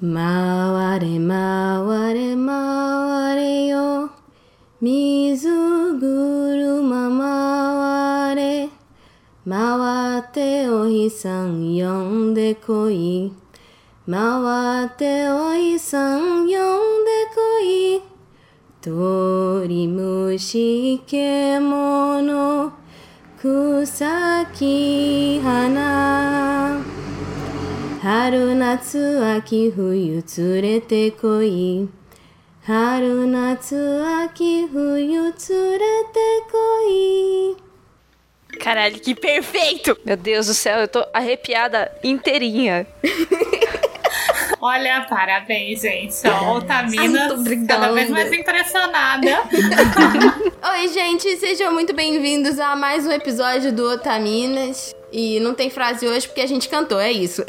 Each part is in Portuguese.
回れ回れ回れよ。水車回れ。回ってお日さん呼んでこい。回ってお日さん呼んでこい。鳥虫獣草木花春夏秋冬連れてこい春夏秋冬連れてこい Caralho, que perfeito! Meu Deus do céu, eu tô arrepiada inteirinha. Olha, parabéns, gente. Só Otaminas Ai, cada vez obrigada. mais impressionada. Oi, gente, sejam muito bem-vindos a mais um episódio do Otaminas. E não tem frase hoje porque a gente cantou, é isso.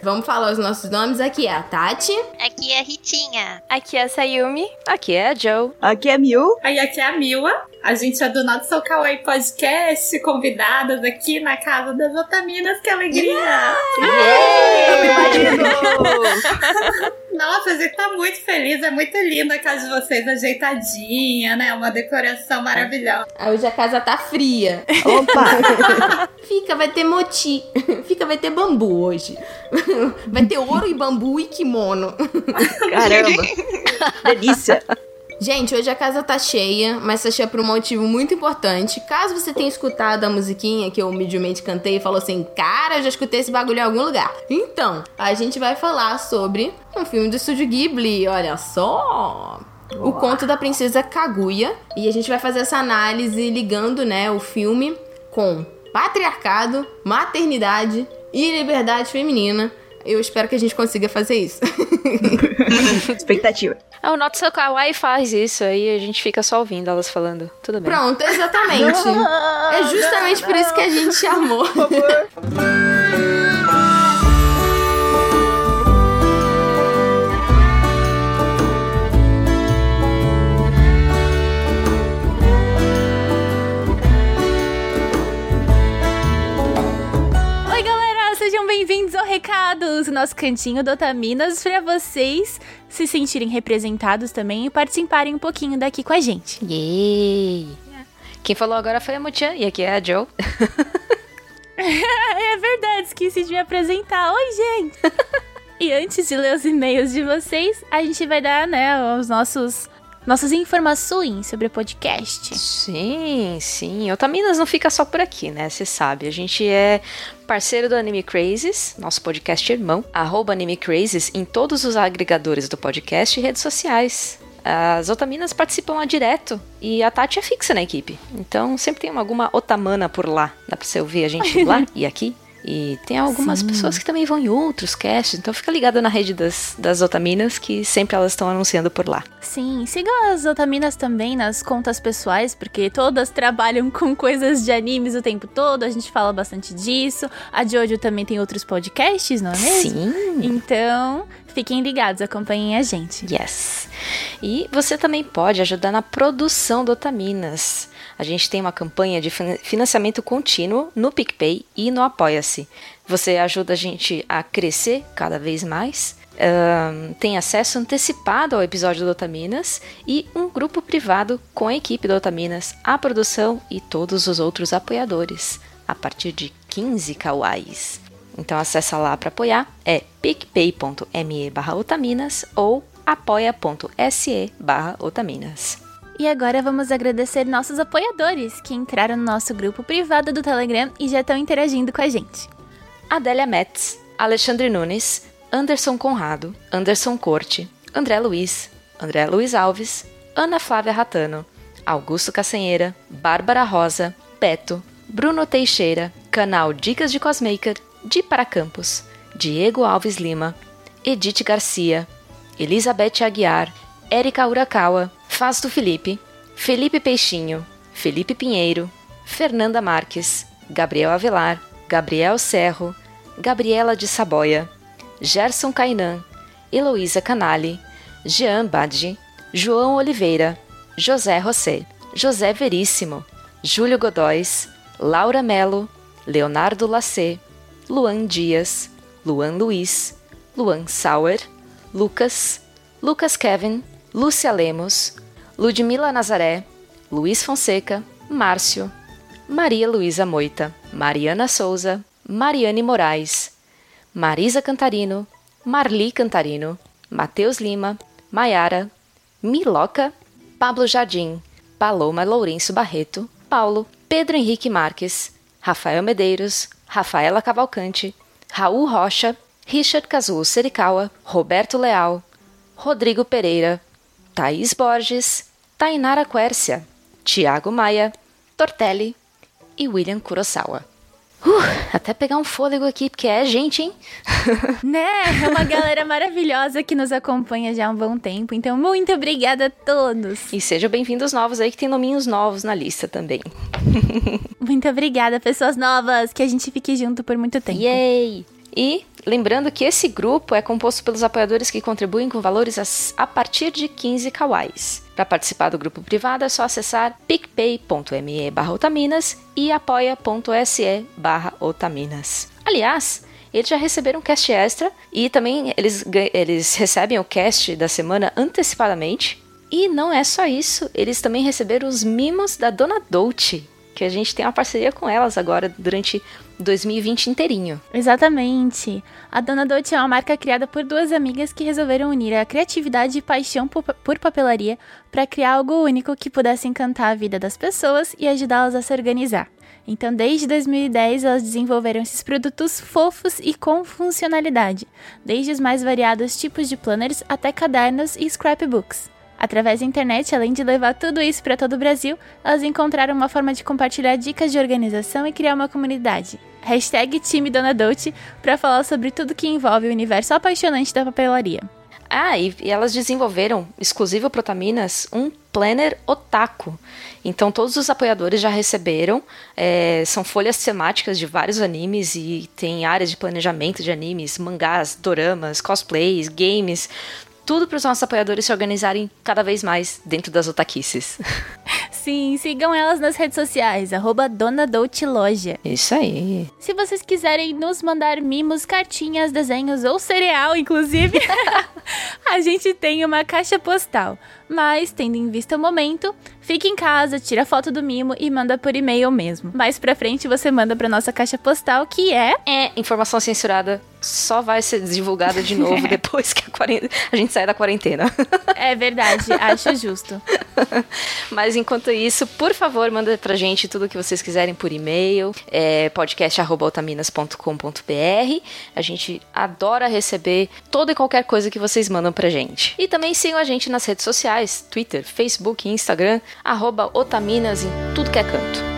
Vamos falar os nossos nomes. Aqui é a Tati. Aqui é a Ritinha. Aqui é a Sayumi. Aqui é a Joe. Aqui é Miu. Aí aqui é a Mila. A gente é do Not So Kawaii Podcast, convidadas aqui na casa das Otaminas. Que alegria! Nossa, a gente tá muito feliz. É muito linda a casa de vocês, ajeitadinha, né? Uma decoração maravilhosa. Hoje a casa tá fria. Opa! Fica, vai ter moti. Fica, vai ter bambu hoje. Vai ter ouro e bambu e kimono. Caramba! Delícia! Gente, hoje a casa tá cheia, mas tá cheia por um motivo muito importante. Caso você tenha escutado a musiquinha que eu humildemente cantei e falou assim, cara, eu já escutei esse bagulho em algum lugar. Então, a gente vai falar sobre um filme do estúdio Ghibli, olha só. O conto da princesa Kaguya. E a gente vai fazer essa análise ligando, né, o filme com patriarcado, maternidade e liberdade feminina. Eu espero que a gente consiga fazer isso. Expectativa. Ah, o Not So Kawaii faz isso, aí a gente fica só ouvindo elas falando. Tudo bem. Pronto, exatamente. É justamente por isso que a gente chamou. Oi, bem-vindos ao Recados, nosso cantinho do Otaminas, pra vocês se sentirem representados também e participarem um pouquinho daqui com a gente. Yay! Quem falou agora foi a Muchan e aqui é a Joe. é verdade, esqueci de me apresentar. Oi, gente! e antes de ler os e-mails de vocês, a gente vai dar, né, os nossos nossas informações sobre o podcast. Sim, sim. Otaminas não fica só por aqui, né? Você sabe. A gente é parceiro do Anime Crazes, nosso podcast irmão. Arroba Anime Crazes em todos os agregadores do podcast e redes sociais. As Otaminas participam lá direto e a Tati é fixa na equipe. Então sempre tem alguma Otamana por lá. Dá pra você ouvir a gente lá e aqui. E tem algumas pessoas que também vão em outros casts, então fica ligado na rede das, das Otaminas, que sempre elas estão anunciando por lá. Sim, sigam as Otaminas também nas contas pessoais, porque todas trabalham com coisas de animes o tempo todo, a gente fala bastante disso. A Jojo também tem outros podcasts, não é mesmo? Sim. Então, fiquem ligados, acompanhem a gente. Yes. E você também pode ajudar na produção do Otaminas. A gente tem uma campanha de fin- financiamento contínuo no PicPay e no Apoia-se. Você ajuda a gente a crescer cada vez mais. ahn, tem acesso antecipado ao episódio do Otaminas e um grupo privado com a equipe do Otaminas, a produção e todos os outros apoiadores, a partir de 15 kawais. Então acessa lá para apoiar, é picpay.me barra otaminas ou apoia.se barra otaminas. E agora vamos agradecer nossos apoiadores que entraram no nosso grupo privado do Telegram e já estão interagindo com a gente. Adélia Metz, Alexandre Nunes, Anderson Conrado, Anderson Corte, André Luiz, André Luiz Alves, Ana Flávia Ratano, Augusto Castanheira, Bárbara Rosa, Beto, Bruno Teixeira, canal Dicas de Cosmaker, Di para Campos, Diego Alves Lima, Edith Garcia, Elizabeth Aguiar, Érica Urakawa, Fausto Felipe, Felipe Peixinho, Felipe Pinheiro, Fernanda Marques, Gabriel Avelar, Gabriel Serro, Gabriela de Saboia, Gerson Cainan, Heloísa Canali, Jean Badji, João Oliveira, José José, José Veríssimo, Júlio Godóis, Laura Melo, Leonardo Lacê, Luan Dias, Luan Luiz, Luan Sauer, Lucas, Lucas Kevin, Lúcia Lemos, Ludmila Nazaré, Luiz Fonseca, Márcio, Maria Luísa Moita, Mariana Souza, Mariane Moraes, Marisa Cantarino, Marli Cantarino, Matheus Lima, Maiara, Miloca, Pablo Jardim, Paloma Lourenço Barreto, Paulo, Pedro Henrique Marques, Rafael Medeiros, Rafaela Cavalcante, Raul Rocha, Richard Kazuo Serikawa, Roberto Leal, Rodrigo Pereira, Thaís Borges, Tainara Quércia, Tiago Maia, Tortelli e William Kurosawa. Uh, até pegar um fôlego aqui, porque é gente, hein? Né? É uma galera maravilhosa que nos acompanha já há um bom tempo. Então, muito obrigada a todos. E sejam bem-vindos novos aí, que tem nominhos novos na lista também. Muito obrigada, pessoas novas. Que a gente fique junto por muito tempo. Yay! E lembrando que esse grupo é composto pelos apoiadores que contribuem com valores a, partir de 15 kawais. Para participar do grupo privado é só acessar picpay.me otaminas e apoia.se otaminas. Aliás, eles já receberam um cast extra e também eles, eles recebem o cast da semana antecipadamente. E não é só isso, eles também receberam os mimos da Dona Dolce, que a gente tem uma parceria com elas agora durante 2020 inteirinho. Exatamente. A Dona Dolce é uma marca criada por duas amigas que resolveram unir a criatividade e paixão por papelaria para criar algo único que pudesse encantar a vida das pessoas e ajudá-las a se organizar. Então, desde 2010, elas desenvolveram esses produtos fofos e com funcionalidade, desde os mais variados tipos de planners até cadernos e scrapbooks. Através da internet, além de levar tudo isso para todo o Brasil, elas encontraram uma forma de compartilhar dicas de organização e criar uma comunidade. Hashtag time Dona para falar sobre tudo que envolve o universo apaixonante da papelaria. Ah, e, elas desenvolveram, exclusivo para Otaminas, um planner otaku. Então todos os apoiadores já receberam. É, são folhas temáticas de vários animes e tem áreas de planejamento de animes, mangás, doramas, cosplays, games tudo para os nossos apoiadores se organizarem cada vez mais dentro das otaquices. Sim, sigam elas nas redes sociais, arroba Dona Dolce Loja. Isso aí. Se vocês quiserem nos mandar mimos, cartinhas, desenhos ou cereal, inclusive, a gente tem uma caixa postal. Mas, tendo em vista o momento, fique em casa, tira foto do mimo e manda por e-mail mesmo. Mais pra frente você manda pra nossa caixa postal, que é. É, informação censurada só vai ser divulgada de novo depois que a, a gente sair da quarentena. É verdade, acho justo. Mas enquanto isso, por favor, manda pra gente tudo o que vocês quiserem por e-mail, é podcast.otaminas.com.br. A gente adora receber toda e qualquer coisa que vocês mandam pra gente. E também sigam a gente nas redes sociais, Twitter, Facebook e Instagram, arroba Otaminas em tudo que é canto.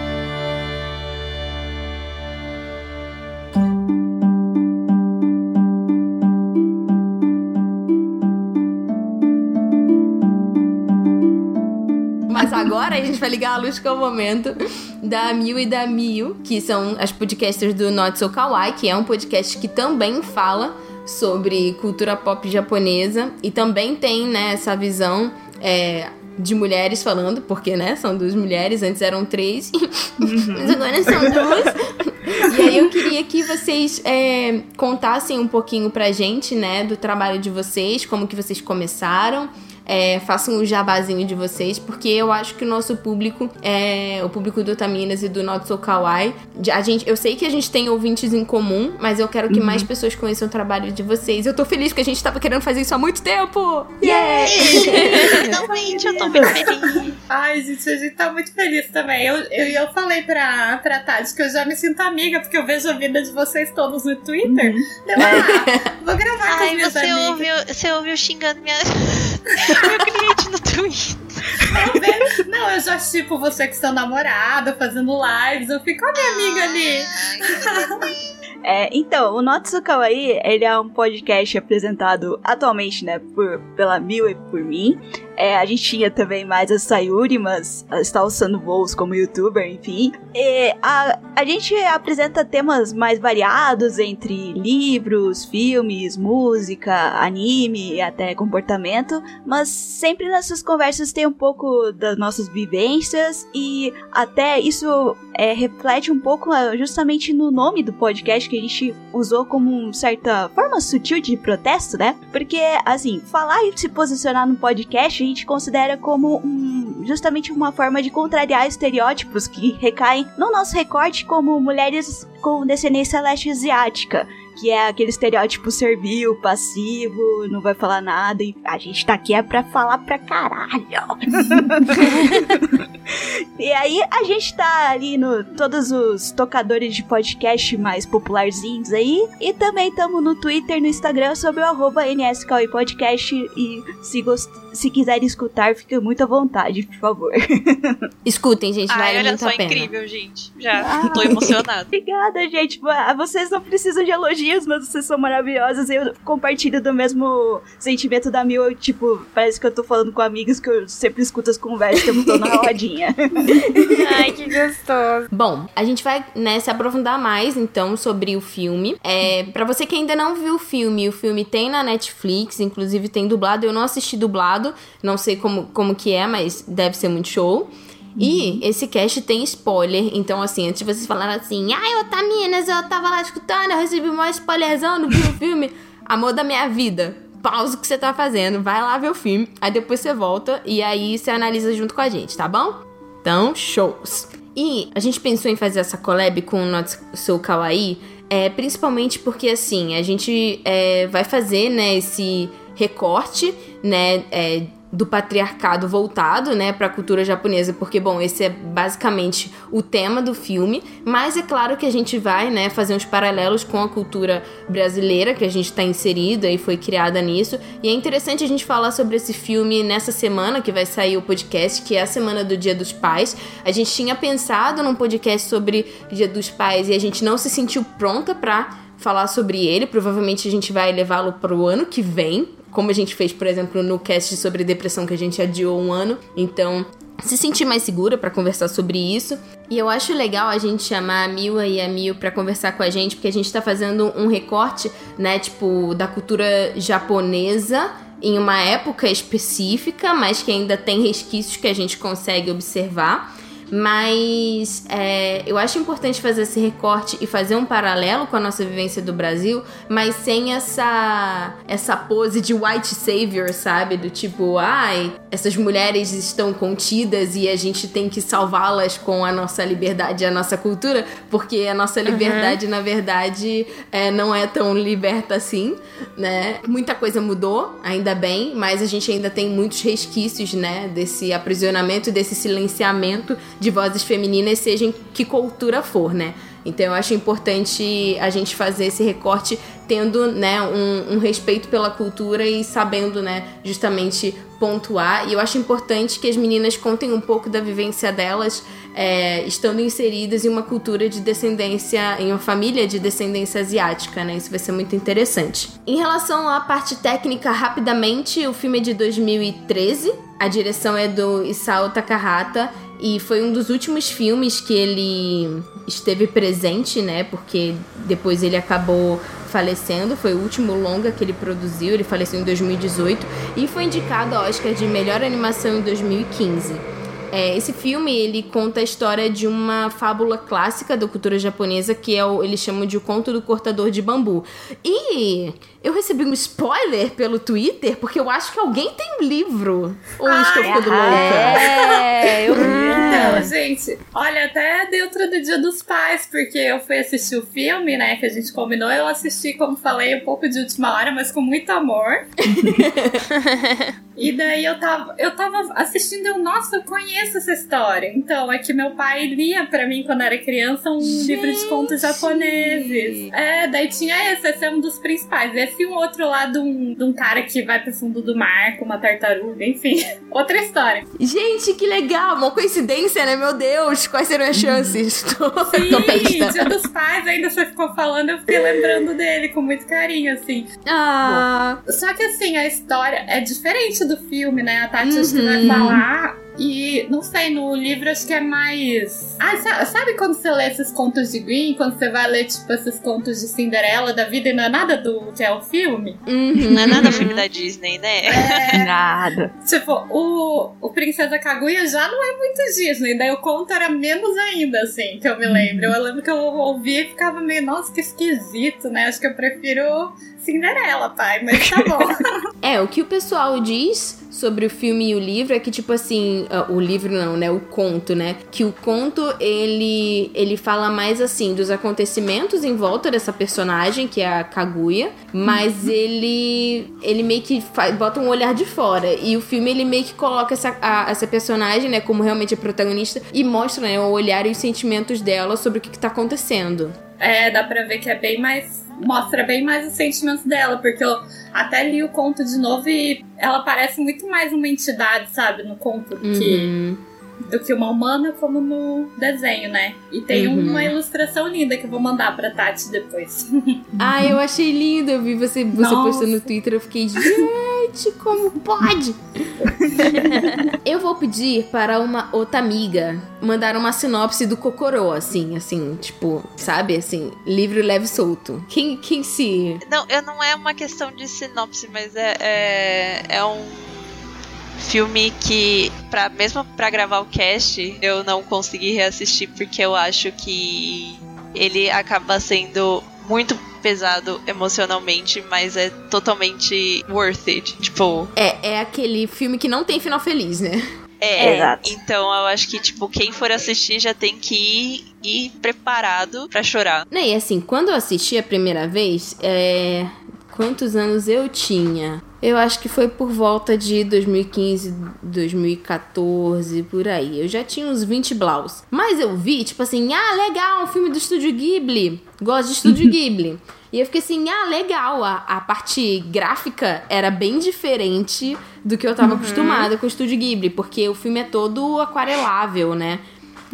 Mas agora a gente vai ligar a luz que é o momento da Miu e da Miu, que são as podcasters do Not So Kawaii, que é um podcast que também fala sobre cultura pop japonesa e também tem né, essa visão é, de mulheres falando, porque né, são duas mulheres, antes eram três, mas agora são duas. E aí eu queria que vocês é, contassem um pouquinho pra gente, né, do trabalho de vocês, como que vocês começaram é, façam o um jabazinho de vocês, porque eu acho que o nosso público, é, o público do Taminas e do Not So Kawaii, a gente, eu sei que a gente tem ouvintes em comum, mas eu quero que uhum. mais pessoas conheçam o trabalho de vocês. Eu tô feliz que a gente tava querendo fazer isso há muito tempo! Yeah! Finalmente, eu tô muito feliz. Ai, gente, a gente tá muito feliz também. Eu, eu, eu falei pra, pra Tati que eu já me sinto amiga, porque eu vejo a vida de vocês todos no Twitter. Uhum. Então, ah, vou gravar Ai, com as minhas você amigas. Ouviu, você ouviu xingando minha... meu cliente no Twitter. Não, eu já tipo você que seu namorado, fazendo lives, eu fico, a minha amiga ali. É, então, o Notsu Kawaii, ele é um podcast apresentado atualmente, né, por, pela Mil e por mim. É, a gente tinha também mais a Sayuri, mas está alçando voos como youtuber, enfim. E a, a gente apresenta temas mais variados entre livros, filmes, música, anime e até comportamento, mas sempre nessas conversas tem um pouco das nossas vivências e até isso é, reflete um pouco ah, justamente no nome do podcast que a gente usou como uma certa forma sutil de protesto, né? Porque, assim, falar e se posicionar no podcast gente considera como um, justamente uma forma de contrariar estereótipos que recaem no nosso recorte como mulheres com descendência leste asiática que é aquele estereótipo servil, passivo, não vai falar nada. E a gente tá aqui é pra falar pra caralho. e aí a gente tá ali no todos os tocadores de podcast mais popularzinhos aí. E também estamos no Twitter, no Instagram, sobre o arroba Podcast. E se, gost... se quiserem escutar, fica muito à vontade, por favor. Escutem, gente, Ai, vale olha muito só, a pena. incrível, gente. Já tô emocionada. Obrigada, gente. Vocês não precisam de elogios, mas vocês são maravilhosas. Eu compartilho do mesmo sentimento da Mil. Tipo, parece que eu tô falando com amigos que eu sempre escuto as conversas que eu tô na rodinha. Ai, que gostoso. Bom, a gente vai né, se aprofundar mais então sobre o filme. É, para você que ainda não viu o filme, o filme tem na Netflix, inclusive tem dublado. Eu não assisti dublado, não sei como, como que é, mas deve ser muito show. E esse cast tem spoiler, então assim, antes de vocês falarem assim, ai, Otaminas, eu tava lá escutando, eu recebi um spoilerzão, não vi o filme. Amor da minha vida, pausa o que você tá fazendo, vai lá ver o filme, aí depois você volta e aí você analisa junto com a gente, tá bom? Então, shows. E a gente pensou em fazer essa collab com o Not So Kawaii, é, principalmente porque assim, a gente é, vai fazer, né, esse recorte, né, é, do patriarcado voltado, né, para a cultura japonesa, porque bom, esse é basicamente o tema do filme, mas é claro que a gente vai, né, fazer uns paralelos com a cultura brasileira que a gente está inserida e foi criada nisso. E é interessante a gente falar sobre esse filme nessa semana que vai sair o podcast, que é a semana do Dia dos Pais. A gente tinha pensado num podcast sobre Dia dos Pais e a gente não se sentiu pronta para falar sobre ele. Provavelmente a gente vai levá-lo para o ano que vem, como a gente fez, por exemplo, no cast sobre depressão que a gente adiou um ano. Então, se sentir mais segura para conversar sobre isso. E eu acho legal a gente chamar a Mila e a Mil para conversar com a gente, porque a gente tá fazendo um recorte, né, tipo, da cultura japonesa em uma época específica, mas que ainda tem resquícios que a gente consegue observar. Mas é, eu acho importante fazer esse recorte e fazer um paralelo com a nossa vivência do Brasil, mas sem essa essa pose de white savior, sabe? Do tipo, ai, essas mulheres estão contidas e a gente tem que salvá-las com a nossa liberdade e a nossa cultura, porque a nossa liberdade, na verdade, é, não é tão liberta assim, né? Muita coisa mudou, ainda bem, mas a gente ainda tem muitos resquícios, né? Desse aprisionamento, desse silenciamento de vozes femininas, seja em que cultura for, né? Então eu acho importante a gente fazer esse recorte tendo né, um, um, respeito pela cultura e sabendo né, justamente pontuar. E eu acho importante que as meninas contem um pouco da vivência delas, é, estando inseridas em uma cultura de descendência, em uma família de descendência asiática, né? Isso vai ser muito interessante. Em relação à parte técnica, rapidamente, o filme é de 2013. A direção é do Isao Takahata e foi um dos últimos filmes que ele esteve presente, né? Porque depois ele acabou falecendo. Foi o último longa que ele produziu. Ele faleceu em 2018 e foi indicado ao Oscar de melhor animação em 2015. É, esse filme ele conta a história de uma fábula clássica da cultura japonesa que é o eles chamam de o conto do cortador de bambu. E eu recebi um spoiler pelo Twitter porque eu acho que alguém tem um livro. Ou eu estou ficando louca? É, eu Não, gente, olha, até dentro do Dia dos Pais, porque eu fui assistir o filme, né, que a gente combinou, eu assisti, como falei, um pouco de última hora, mas com muito amor. e daí eu tava, eu tava assistindo, eu, nossa, eu conheço conheço essa história. Então, é que meu pai lia pra mim quando era criança um Gente. livro de contos japoneses. É, daí tinha esse, esse é um dos principais. Esse e um outro lá de um, de um cara que vai pro fundo do mar com uma tartaruga, enfim. Outra história. Gente, que legal! Uma coincidência, né? Meu Deus, quais seriam as chances? Tô, tô Sim, besta. dia dos pais, ainda você ficou falando, eu fiquei lembrando dele com muito carinho, assim. Ah, Só que assim, a história é diferente do filme, né? A Tati acho que vai Uhum. falar. E não sei, no livro acho que é mais. Ah, sa- sabe quando você lê esses contos de Green? Quando você vai ler, tipo, esses contos de Cinderela da vida e não é nada do que é o filme? uhum. Não é nada filme da Disney, né? Nada. Tipo, o, o Princesa Kaguya já não é muito Disney, daí o conto era menos ainda, assim, que eu me lembro. Eu lembro que eu ouvia e ficava meio, nossa, que esquisito, né? Acho que eu prefiro Cinderela, pai, mas tá bom. É, o que o pessoal diz sobre o filme e o livro é que, tipo assim, o livro não, né? O conto, né? Que o conto, ele, ele fala mais, assim, dos acontecimentos em volta dessa personagem, que é a Kaguya, mas ele ele meio que fa- bota um olhar de fora. E o filme, ele meio que coloca essa, a- essa personagem, né, como realmente a protagonista e mostra, né, o olhar e os sentimentos dela sobre o que, que tá acontecendo. É, dá pra ver que é bem mais. Mostra bem mais os sentimentos dela, porque eu até li o conto de novo e ela parece muito mais uma entidade, sabe, no conto do que, Uhum. Do que uma humana, como no desenho, né? E tem Uhum. uma ilustração linda que eu vou mandar pra Tati depois. Ah, eu achei lindo. Eu vi você, você postando no Twitter. Eu fiquei, gente, como pode? eu vou pedir para uma outra amiga mandar uma sinopse do Cocorô, assim, assim, tipo, sabe, assim, livre, leve, solto. Quem, quem se. Não, eu não é uma questão de sinopse, mas é, é, é um filme que, pra, mesmo pra gravar o cast, eu não consegui reassistir porque eu acho que ele acaba sendo muito pesado emocionalmente, mas é totalmente worth it. Tipo, É, é aquele filme que não tem final feliz, né? é. Exato. Então eu acho que, tipo, quem for assistir já tem que ir, ir preparado pra chorar. Né, e assim, quando eu assisti a primeira vez, é. Quantos anos eu tinha? Eu acho que foi por volta de 2015, 2014, por aí. Eu já tinha uns 20 blaus. Mas eu vi, tipo assim, ah, legal, um filme do Estúdio Ghibli. Gosto de Estúdio Ghibli. E eu fiquei assim, ah, legal, a, a parte gráfica era bem diferente do que eu tava acostumada com o Estúdio Ghibli, porque o filme é todo aquarelável, né?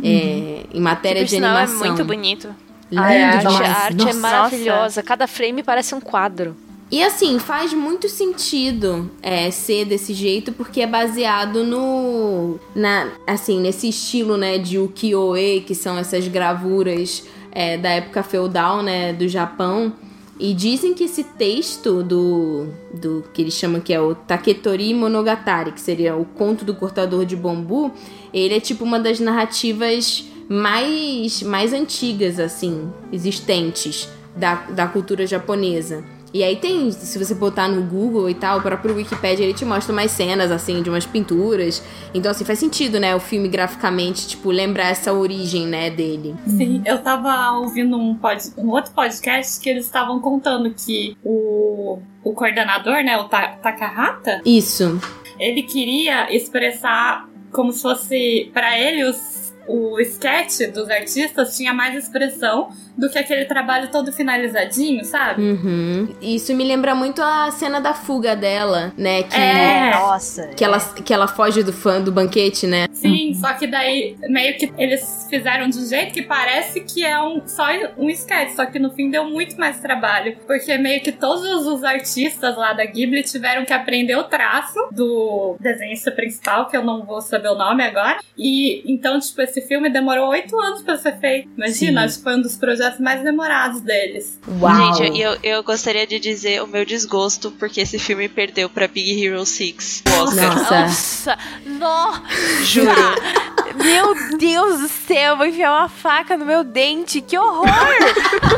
É, em matéria Por de é animação. muito bonito. Lindo Ai, a arte, demais. a arte é Nossa. maravilhosa. Cada frame parece um quadro. E assim, faz muito sentido é, ser desse jeito, porque é baseado no. Na, assim, nesse estilo, né, de ukiyo-e, que são essas gravuras é, da época feudal, né, do Japão. E dizem que esse texto do, do que eles chamam que é o Taketori Monogatari, que seria o conto do cortador de bambu, ele é tipo uma das narrativas mais, mais antigas, assim, existentes da, da cultura japonesa. E aí tem, se você botar no Google e tal, o próprio Wikipedia ele te mostra umas cenas, assim, de umas pinturas. Então, assim, faz sentido, né, o filme graficamente, tipo, lembrar essa origem, né, dele. Sim, eu tava ouvindo um, pod, um outro podcast que eles estavam contando que o, o coordenador, né, o Ta- Takahata, Isso. ele queria expressar como se fosse, pra ele, os, o sketch dos artistas tinha mais expressão do que aquele trabalho todo finalizadinho, sabe? Uhum. Isso me lembra muito a cena da fuga dela, né, que... É. Nossa. Que ela, que ela foge do fã do banquete, né? Sim, só que daí meio que eles fizeram de um jeito que parece que é um, só um sketch, só que no fim deu muito mais trabalho. Porque meio que todos os artistas lá da Ghibli tiveram que aprender o traço do desenhista principal, que eu não vou saber o nome agora. E então, tipo, esse filme demorou oito anos pra ser feito. Imagina, acho que foi um dos projetos mais demorados deles. Uau! Gente, eu, eu gostaria de dizer o meu desgosto porque esse filme perdeu pra Big Hero 6. o Oscar. Nossa. Nossa! Nossa! Juro. Meu Deus do céu, eu vou enfiar uma faca no meu dente. Que horror!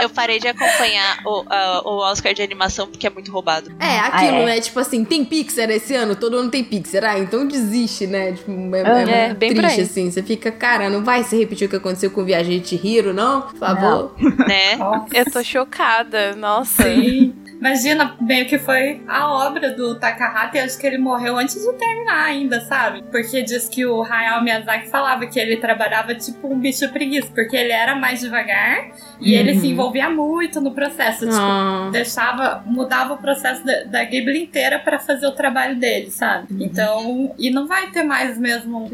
Eu parei de acompanhar o, a- o Oscar de animação porque é muito roubado. É, aquilo, Ah, é. né? Tipo assim, tem Pixar esse ano? Todo ano tem Pixar. Ah, então desiste, né? Tipo, é, é É, bem triste, assim. Você fica, cara, não vai se repetir o que aconteceu com o Viajante Hiro, não? Por favor. Né? Eu tô chocada. Nossa. Sim. Imagina, meio que foi a obra do Takahata e acho que ele morreu antes de terminar ainda, sabe? Porque diz que o Hayao Miyazaki falava que ele trabalhava tipo um bicho preguiça, porque ele era mais devagar e uhum. ele se envolvia muito no processo. Tipo, ah. deixava, mudava o processo da, da Ghibli inteira para fazer o trabalho dele, sabe? Uhum. Então, e não vai ter mais mesmo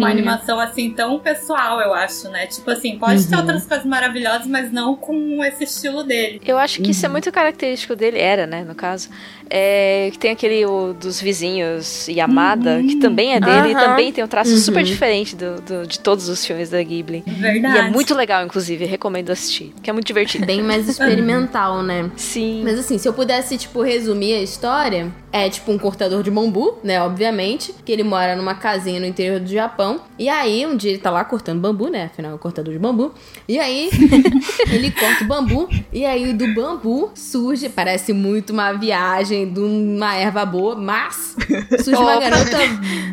uma animação assim tão pessoal, eu acho, né? Tipo assim, pode uhum. ter outras coisas maravilhosas, mas não com esse estilo dele. Eu acho que uhum. isso é uhum. muito característico dele, era, né, no caso. É, que tem aquele o, dos vizinhos Yamada, uhum. que também é dele, e também tem um traço super uhum. diferente do, do, de todos os filmes da Ghibli. Verdade. E é muito legal, inclusive, recomendo assistir, que é muito divertido. Bem mais experimental, né? Sim. Mas assim, se eu pudesse, tipo, resumir a história, é tipo um cortador de bambu, né, obviamente, que ele mora numa casinha no interior do Japão, e aí um dia ele tá lá cortando bambu, né, afinal é um cortador de bambu, e aí ele corta o bambu, e aí do bambu surge, parece muito uma viagem de uma erva boa, mas surge uma garota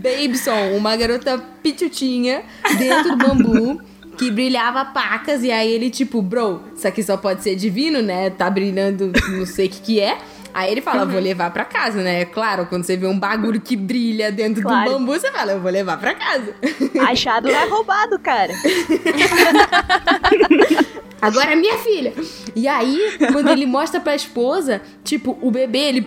Babyson, uma garota pitutinha dentro do bambu que brilhava pacas e aí ele tipo, bro, isso aqui só pode ser divino, né? Tá brilhando, não sei o que que é. Aí ele fala, vou levar pra casa, né? Claro, quando você vê um bagulho que brilha dentro claro. do bambu, você fala, eu vou levar pra casa. Achado não é roubado, cara. Agora é minha filha. E aí, quando ele mostra pra esposa, tipo, o bebê, ele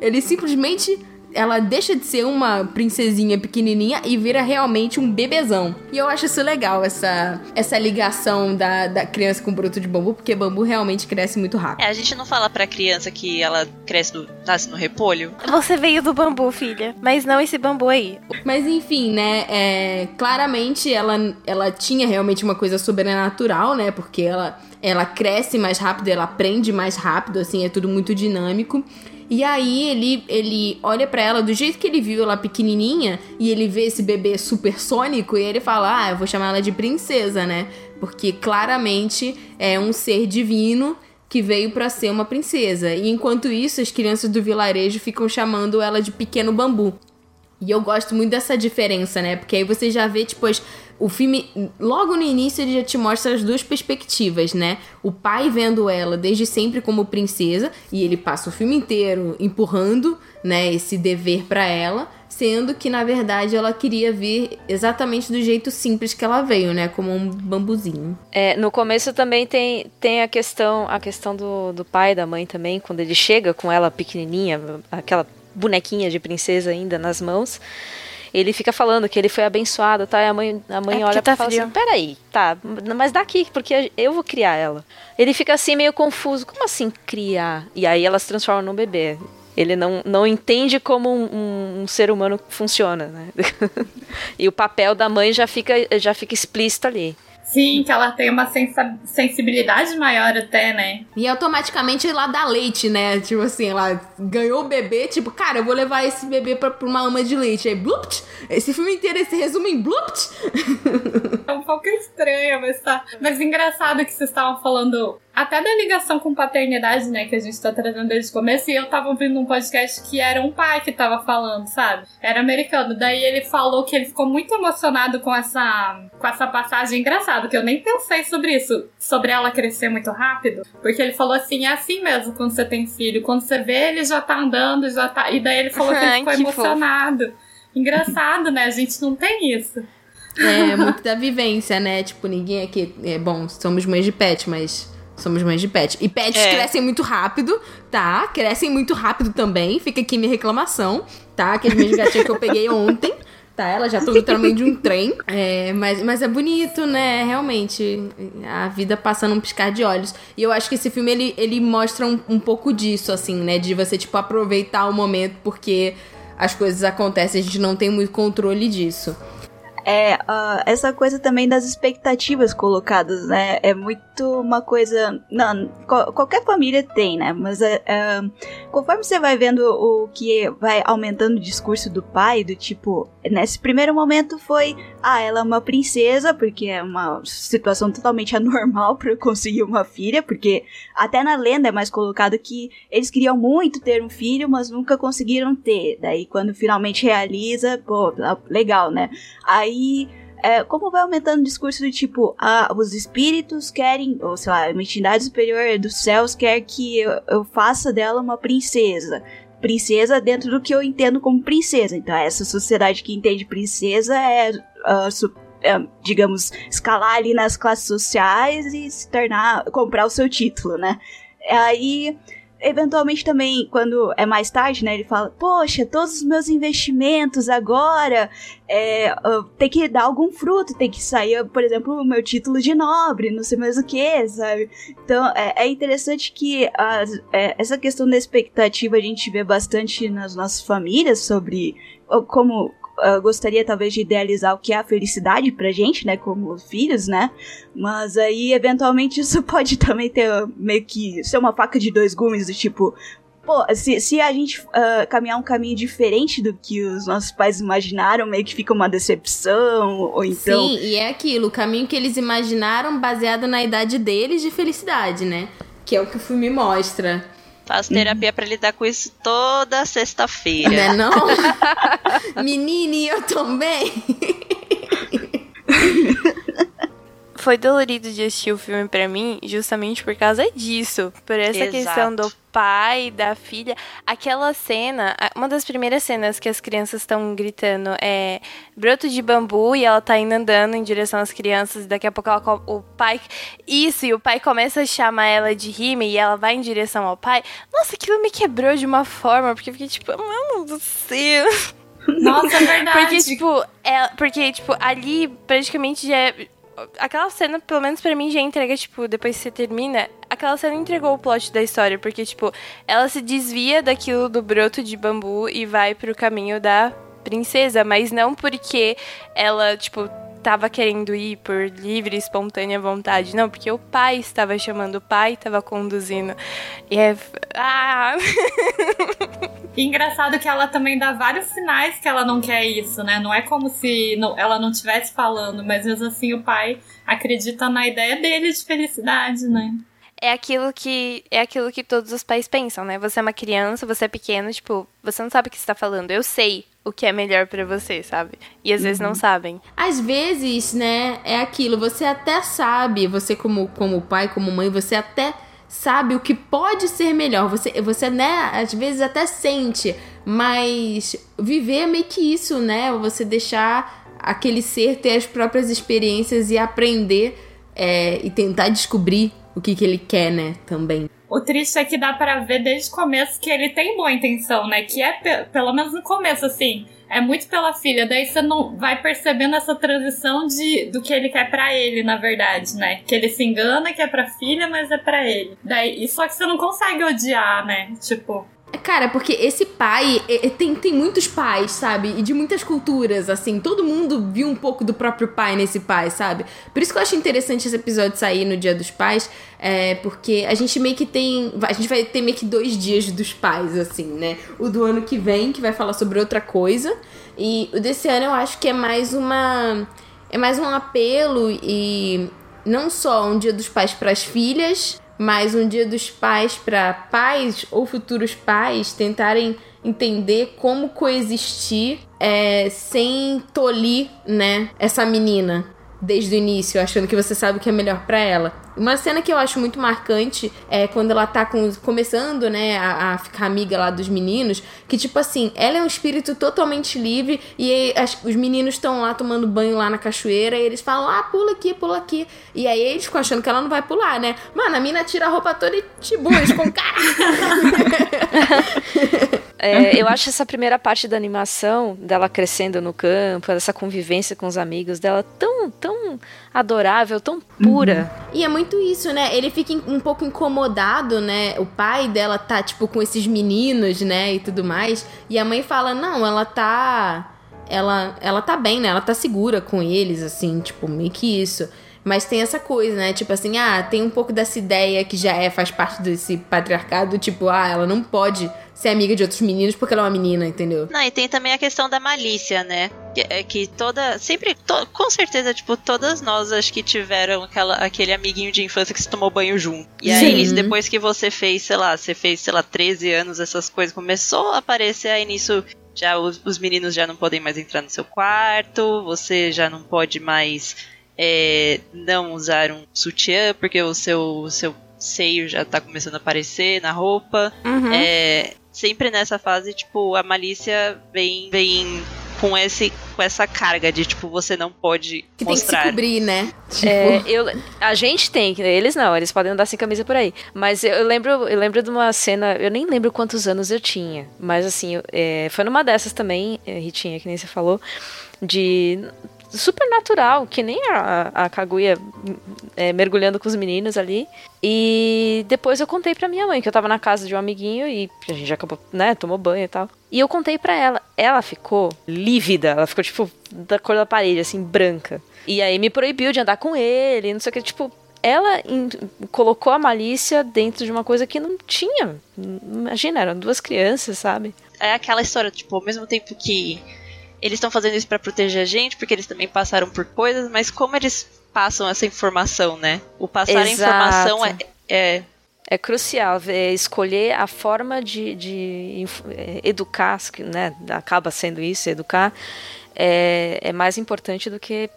ele simplesmente ela deixa de ser uma princesinha pequenininha e vira realmente um bebezão. E eu acho isso legal, essa, essa ligação da, da criança com o broto de bambu, porque bambu realmente cresce muito rápido. É, a gente não fala pra criança que ela cresce no, nasce no repolho. Você veio do bambu, filha, mas não esse bambu aí. Mas enfim, né, é, claramente ela, ela tinha realmente uma coisa sobrenatural, né, porque ela ela cresce mais rápido, ela aprende mais rápido, assim, é tudo muito dinâmico. E aí ele, ele olha para ela do jeito que ele viu ela pequenininha e ele vê esse bebê supersônico e ele fala: "Ah, eu vou chamar ela de princesa, né? Porque claramente é um ser divino que veio para ser uma princesa. E enquanto isso, as crianças do vilarejo ficam chamando ela de pequeno bambu. E eu gosto muito dessa diferença, né? Porque aí você já vê, tipo, as, o filme, logo no início, ele já te mostra as duas perspectivas, né? O pai vendo ela desde sempre como princesa, e ele passa o filme inteiro empurrando, né, esse dever para ela, sendo que na verdade ela queria vir exatamente do jeito simples que ela veio, né, como um bambuzinho. É, no começo também tem, tem a questão, a questão do, do pai e da mãe também, quando ele chega com ela pequenininha, aquela bonequinha de princesa ainda nas mãos ele fica falando que ele foi abençoado, tá? E a mãe, a mãe é olha tá e fala frio. assim: peraí, tá, mas daqui, porque eu vou criar ela. Ele fica assim meio confuso: como assim criar? E aí ela se transforma num bebê. Ele não, não entende como um, um, um ser humano funciona, né? e o papel da mãe já fica, já fica explícito ali. Sim, que ela tem uma sensibilidade maior até, né? E automaticamente ela dá leite, né? Tipo assim, ela ganhou o bebê, tipo, cara, eu vou levar esse bebê pra, pra uma ama de leite. Aí, blupt! Esse filme inteiro esse resume em blupt! É um pouco estranho, mas tá. Mas engraçado que vocês estavam falando até da ligação com paternidade, né, que a gente tá trazendo desde o começo, e eu tava ouvindo um podcast que era um pai que tava falando, sabe? Era americano. Daí ele falou que ele ficou muito emocionado com essa, com essa passagem engraçada, que eu nem pensei sobre isso, sobre ela crescer muito rápido, porque ele falou assim, é assim mesmo quando você tem filho, quando você vê ele já tá andando, já tá... E daí ele falou que ele ficou emocionado. Engraçado, né? A gente não tem isso. É, muito da vivência, né? Tipo, ninguém aqui. É bom, somos mães de pet, mas Somos mães de pet. E pets é. crescem muito rápido, tá? Crescem muito rápido também. Fica aqui minha reclamação, tá? Que as minhas gatinhas que eu peguei ontem. Tá, elas já estão tamanho de um trem. É, mas, mas é bonito, né? Realmente. A vida passa num piscar de olhos. E eu acho que esse filme, ele, ele mostra um, um pouco disso, assim, né? De você, tipo, aproveitar o momento porque as coisas acontecem, a gente não tem muito controle disso. É, uh, essa coisa também das expectativas colocadas, né? É muito uma coisa. Não, qualquer família tem, né? Mas é, conforme você vai vendo o que vai aumentando o discurso do pai, do tipo, nesse primeiro momento foi, ah, ela é uma princesa, porque é uma situação totalmente anormal para conseguir uma filha, porque até na lenda é mais colocado que eles queriam muito ter um filho, mas nunca conseguiram ter. Daí quando finalmente realiza, pô, legal, né? Aí Aí é, como vai aumentando o discurso do tipo, ah, os espíritos querem, ou sei lá, uma entidade superior dos céus quer que eu, eu faça dela uma princesa princesa dentro do que eu entendo como princesa. Então, essa sociedade que entende princesa é, uh, é, digamos, escalar ali nas classes sociais e se tornar, comprar o seu título, né? Aí eventualmente também, quando é mais tarde, né, ele fala, poxa, todos os meus investimentos agora é, tem que dar algum fruto, tem que sair, por exemplo, o meu título de nobre, não sei mais o que, sabe? Então, é, é interessante que é, essa questão da expectativa a gente vê bastante nas nossas famílias sobre como uh, gostaria talvez de idealizar o que é a felicidade pra gente, né, como filhos, né? Mas aí, eventualmente, isso pode também ter meio que ser uma faca de dois gumes, do tipo, pô, se, se a gente uh, caminhar um caminho diferente do que os nossos pais imaginaram, meio que fica uma decepção, ou então. Sim, e é aquilo, o caminho que eles imaginaram baseado na idade deles de felicidade, né? Que é o que o filme mostra. Faço terapia uhum. para lidar com isso toda sexta-feira. Não é não? Menine, eu também. Foi dolorido de assistir o filme para mim justamente por causa disso. Por essa Exato. questão do pai, da filha. Aquela cena, uma das primeiras cenas que as crianças estão gritando é broto de bambu e ela tá indo andando em direção às crianças e daqui a pouco ela, o pai. Isso, e o pai começa a chamar ela de rime e ela vai em direção ao pai. Nossa, aquilo me quebrou de uma forma, porque eu fiquei tipo, mano do céu. Nossa, é verdade. Porque, tipo, é, porque, tipo, ali praticamente já é aquela cena, pelo menos para mim, já entrega, tipo, depois que você termina, aquela cena entregou o plot da história, porque, tipo, ela se desvia daquilo do broto de bambu e vai pro caminho da princesa, mas não porque ela, tipo, tava querendo ir por livre e espontânea vontade. Não, porque o pai estava chamando, o pai estava conduzindo. E é. Ah! E engraçado que ela também dá vários sinais que ela não quer isso, né? Não é como se não, ela não estivesse falando, mas mesmo assim o pai acredita na ideia dele de felicidade, né? é aquilo que é aquilo que todos os pais pensam, né? Você é uma criança, você é pequeno, tipo, você não sabe o que está falando. Eu sei o que é melhor para você, sabe? E às uhum. vezes não uhum. sabem. Às vezes, né, é aquilo, você até sabe, você como como pai, como mãe, você até sabe o que pode ser melhor. Você você né, às vezes até sente, mas viver é meio que isso, né? Você deixar aquele ser ter as próprias experiências e aprender é, e tentar descobrir o que, que ele quer, né, também. O triste é que dá para ver desde o começo que ele tem boa intenção, né? Que é, pelo menos no começo, assim, é muito pela filha. Daí você não vai percebendo essa transição de, do que ele quer para ele, na verdade, né? Que ele se engana que é pra filha, mas é para ele. Daí, só que você não consegue odiar, né? Tipo, Cara, porque esse pai, tem, tem muitos pais, sabe? E de muitas culturas, assim. Todo mundo viu um pouco do próprio pai nesse pai, sabe? Por isso que eu acho interessante esse episódio sair no Dia dos Pais, é, porque a gente meio que tem. A gente vai ter meio que dois dias dos pais, assim, né? O do ano que vem, que vai falar sobre outra coisa. E o desse ano eu acho que é mais uma. É mais um apelo e não só um dia dos pais para as filhas, mas um dia dos pais para pais ou futuros pais tentarem entender como coexistir é, sem tolir, né, essa menina desde o início, achando que você sabe o que é melhor para ela. Uma cena que eu acho muito marcante é quando ela tá com, começando, né, a, a, ficar amiga lá dos meninos, que tipo assim, ela é um espírito totalmente livre e as, os meninos estão lá tomando banho lá na cachoeira e eles falam, ah, pula aqui, pula aqui. E aí eles ficam achando que ela não vai pular, né? Mano, a mina tira a roupa toda e te com cara. É, eu acho essa primeira parte da animação, dela crescendo no campo, dessa convivência com os amigos dela, tão, tão adorável, tão pura. Uhum. E é muito isso, né? Ele fica um pouco incomodado, né? O pai dela tá, tipo, com esses meninos, né? E tudo mais. E a mãe fala: não, ela tá. Ela, ela tá bem, né? Ela tá segura com eles, assim, tipo, meio que isso. Mas tem essa coisa, né? Tipo assim, ah, tem um pouco dessa ideia que já é, faz parte desse patriarcado, tipo, ah, ela não pode ser amiga de outros meninos porque ela é uma menina, entendeu? Não, e tem também a questão da malícia, né? Que, é que toda. Sempre. To, com certeza, tipo, todas nós acho que tiveram aquela, aquele amiguinho de infância que se tomou banho junto. E aí, Sim. depois que você fez, sei lá, você fez, sei lá, 13 anos, essas coisas, começou a aparecer aí nisso Já os, os meninos já não podem mais entrar no seu quarto, você já não pode mais é, não usar um sutiã, porque o seu, o seu seio já tá começando a aparecer na roupa. Uhum. É, sempre nessa fase, tipo, a malícia vem, vem com, esse, com essa carga de, tipo, você não pode Que tem que se mostrar. cobrir, né? Tipo, É, eu, a gente tem, eles não, eles podem andar sem camisa por aí. Mas eu, eu lembro, eu lembro de uma cena, eu nem lembro quantos anos eu tinha, mas assim, eu- é, foi numa dessas também, é, Ritinha, que nem você falou, de super natural, que nem a, a Kaguya é, mergulhando com os meninos ali. E depois eu contei pra minha mãe, que eu tava na casa de um amiguinho e a gente já acabou, né, tomou banho e tal. E eu contei pra ela. Ela ficou lívida, ela ficou, tipo, da cor da parede, assim, branca. E aí me proibiu de andar com ele, não sei o que, tipo. Ela colocou a malícia dentro de uma coisa que não tinha. Imagina, eram duas crianças, sabe? É aquela história, tipo, ao mesmo tempo que eles estão fazendo isso pra proteger a gente, porque eles também passaram por coisas, mas como eles passam essa informação, né? O passar a Exato. informação é, é É crucial é, escolher a forma de, de é, educar, que, né? Acaba sendo isso, educar, é, é mais importante do que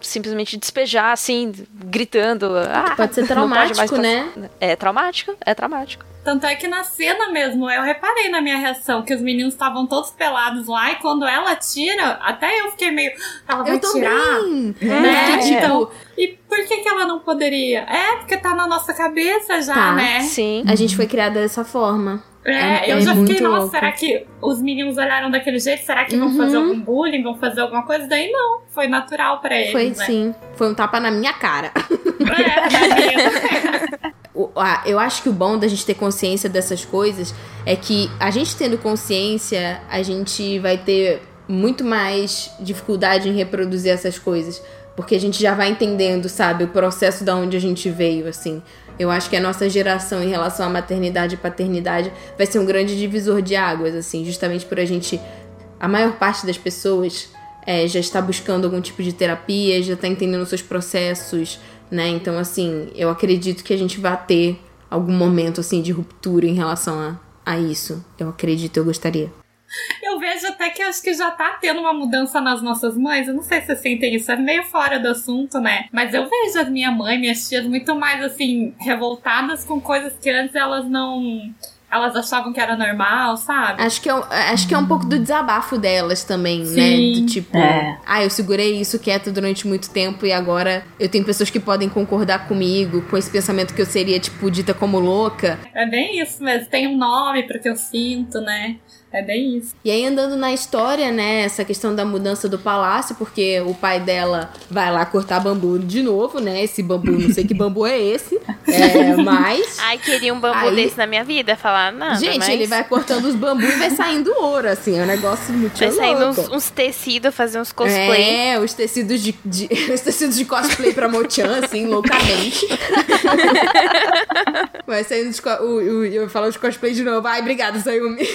simplesmente despejar, assim, gritando. Ah, Pode ser pode mais traumático, né? passar." É traumático, é traumático. Tanto é que na cena mesmo, eu reparei na minha reação que os meninos estavam todos pelados lá e quando ela tira, até eu fiquei meio. Ela vai Eu tirar. também. Né? É, Então, e por que, que ela não poderia? É, porque tá na nossa cabeça já, Tá. né? Sim. a gente foi criada dessa forma. É, É- eu é já fiquei, nossa, louco. será que os meninos olharam daquele jeito? Será que vão Uhum. fazer algum bullying? Vão fazer alguma coisa? Daí não, foi natural pra eles. Foi né? sim. Foi um tapa na minha cara. É, da minha- eu acho que o bom da gente ter consciência dessas coisas é que a gente tendo consciência, a gente vai ter muito mais dificuldade em reproduzir essas coisas. Porque a gente já vai entendendo, sabe, o processo da onde a gente veio, assim. Eu acho que a nossa geração em relação à maternidade e paternidade vai ser um grande divisor de águas, assim, justamente por a gente. A maior parte das pessoas é, já está buscando algum tipo de terapia, já está entendendo seus processos, né? Então, assim, eu acredito que a gente vai ter algum momento, assim, de ruptura em relação a, a isso. Eu acredito, eu gostaria. Eu vejo até que acho que já tá tendo uma mudança nas nossas mães. Eu não sei se vocês sentem isso, é meio fora do assunto, né? Mas eu vejo a minha mãe, minhas tias, muito mais assim, revoltadas com coisas que antes elas não. Elas achavam que era normal, sabe? Acho que é, um- acho que é um pouco do desabafo delas também, Sim. né? Do tipo, É. ah, eu segurei isso quieto durante muito tempo e agora eu tenho pessoas que podem concordar comigo com esse pensamento que eu seria, tipo, dita como louca. É bem isso mesmo. Tem um nome pro que eu sinto, né? É bem isso. E aí, andando na história, né, essa questão da mudança do palácio, porque o pai dela vai lá cortar bambu de novo, né? Esse bambu, não sei que bambu é esse. É, mas. Ai, queria um bambu Aí- desse na minha vida. Falar nada, Gente, mas ele vai cortando os bambus e vai saindo ouro, assim. É um negócio muito vai saindo louco. uns, uns tecidos, fazer uns cosplay. É, os tecidos de, de- os tecidos de cosplay pra Mochan, assim, loucamente. Vai saindo os, eu vou falar os cosplay de novo. Ai, obrigada, Sayumi.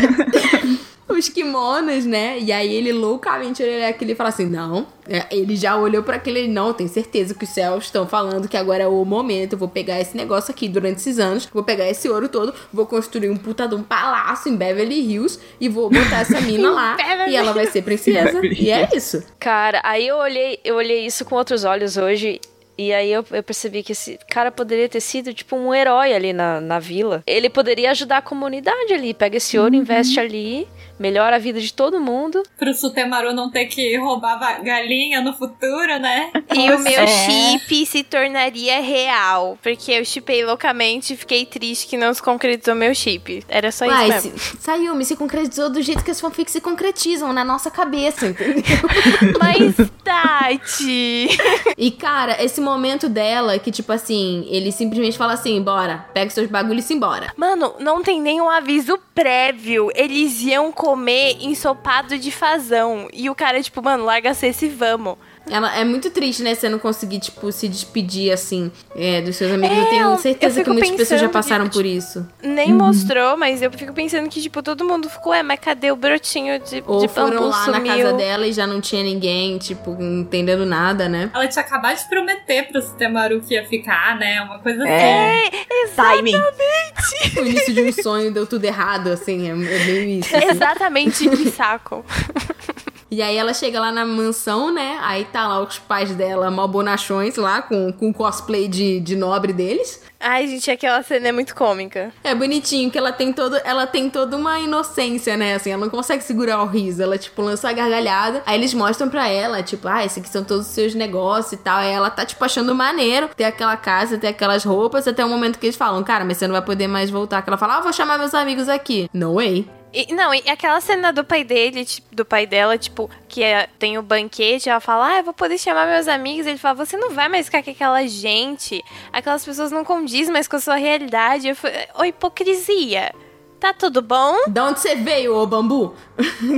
os kimonos, né? E aí ele loucamente olha aquele e fala assim: não. É, Ele já olhou pra aquele, não, tenho certeza que os céus estão falando que agora é o momento. Eu vou pegar esse negócio aqui durante esses anos, vou pegar esse ouro todo, vou construir um puta de um palácio em Beverly Hills e vou botar essa mina lá. E ela vai ser princesa. e é isso. Cara, aí eu olhei, eu olhei isso com outros olhos hoje. E aí eu, eu percebi que esse cara poderia ter sido tipo um herói ali na, na vila. Ele poderia ajudar a comunidade ali. Pega esse ouro, investe ali, melhora a vida de todo mundo. Pro Sutemaru não ter que roubar galinha no futuro, né? E o meu É. chip se tornaria real. Porque eu chipei loucamente e fiquei triste que não se concretizou meu chip. Era só Uai, isso mesmo. se, Sayumi se concretizou do jeito que as fanfics se concretizam na nossa cabeça, entendeu? Mas, Tati. E, cara, esse momento dela, que, tipo assim, ele simplesmente fala assim: bora, pega seus bagulhos e se embora. Mano, não tem nenhum aviso prévio. Eles iam comer ensopado de fazão. E o cara, tipo, mano, larga cesse e vamos. Ela é muito triste, né? Você não conseguir, tipo, se despedir, assim, é, dos seus amigos. eu É, tenho eu certeza que fico muitas pessoas já passaram de- por isso. Nem mostrou, mas eu fico pensando que, tipo, todo mundo ficou, é, mas cadê o brotinho de, Ou de foram bambu lá sumiu? na casa dela e já não tinha ninguém, tipo, entendendo nada, né? Ela tinha acabado de prometer pro Sutemaru que ia ficar, né? Uma coisa assim. É. Timing. o início de um sonho deu tudo errado, assim, é, é meio isso. assim. Exatamente, que saco. E aí ela chega lá na mansão, né? Aí tá lá os pais dela, mal bonachões lá, com, com cosplay de, de nobre deles. Ai, gente, aquela cena é muito cômica. É bonitinho que ela tem todo, ela tem toda uma inocência, né? Assim, ela não consegue segurar o riso, ela tipo lança a gargalhada. Aí eles mostram pra ela, tipo, ah, esses aqui são todos os seus negócios e tal. Aí ela tá tipo achando maneiro ter aquela casa, ter aquelas roupas, até o momento que eles falam, cara, mas você não vai poder mais voltar. Que ela fala, ah, vou chamar meus amigos aqui. No way. E, não, e aquela cena do pai dele, tipo, do pai dela, tipo, que é- tem o banquete, ela fala, ah, eu vou poder chamar meus amigos. Ele fala, você não vai mais ficar com aquela gente. Aquelas pessoas não condizem mais com a sua realidade. Eu falei, ô, hipocrisia. Tá tudo bom? Da onde você veio, ô bambu?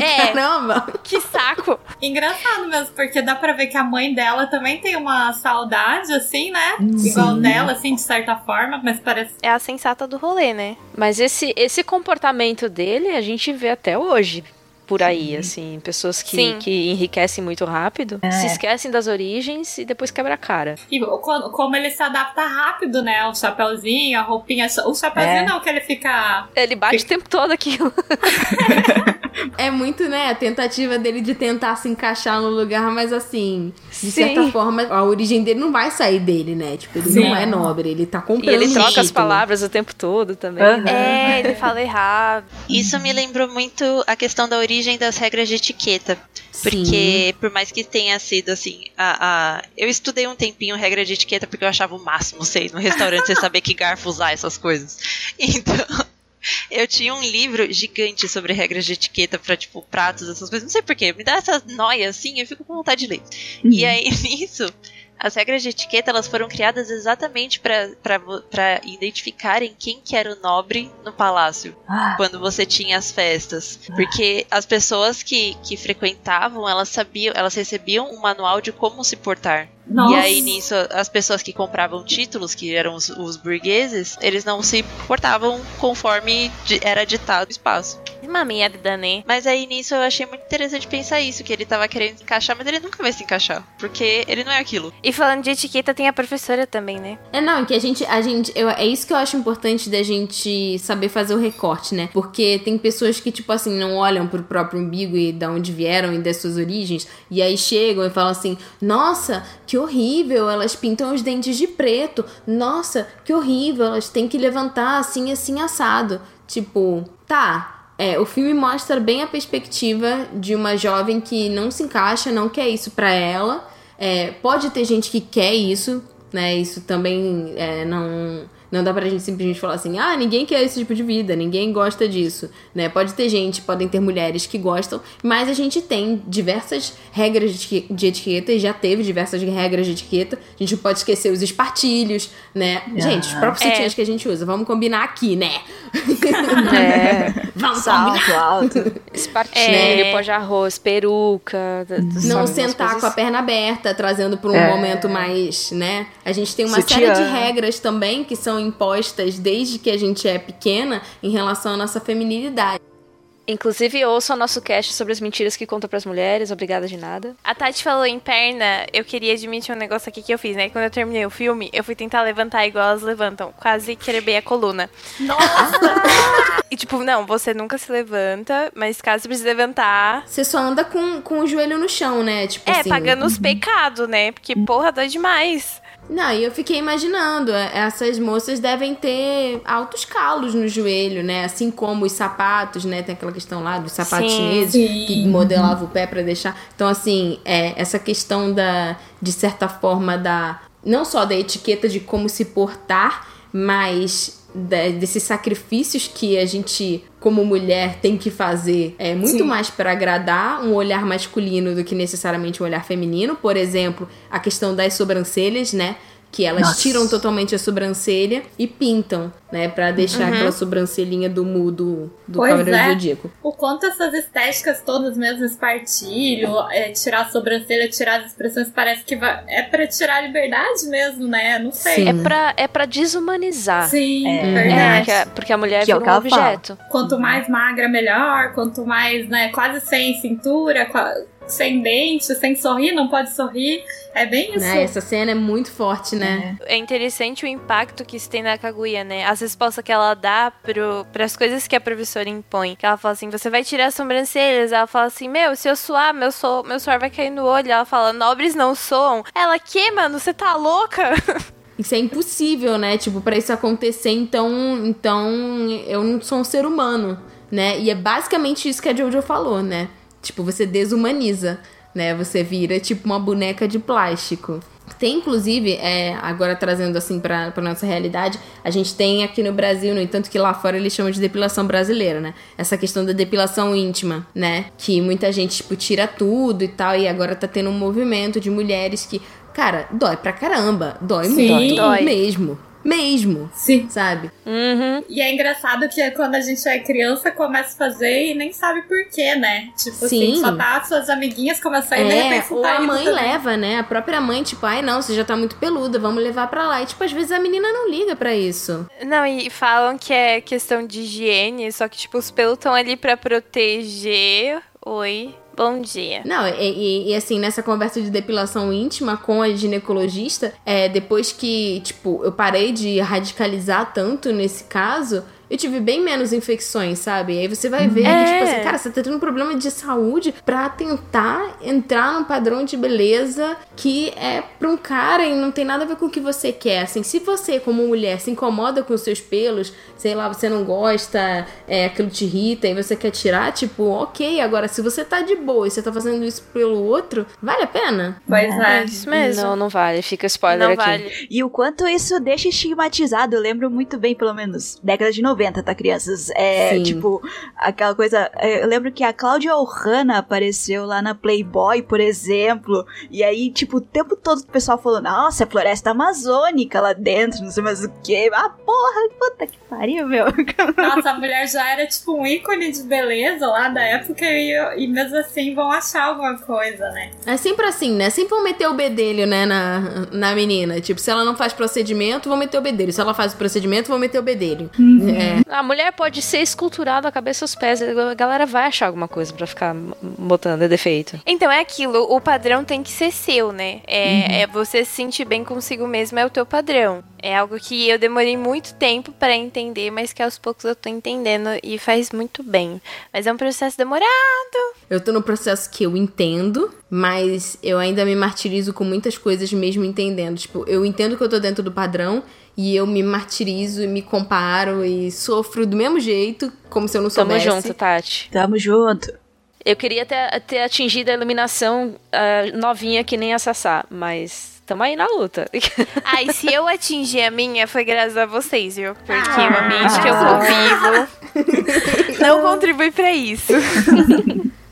É. Caramba! Que saco. Engraçado mesmo, porque dá pra ver que a mãe dela também tem uma saudade, assim, né? Igual dela, assim, de certa forma, mas parece. É a sensata do rolê, né? Mas esse, esse comportamento dele a gente vê até hoje por aí, assim. Pessoas que, Sim. que enriquecem muito rápido, se esquecem das origens e depois quebra a cara. E quando- como ele se adapta rápido, né? O chapéuzinho, a roupinha. O chapéuzinho É. não, que ele fica. Ele bate o tempo todo aquilo. É muito, né, a tentativa dele de tentar se encaixar no lugar, mas assim, de Sim. certa forma, a origem dele não vai sair dele, né? Tipo, ele não Sim. é nobre, ele tá E comprando ele um troca as título. palavras o tempo todo também. Aham. É, ele fala errado. Isso me lembrou muito a questão da origem das regras de etiqueta. Sim. Porque, por mais que tenha sido assim, a, a- eu estudei um tempinho regra de etiqueta porque eu achava o máximo, sei, no restaurante você saber que garfo usar essas coisas. Então, eu tinha um livro gigante sobre regras de etiqueta pra, tipo, pratos, essas coisas. Não sei porquê, me dá essa noia assim, eu fico com vontade de ler. E aí, nisso, as regras de etiqueta elas foram criadas exatamente pra identificarem quem que era o nobre no palácio Ah, quando você tinha as festas. Porque as pessoas que, que frequentavam, elas sabiam, elas recebiam um manual de como se portar. Nossa. E aí, nisso, as pessoas que compravam títulos, que eram os, os burgueses, eles não se portavam conforme era ditado o espaço. Uma merda, né? Mas aí, nisso, eu achei muito interessante pensar isso, que ele tava querendo se encaixar, mas ele nunca vai se encaixar. Porque ele não é aquilo. E falando de etiqueta, tem a professora também, né? É, não, que a gente, a gente, eu, é isso que eu acho importante da gente saber fazer o recorte, né? Porque tem pessoas que, tipo assim, não olham pro próprio umbigo e da onde vieram e das suas origens, e aí chegam e falam assim, nossa, que horrível, elas pintam os dentes de preto, nossa, que horrível, elas têm que levantar assim, assim, assado. Tipo, tá, é, o filme mostra bem a perspectiva de uma jovem que não se encaixa, não quer isso pra ela. É, pode ter gente que quer isso, né? Isso também é, não. Não dá pra gente simplesmente falar assim, ah, ninguém quer esse tipo de vida, ninguém gosta disso, né? Pode ter gente, podem ter mulheres que gostam, mas a gente tem diversas regras de de etiqueta e já teve diversas regras de etiqueta. A gente não pode esquecer os espartilhos, né? Gente, os próprios É. sutiãs que a gente usa, vamos combinar aqui, né? É. Vamos combinar. salto alto. Espartilho, É. pó de arroz, peruca. Não sentar coisas com a perna aberta, trazendo para um É. momento mais, né? A gente tem uma Sutiã. série de regras também que são impostas desde que a gente é pequena em relação à nossa feminilidade. Inclusive, ouça o nosso cast sobre as mentiras que conta pras mulheres. Obrigada de nada. A Tati falou em perna, eu queria admitir um negócio aqui que eu fiz, né? Quando eu terminei o filme, eu fui tentar levantar igual elas levantam. Quase quebrei a coluna. Nossa! e tipo, não, você nunca se levanta, mas caso precise levantar. Você só anda com, com o joelho no chão, né? Tipo É, assim. pagando os pecados, né? Porque, porra, dói demais. Não, e eu fiquei imaginando, é, essas moças devem ter altos calos no joelho, né? Assim como os sapatos, né? Tem aquela questão lá dos sapatos Sim, chineses sim. que modelava o pé pra deixar. Então, assim, é, essa questão da, de certa forma, da não só da etiqueta de como se portar, mas da- desses sacrifícios que a gente, como mulher, tem que fazer é muito Sim. mais para agradar um olhar masculino do que necessariamente um olhar feminino. Por exemplo, a questão das sobrancelhas, né? Que elas Nossa. tiram totalmente a sobrancelha e pintam, né? Pra deixar aquela sobrancelhinha do mudo do Pois Cavaleiro é. do Zodíaco. O quanto essas estéticas todas mesmo, espartilho, é, tirar a sobrancelha, tirar as expressões, parece que vai, é pra tirar a liberdade mesmo, né? Não sei. Sim. É pra, é pra desumanizar. Sim, É. É, verdade. porque, a, porque a mulher Que é o vira que um ela fala. objeto. Quanto mais magra, melhor. Quanto mais, né, quase sem cintura, qua- sem dente, sem sorrir, não pode sorrir. É bem isso. Né? Essa cena é muito forte, né? É interessante o impacto que isso tem na Kaguya, né? As respostas que ela dá para as coisas que a professora impõe. Que ela fala assim: você vai tirar as sobrancelhas. Ela fala assim: meu, se eu suar, meu, so, meu suor vai cair no olho. Ela fala: nobres não soam. Ela, que, mano? Você tá louca? Isso é impossível, né? Tipo, para isso acontecer, então, então eu não sou um ser humano, né? E é basicamente isso que a Jojo falou, né? Tipo, você desumaniza, né? Você vira tipo uma boneca de plástico. Tem, inclusive, é, agora trazendo assim pra, pra nossa realidade, a gente tem aqui no Brasil, no entanto que lá fora eles chamam de depilação brasileira, né? Essa questão da depilação íntima, né? Que muita gente, tipo, tira tudo e tal, e agora tá tendo um movimento de mulheres que, cara, dói pra caramba. Dói Sim. muito Dói. mesmo. Mesmo. Sim. Sabe? Uhum. E é engraçado que quando a gente é criança, começa a fazer e nem sabe por quê, né? Tipo Sim. assim, só tá suas amiguinhas começam a ir de É, repente você ou tá a mãe também. leva, né? A própria mãe, tipo, ai não, você já tá muito peluda, vamos levar pra lá. E, tipo, às vezes a menina não liga pra isso. Não, e falam que é questão de higiene, só que, tipo, os pelos estão ali pra proteger. Oi, bom dia. Não, e, e- e, assim, nessa conversa de depilação íntima com a ginecologista, é, depois que, tipo, eu parei de radicalizar tanto nesse caso, eu tive bem menos infecções, sabe? E aí você vai ver que, É. tipo assim, cara, você tá tendo um problema de saúde pra tentar entrar num padrão de beleza que é pra um cara e não tem nada a ver com o que você quer. Assim, se você, como mulher, se incomoda com os seus pelos, sei lá, você não gosta, é, aquilo te irrita e você quer tirar, tipo, ok. Agora, se você tá de boa e você tá fazendo isso pelo outro, vale a pena? Pois É é. isso mesmo. Não, não vale. Fica spoiler Não aqui. vale. E o quanto isso deixa estigmatizado, eu lembro muito bem, pelo menos, década de 90, tá, crianças? É, Sim. tipo, aquela coisa. é, Eu lembro que a Cláudia Ohana apareceu lá na Playboy, por exemplo, e aí, tipo, o tempo todo o pessoal falou: nossa, é floresta amazônica lá dentro, não sei mais o que. Ah, porra, puta que pariu, meu. Nossa, a mulher já era tipo um ícone de beleza lá da época e, e mesmo assim vão achar alguma coisa, né? É sempre assim, né? Sempre vão meter o bedelho, né, na, na menina. Tipo, se ela não faz procedimento, vão meter o bedelho. Se ela faz o procedimento, vão meter o bedelho. É. A mulher pode ser esculturada a cabeça aos pés. A galera vai achar alguma coisa pra ficar botando é defeito. Então é aquilo, o padrão tem que ser seu, né? É, é você se sentir bem consigo mesmo, é o teu padrão. É algo que eu demorei muito tempo pra entender, mas que aos poucos eu tô entendendo e faz muito bem. Mas é um processo demorado. Eu tô no processo que eu entendo, mas eu ainda me martirizo com muitas coisas mesmo entendendo. Tipo, eu entendo que eu tô dentro do padrão e eu me martirizo e me comparo e sofro do mesmo jeito, como se eu não Tamo soubesse. junto, Tati. Tamo junto. Eu queria ter, ter atingido a iluminação ah, novinha que nem a Sassá, mas tamo aí na luta. Ai, se eu atingir a minha, foi graças a vocês, viu? Porque o ambiente que eu convivo não contribui pra isso.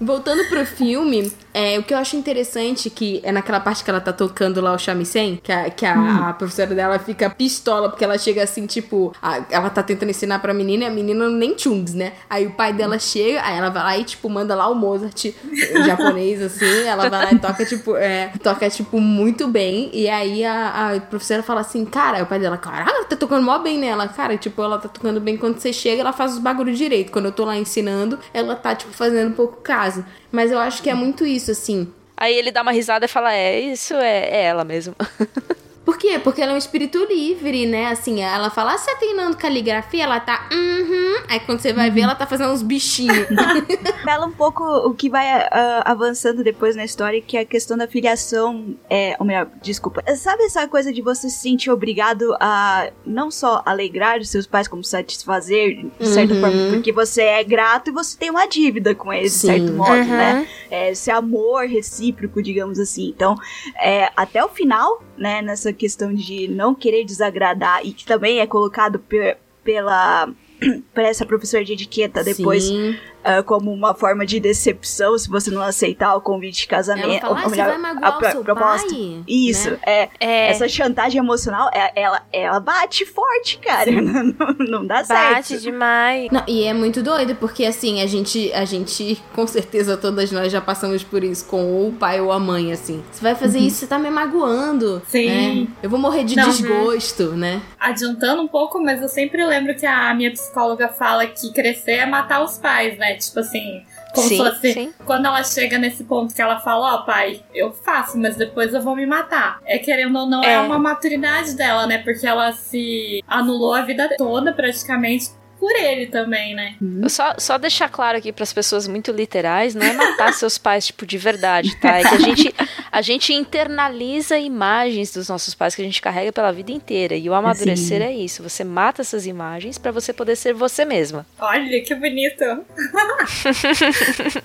Voltando pro filme, é, o que eu acho interessante que é naquela parte que ela tá tocando lá o shamisen, que, a, que a, a professora dela fica pistola, porque ela chega assim, tipo, a- ela tá tentando ensinar pra menina e a menina nem chungs, né? Aí o pai dela chega, aí ela vai lá e, tipo, manda lá o Mozart em japonês, assim, ela vai lá e toca, tipo, é, toca, tipo, muito bem. E aí a, a professora fala assim, cara, aí o pai dela, caraca, ela tá tocando mó bem nela. Cara, tipo, ela tá tocando bem quando você chega, ela faz os bagulho direito. Quando eu tô lá ensinando, ela tá, tipo, fazendo pouco caso. Mas eu acho que é muito isso, assim. Aí ele dá uma risada e fala: É, isso é, é ela mesmo. Por quê? Porque ela é um espírito livre, né? Assim, ela fala, ah, você tá treinando caligrafia? Ela tá, uhum. Aí quando você vai ver, ela tá fazendo uns bichinhos. Fala um pouco o que vai ah, avançando depois na história, que é a questão da filiação. É, ou melhor, desculpa. Sabe essa coisa de você se sentir obrigado a não só alegrar os seus pais, como satisfazer, de certa Uhum. forma, porque você é grato e você tem uma dívida com eles, de certo modo, Uhum. né? É, esse amor recíproco, digamos assim. Então, é, até o final, né, nessa questão de não querer desagradar, e que também é colocado pe- pela. Por essa professora de etiqueta depois Sim. Ah, como uma forma de decepção se você não aceitar o convite de casamento. Ela fala, ou ah, você melhor, vai magoar a o pro- seu proposta. pai? Isso, né? é, É, Essa chantagem emocional, é- ela, ela bate forte, cara. Não, não dá bate certo. demais. Não, e é muito doido, porque assim, a gente, a gente, com certeza todas nós já passamos por isso, com ou o pai ou a mãe, assim. Você vai fazer isso, você tá me magoando. Sim. né? Eu vou morrer de Não. desgosto, né? Adiantando um pouco, mas eu sempre lembro que a minha psicóloga fala que crescer é matar os pais, né? Né? Tipo assim, como Sim, se fosse. sim. Quando ela chega nesse ponto que ela fala, ó, pai, eu faço, mas depois eu vou me matar. É querendo ou não, é. É. uma maturidade dela, né? Porque ela se anulou a vida toda, praticamente, por ele também, né? Só, só deixar claro aqui para as pessoas muito literais, não é matar seus pais, tipo, de verdade, tá? É que a gente, a gente internaliza imagens dos nossos pais que a gente carrega pela vida inteira. E o amadurecer Sim. é isso. Você mata essas imagens para você poder ser você mesma. Olha que bonito.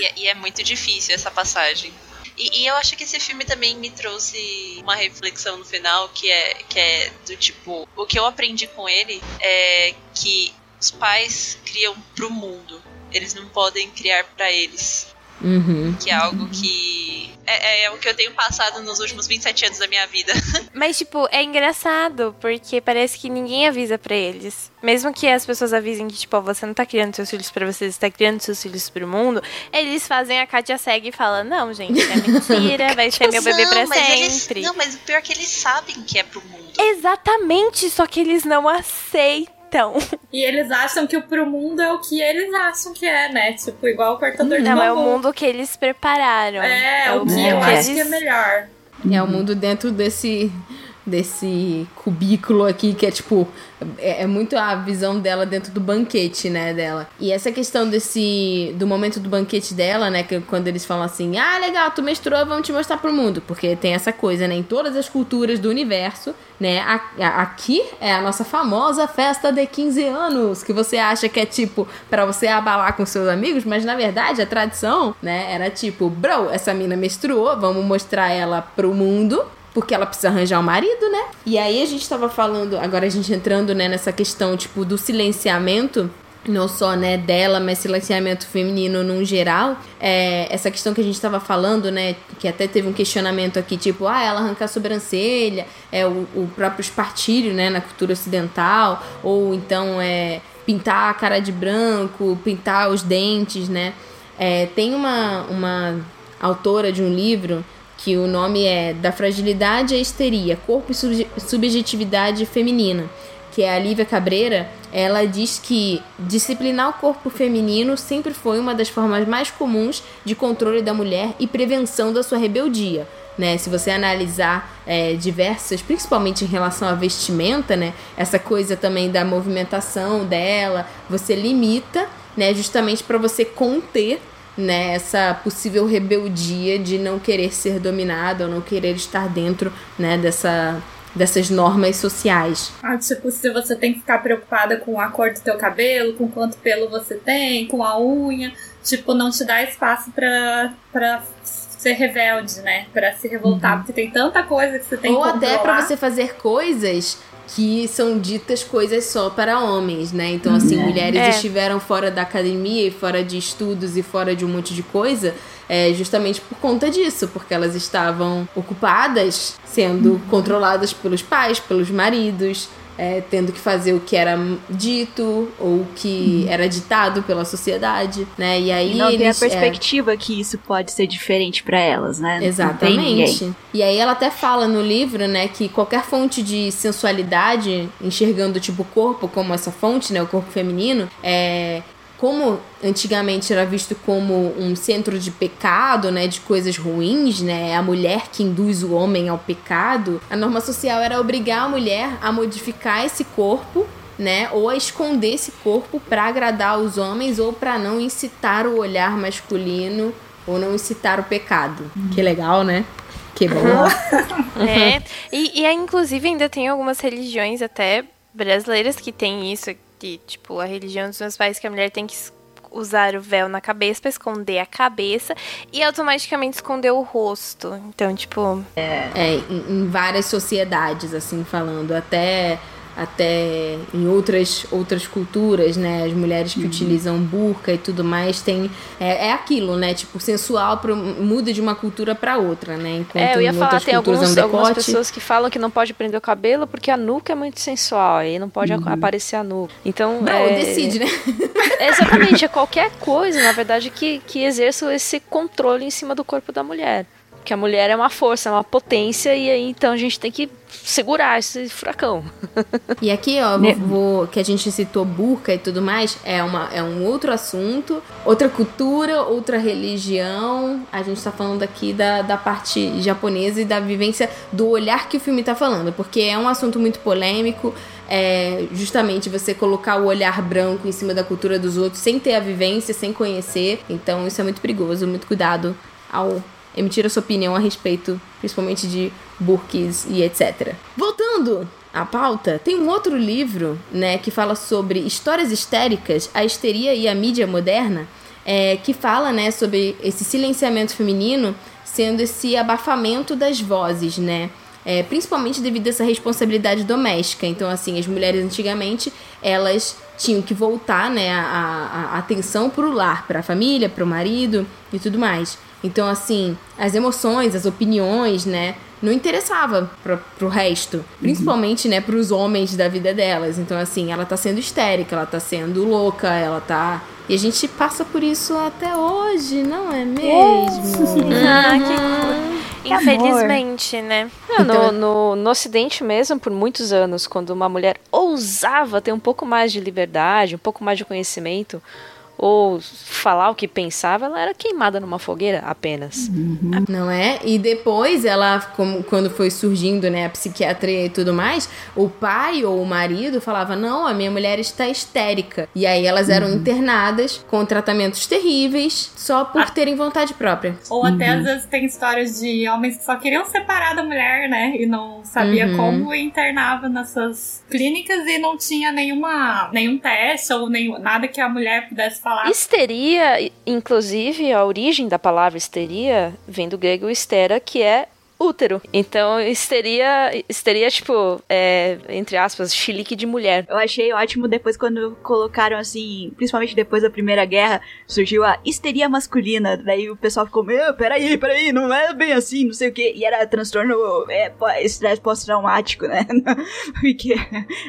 E, é- e é muito difícil essa passagem. E, e eu acho que esse filme também me trouxe uma reflexão no final que é, que é do tipo: o que eu aprendi com ele é que os pais criam pro mundo, eles não podem criar pra eles. Uhum. Que é algo que. É, é o que eu tenho passado nos últimos 27 anos da minha vida. Mas, tipo, é engraçado, porque parece que ninguém avisa pra eles. Mesmo que as pessoas avisem que, tipo, você não tá criando seus filhos pra você, você tá criando seus filhos pro mundo, eles fazem a Katia cega e falam, não, gente, é mentira, vai ser meu bebê pra mas eles- sempre. não, mas o pior é que eles sabem que é pro mundo. Exatamente, só que eles não aceitam. E eles acham que o pro mundo é o que eles acham que é, né? Tipo, igual o cortador de Não, é o mundo que eles prepararam. É, o que mundo eu que acho eles- que é melhor. É o mundo dentro desse desse cubículo aqui que é tipo é, é muito a visão dela dentro do banquete, né, dela. E essa questão desse do momento do banquete dela, né, que quando eles falam assim: "Ah, legal, tu menstruou, vamos te mostrar pro mundo", porque tem essa coisa, né, em todas as culturas do universo, né? a- a- aqui é a nossa famosa festa de 15 anos, que você acha que é tipo pra você abalar com seus amigos, mas na verdade a tradição, né, era tipo, bro, essa mina menstruou, vamos mostrar ela pro mundo porque ela precisa arranjar um marido, né? E aí a gente tava falando, agora a gente entrando, né, nessa questão, tipo, do silenciamento, não só, né, dela, mas silenciamento feminino num geral. É, essa questão que a gente tava falando, né, que até teve um questionamento aqui, tipo, ah, ela arrancar a sobrancelha, é o, o próprio espartilho, né, na cultura ocidental, ou então é pintar a cara de branco, pintar os dentes, né? É, tem uma, uma autora de um livro que o nome é Da Fragilidade à Histeria, Corpo e Subje- Subjetividade Feminina, que é a Lívia Cabreira. Ela diz que disciplinar o corpo feminino sempre foi uma das formas mais comuns de controle da mulher e prevenção da sua rebeldia. Né, se você analisar é, diversas, principalmente em relação à vestimenta, né, essa coisa também da movimentação dela, você limita, né, justamente para você conter né, essa possível rebeldia de não querer ser dominada ou não querer estar dentro né, dessa, dessas normas sociais. Ah, tipo, se você tem que ficar preocupada com a cor do teu cabelo, com quanto pelo você tem, com a unha, tipo, não te dá espaço pra, pra ser rebelde, né? Pra se revoltar, porque tem tanta coisa que você tem ou que até controlar. para você fazer coisas que são ditas coisas só para homens, né? Então, assim, mulheres É. estiveram fora da academia e fora de estudos e fora de um monte de coisa, é, justamente por conta disso, porque elas estavam ocupadas, sendo controladas pelos pais, pelos maridos, é, tendo que fazer o que era dito ou o que era ditado pela sociedade, né? E aí E não tem a eles, é, perspectiva que isso pode ser diferente pra elas, né? Exatamente. E aí ela até fala no livro, né, que qualquer fonte de sensualidade, enxergando tipo o corpo como essa fonte, né, o corpo feminino, é como antigamente era visto como um centro de pecado, né, de coisas ruins, né, a mulher que induz o homem ao pecado, a norma social era obrigar a mulher a modificar esse corpo né? Ou a esconder esse corpo para agradar os homens ou para não incitar o olhar masculino ou não incitar o pecado. Que legal, né? Que bom. É. E, e aí, inclusive, ainda tem algumas religiões até brasileiras que tem isso, que, tipo, a religião dos meus pais, que a mulher tem que usar o véu na cabeça pra esconder a cabeça e automaticamente esconder o rosto. Então, tipo, É, em, em várias sociedades, assim, falando. Até, até em outras, outras culturas, né? As mulheres que utilizam burca e tudo mais, tem... É, é aquilo, né? Tipo, sensual pro- muda de uma cultura para outra, né? Enquanto É, eu ia falar, tem culturas alguns, é um algumas pessoas que falam que não pode prender o cabelo porque a nuca é muito sensual, aí não pode a- aparecer a nuca. Então, Bro, é, decide, né? é exatamente, é qualquer coisa, na verdade, que, que exerça esse controle em cima do corpo da mulher. Que a mulher é uma força, é uma potência, e aí então a gente tem que segurar esse furacão. E aqui, ó, vou, vou- que a gente citou burca e tudo mais, é, uma, é um outro assunto, outra cultura, outra religião. A gente tá falando aqui da, da parte japonesa e da vivência do olhar que o filme tá falando, porque é um assunto muito polêmico. É justamente você colocar o olhar branco em cima da cultura dos outros sem ter a vivência, sem conhecer. Então isso é muito perigoso, muito cuidado ao emitir a sua opinião a respeito, principalmente de burques e etc. Voltando à pauta, tem um outro livro, né, que fala sobre histórias histéricas, a histeria e a mídia moderna, é, que fala, né, sobre esse silenciamento feminino sendo esse abafamento das vozes, né? É, principalmente devido a essa responsabilidade doméstica. Então, assim, as mulheres antigamente, elas tinham que voltar, né, a, a, a atenção pro lar, pra família, pro marido e tudo mais. Então, assim, as emoções, as opiniões, né, não interessava pra, pro resto, principalmente, né, pros homens da vida delas. Então, assim, ela tá sendo histérica, ela tá sendo louca, ela tá... E a gente passa por isso até hoje, não é mesmo? Ah, que... Infelizmente, né? Não, Então- no, no, no Ocidente mesmo, por muitos anos, quando uma mulher ousava ter um pouco mais de liberdade, um pouco mais de conhecimento, ou falar o que pensava, ela era queimada numa fogueira apenas. Não é? E depois ela, como, quando foi surgindo, né, a psiquiatria e tudo mais, o pai ou o marido falava: Não, a minha mulher está histérica. E aí elas eram internadas com tratamentos terríveis só por terem vontade própria. Ou até às vezes tem histórias de homens que só queriam separar da mulher, né? E não sabia Uhum. como e internava nessas clínicas e não tinha nenhuma, nenhum teste ou nenhum, nada que a mulher pudesse falar. Histeria, inclusive, a origem da palavra histeria vem do grego histera, que é útero. Então, histeria, histeria tipo, é, entre aspas, chilique de mulher. Eu achei ótimo depois quando colocaram assim, principalmente depois da Primeira Guerra, surgiu a histeria masculina. Daí o pessoal ficou, meu, peraí, peraí, não é bem assim, não sei o quê. E era transtorno, é, estresse pós-traumático, né? porque,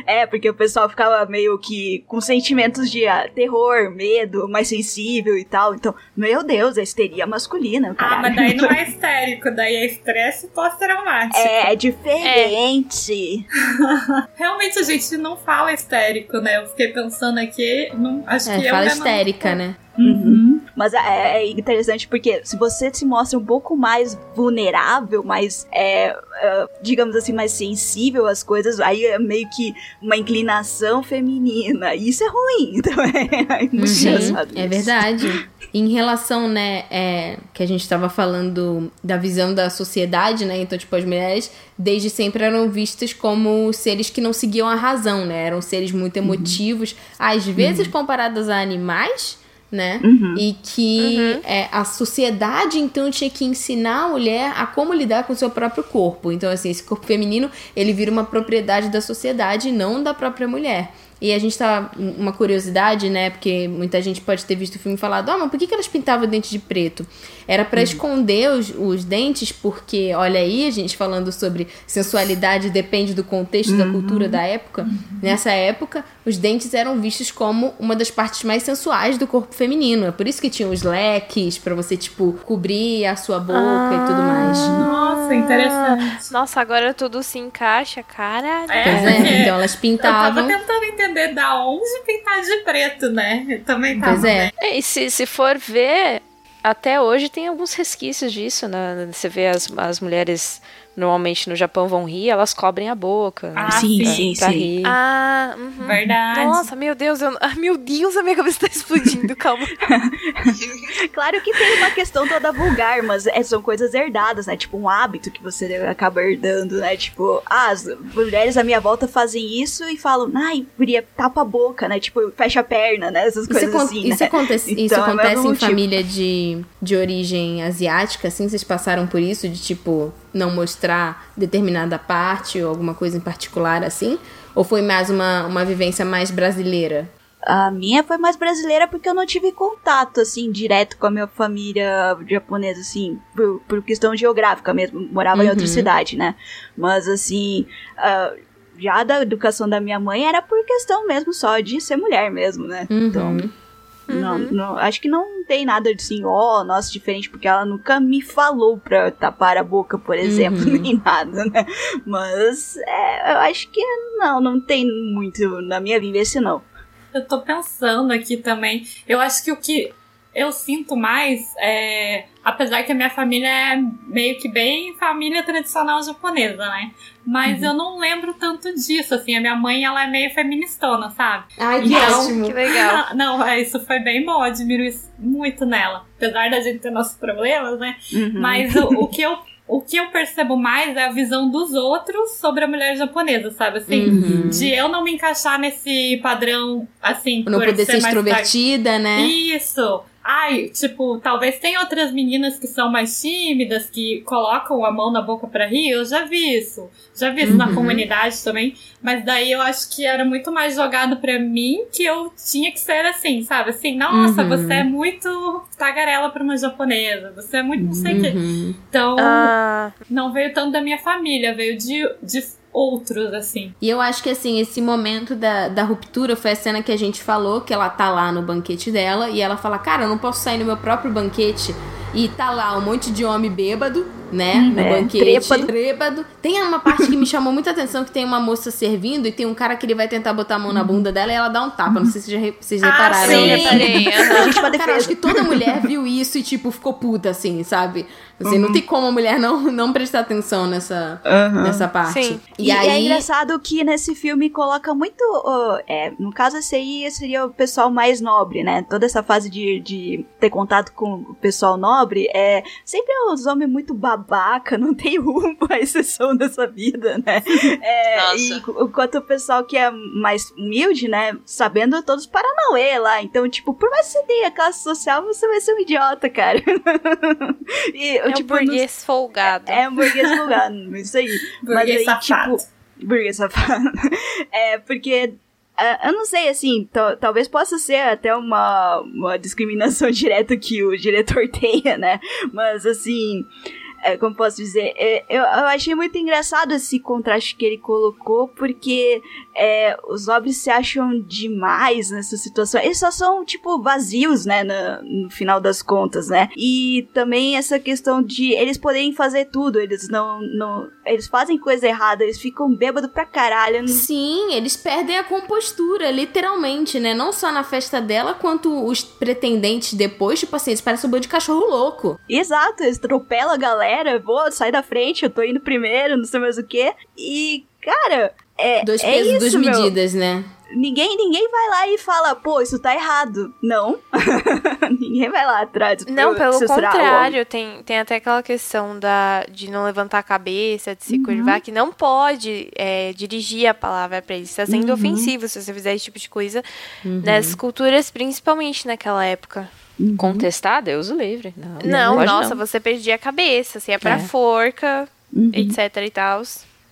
é, porque o pessoal ficava meio que com sentimentos de ah, terror, medo, mais sensível e tal. Então, meu Deus, a histeria masculina, Ah, caralho. mas daí não é histérico, daí é estresse pós-traumático. É, é diferente. Realmente a gente não fala histérico, né? Eu fiquei pensando aqui, não, acho que É, eu fala já não- histérica, né? Uhum. Mas é, é interessante porque se você se mostra um pouco mais vulnerável, mais, é, é, digamos assim, mais sensível às coisas, aí é meio que uma inclinação feminina. E isso é ruim também. É muito engraçado é verdade. Em relação, né, é, que a gente estava falando da visão da sociedade, né? Então, tipo, as mulheres desde sempre eram vistas como seres que não seguiam a razão, né? Eram seres muito emotivos, às vezes comparadas a animais, né? E que é, a sociedade, então, tinha que ensinar a mulher a como lidar com o seu próprio corpo. Então, assim, esse corpo feminino, ele vira uma propriedade da sociedade e não da própria mulher. E a gente tá. Uma curiosidade, né? Porque muita gente pode ter visto o filme e falado: Ah, mas por que, que elas pintavam o dente de preto? Era pra esconder os, os dentes, porque, olha aí, a gente falando sobre sensualidade depende do contexto da cultura da época. Nessa época, os dentes eram vistos como uma das partes mais sensuais do corpo feminino. É por isso que tinham os leques, pra você, tipo, cobrir a sua boca e tudo mais. Nossa, interessante. Nossa, agora tudo se encaixa, caralho. É, Pois é, então elas Eu tava pintavam. tentando entender da onde pintar de preto, né? Eu também tava. Pois é. É, e se, se for ver, até hoje tem alguns resquícios disso, né? Você vê as, as mulheres normalmente no Japão vão rir, elas cobrem a boca. Ah, né? sim, sim, sim, pra sim. rir. Ah, uhum. Verdade. Nossa, meu Deus, eu... ah, meu Deus, a minha cabeça tá explodindo, calma. Claro que tem uma questão toda vulgar, mas é- são coisas herdadas, né? Tipo, um hábito que você acaba herdando, né? Tipo, ah, as mulheres à minha volta fazem isso e falam, ai, guria, tapa a boca, né? Tipo, fecha a perna, né? Essas Isso, coisas acon- assim, isso né? acontece, isso Então, é acontece mesmo em motivo. família de, de origem asiática, assim? Vocês passaram por isso? De, tipo, não mostrar determinada parte ou alguma coisa em particular, assim? Ou foi mais uma, uma vivência mais brasileira? A minha foi mais brasileira porque eu não tive contato, assim, direto com a minha família japonesa, assim, por, por questão geográfica mesmo. Morava em outra Uhum. cidade, né? Mas, assim, ah, já da educação da minha mãe era por questão mesmo só de ser mulher mesmo, né? Uhum. Então, Não, não, acho que não tem nada de assim, ó, nossa, diferente, porque ela nunca me falou pra tapar a boca, por exemplo, Uhum. nem nada, né? Mas é, eu acho que não, não tem muito na minha vivência, não. Eu tô pensando aqui também. Eu acho que o que eu sinto mais é. Apesar que a minha família é meio que bem família tradicional japonesa, né? Mas eu não lembro tanto disso, assim. A minha mãe, ela é meio feministona, sabe? Ai, que Então, ótimo. Que legal. Não, é, isso foi bem bom, eu admiro isso muito nela. Apesar da gente ter nossos problemas, né? Uhum. Mas o, o que eu. O que eu percebo mais é a visão dos outros sobre a mulher japonesa, sabe? Assim, Uhum. de eu não me encaixar nesse padrão, assim, Não por poder ser mais extrovertida, né? isso. Ai, tipo, talvez tenha outras meninas que são mais tímidas, que colocam a mão na boca pra rir. Eu já vi isso. Já vi isso na Uhum. comunidade também. Mas daí eu acho que era muito mais jogado pra mim que eu tinha que ser assim, sabe? Assim, nossa, Uhum. você é muito tagarela pra uma japonesa. Você é muito não sei o quê. Uhum. Então, Ah, não veio tanto da minha família, veio de, de outros, assim. E eu acho que assim, esse momento da, da ruptura foi a cena que a gente falou, que ela tá lá no banquete dela e ela fala, cara, eu não posso sair no meu próprio banquete e tá lá um monte de homem bêbado, né? No É, banquete. trêbado. Trêbado. Tem uma parte que me chamou muita atenção que tem uma moça servindo e tem um cara que ele vai tentar botar a mão na bunda dela e ela dá um tapa. Não sei se já vocês Ah, repararam. sim, né? reparei. aham. A gente pra Cara, acho que toda mulher viu isso e, tipo, ficou puta, assim, sabe? Assim, Uhum. não tem como a mulher não, não prestar atenção nessa, Aham. nessa parte. Sim. E, E, aí. é engraçado que nesse filme coloca muito. é, no caso, esse aí seria o pessoal mais nobre, né? Toda essa fase de, de ter contato com o pessoal nobre é sempre os homens muito babaca, não tem rumo à exceção dessa vida, né? É, Nossa. E enquanto o pessoal que é mais humilde, né? Sabendo todos os paranauê lá. Então, tipo, por mais que você tenha classe social, você vai ser um idiota, cara. e, É um tipo, nos- burguês folgado. é um burguês folgado, isso aí. Burguês Mas aí, safado. tipo, burguês safado. É, porque. Ah, Eu não sei, assim, tal- talvez possa ser até uma, uma discriminação direta que o diretor tenha, né? Mas, assim, é, como posso dizer, é, eu, eu achei muito engraçado esse contraste que ele colocou, porque é, os nobres se acham demais nessa situação. Eles só são, tipo, vazios, né, na- no final das contas, né? E também essa questão de eles poderem fazer tudo, eles não. não eles fazem coisa errada, eles ficam bêbados pra caralho. Sim, eles perdem a compostura, literalmente, né? Não só na festa dela, quanto os pretendentes depois, tipo assim, eles parecem um bando de cachorro louco. Exato, eles atropelam a galera, vou, sai da frente, eu tô indo primeiro, não sei mais o que. E, cara, é. Dois é pesos, isso, duas meu. medidas, né? Ninguém, ninguém vai lá e fala, pô, isso tá errado. Não. ninguém vai lá atrás. Não, pelo contrário, tem, tem até aquela questão da, de não levantar a cabeça, de se Uhum. curvar, que não pode é, dirigir a palavra pra eles. Uhum. sendo ofensivo se você fizer esse tipo de coisa nessas culturas, principalmente naquela época. Contestar, Deus o livre. Não, Não, pode nossa, não. você perdia a cabeça, você ia pra É. forca, Uhum. etc e tal.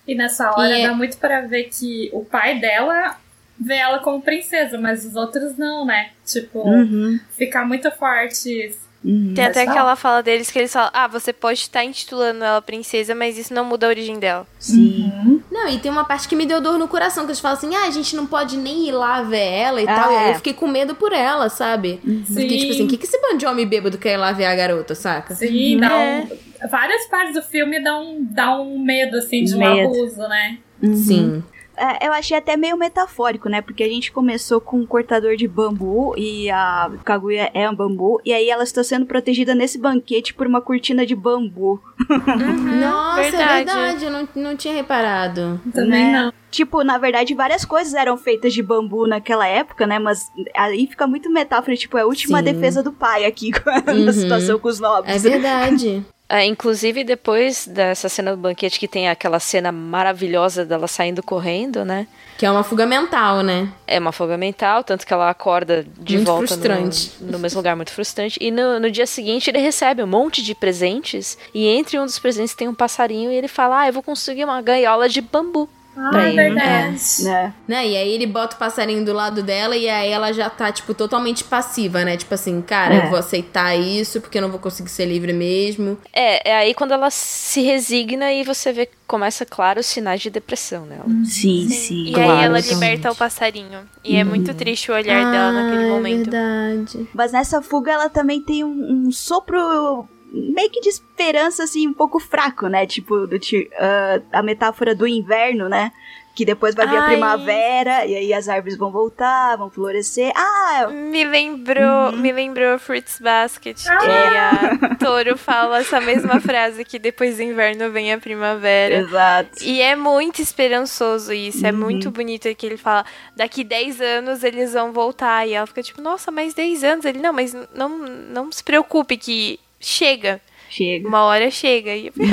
E nessa hora E é- dá muito pra ver que o pai dela vê ela como princesa, mas os outros não, né? Tipo, Uhum, ficar muito forte. Uhum. Tem até Mas aquela fala deles que eles falam: ah, você pode estar intitulando ela princesa, mas isso não muda a origem dela. Sim. Não, e tem uma parte que me deu dor no coração, que eles falam assim, ah, a gente não pode nem ir lá ver ela e Ah, tal. E aí é. eu fiquei com medo por ela, sabe? Eu fiquei tipo assim, o que, que esse bando de homem bêbado quer ir lá ver a garota, saca? Sim, dá É. um, várias partes do filme dá um, dá um medo, assim, de um Medo. abuso, né? Sim. É, eu achei até meio metafórico, né? Porque a gente começou com um cortador de bambu e a Kaguya é um bambu. E aí ela está sendo protegida nesse banquete por uma cortina de bambu. Nossa, é verdade. verdade, eu não, não tinha reparado. Também Né? não. Tipo, na verdade, várias coisas eram feitas de bambu naquela época, né? Mas aí fica muito metáfora, tipo, é a última Sim. defesa do pai aqui Uhum. na situação com os É nobres. verdade. É, inclusive, depois dessa cena do banquete, que tem aquela cena maravilhosa dela saindo correndo, né? que é uma fuga mental, né? É uma fuga mental, tanto que ela acorda de Muito volta frustrante. No, no mesmo lugar, muito frustrante. E no, no dia seguinte ele recebe um monte de presentes. E entre um dos presentes tem um passarinho e ele fala: Ah, eu vou conseguir uma gaiola de bambu. Ah, Pra é ele. verdade. né? Né? E aí ele bota o passarinho do lado dela e aí ela já tá, tipo, totalmente passiva, né? Tipo assim, cara, É. eu vou aceitar isso porque eu não vou conseguir ser livre mesmo. É, é aí quando ela se resigna e você vê que começa, claro, os sinais de depressão nela. Sim, sim. E Claro, aí ela totalmente. liberta o passarinho. E é muito triste o olhar dela naquele Ah, é momento. verdade. Mas nessa fuga ela também tem um, um sopro meio que de esperança, assim, um pouco fraco, né? Tipo, do, ah, a metáfora do inverno, né? Que depois vai vir a Ai. primavera e aí as árvores vão voltar, vão florescer. Ah, Me lembrou, me lembrou Fruits Basket, que a Toro fala essa mesma frase que depois do inverno vem a primavera. exato. E é muito esperançoso isso, é muito bonito que ele fala, daqui 10 anos eles vão voltar. E ela fica tipo, nossa, mais 10 anos? Ele, não, mas não, não se preocupe que chega, Chega. uma hora chega. E eu fico,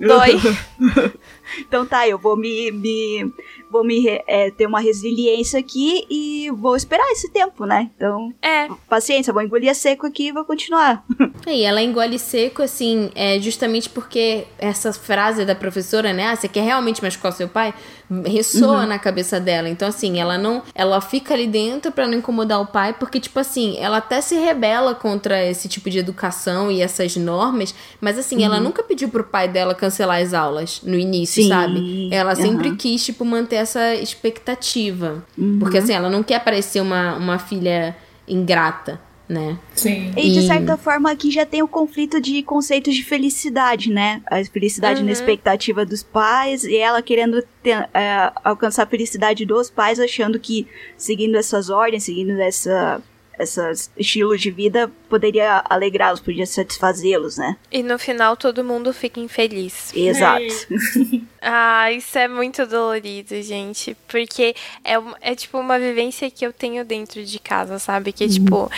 dói. Então tá, eu vou me. me vou me é, ter uma resiliência aqui e vou esperar esse tempo, né? Então, É, paciência, vou engolir seco aqui e vou continuar. É, E ela engole seco, assim, é justamente porque essa frase da professora, né? Ah, você quer realmente machucar o seu pai? Ressoa na cabeça dela. Então, assim, ela não. Ela fica ali dentro pra não incomodar o pai, porque, tipo assim, ela até se rebela contra esse tipo de educação e essas normas, mas, assim, ela nunca pediu pro pai dela cancelar as aulas no início, Sim, sabe? Ela sempre aham. quis, tipo, manter essa expectativa. Porque, assim, ela não quer parecer uma, uma filha ingrata, né? Sim. E de E- certa forma aqui já tem o conflito de conceitos de felicidade, né? A felicidade na expectativa dos pais e ela querendo ter- é, alcançar a felicidade dos pais, achando que seguindo essas ordens, seguindo essa, esses estilos de vida, poderia alegrá-los, poderia satisfazê-los, né? e no final todo mundo fica infeliz. Exato. Ah, isso é muito dolorido, gente. Porque é, é tipo uma vivência que eu tenho dentro de casa, sabe? Que, tipo,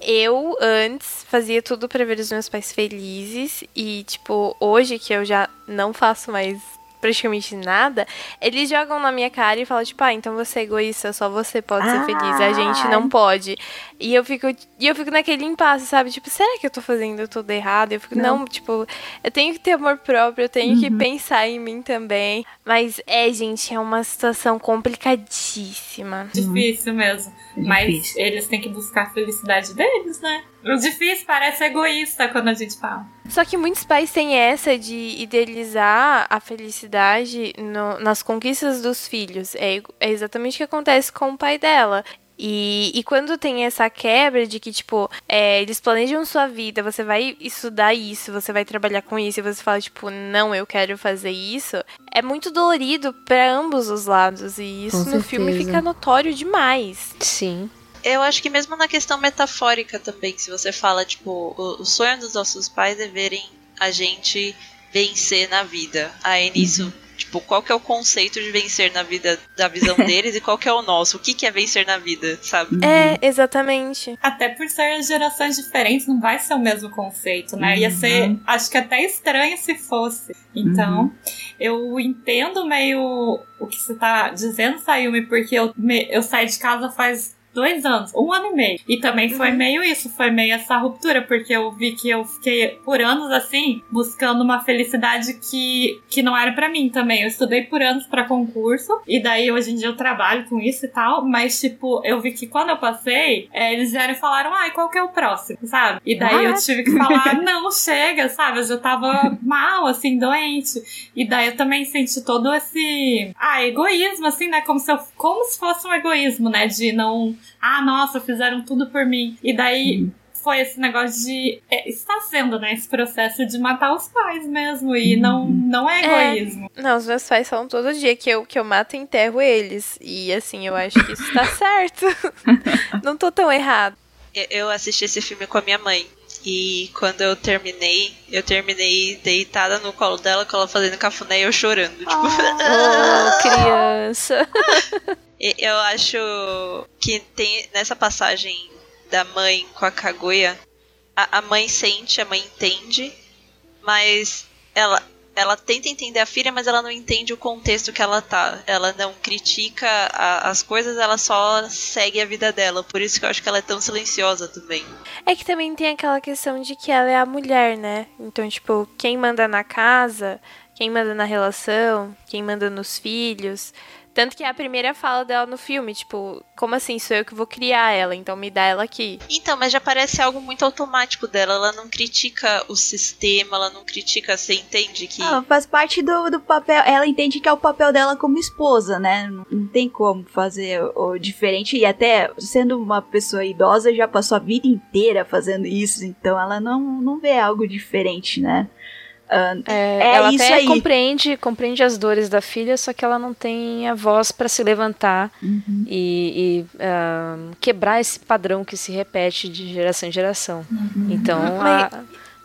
eu antes fazia tudo pra ver os meus pais felizes. E, tipo, hoje que eu já não faço mais praticamente nada, eles jogam na minha cara e falam, tipo, ah, então você é egoísta, só você pode ser Ah. feliz, a gente não pode. E eu fico, e eu fico naquele impasse, sabe? Tipo, será que eu tô fazendo tudo errado? Eu fico, não, tipo, eu tenho que ter amor próprio, eu tenho que pensar em mim também. Mas é, gente, é uma situação complicadíssima. Difícil mesmo. Mas Difícil. eles têm que buscar a felicidade deles, né? O difícil parece egoísta quando a gente fala. Só que muitos pais têm essa de idealizar a felicidade no- nas conquistas dos filhos. É, é exatamente o que acontece com o pai dela. E, e quando tem essa quebra de que, tipo, é, eles planejam sua vida, você vai estudar isso, você vai trabalhar com isso, e você fala, tipo, não, eu quero fazer isso, é muito dolorido pra ambos os lados. E isso Com no filme certeza. fica notório demais. Sim. Eu acho que mesmo na questão metafórica também, se você fala, tipo, o, o sonho dos nossos pais é verem a gente vencer na vida. Aí nisso, tipo, qual que é o conceito de vencer na vida da visão deles e qual que é o nosso? O que, que é vencer na vida, sabe? É, exatamente. Até por ser gerações diferentes, não vai ser o mesmo conceito, né? Ia ser, acho que até estranho se fosse. Então, eu entendo meio o que você tá dizendo, Sayumi, porque eu, me- eu saí de casa faz dois anos, um ano e meio. E também foi meio isso, foi meio essa ruptura, porque eu vi que eu fiquei por anos assim, buscando uma felicidade que, que não era pra mim também. Eu estudei por anos pra concurso, e daí hoje em dia eu trabalho com isso e tal, mas tipo, eu vi que quando eu passei, é, eles vieram e falaram, ai, qual que é o próximo, sabe? E daí eu tive que falar, não, chega, sabe? Eu já tava mal, assim, doente. E daí eu também senti todo esse, ah, egoísmo, assim, né? Como se, eu, como se fosse um egoísmo, né? De não, ah, nossa, fizeram tudo por mim. E daí foi esse negócio de. É, está sendo, né? Esse processo de matar os pais mesmo. E não, não é É. egoísmo. Não, os meus pais falam todo dia que eu, que eu mato e enterro eles. E assim, eu acho que isso tá certo. Não tô tão errado. Eu- Eu assisti esse filme com a minha mãe. E quando eu terminei, eu terminei deitada no colo dela, com ela fazendo cafuné e eu chorando. Tipo, Oh, criança. Eu acho que tem nessa passagem da mãe com a Kaguya, a, a mãe sente, a mãe entende, mas ela, ela tenta entender a filha, mas ela não entende o contexto que ela tá. Ela não critica a- as coisas, ela só segue a vida dela. Por isso que eu acho que ela é tão silenciosa também. É que também tem aquela questão de que ela é a mulher, né? Então, tipo, quem manda na casa, quem manda na relação, quem manda nos filhos. Tanto que é a primeira fala dela no filme, tipo, como assim? Sou eu que vou criar ela, então me dá ela aqui. Então, mas já parece algo muito automático dela. Ela não critica o sistema, ela não critica, você entende que. Ah, faz parte do, do papel. Ela entende que é o papel dela como esposa, né? Não, não tem como fazer o diferente. E até sendo uma pessoa idosa, já passou a vida inteira fazendo isso. Então ela não, não vê algo diferente, né? Uh, é, é ela isso até aí. compreende, compreende as dores da filha, só que ela não tem a voz para se levantar Uhum. e, e, ah, quebrar esse padrão que se repete de geração em geração. Então a-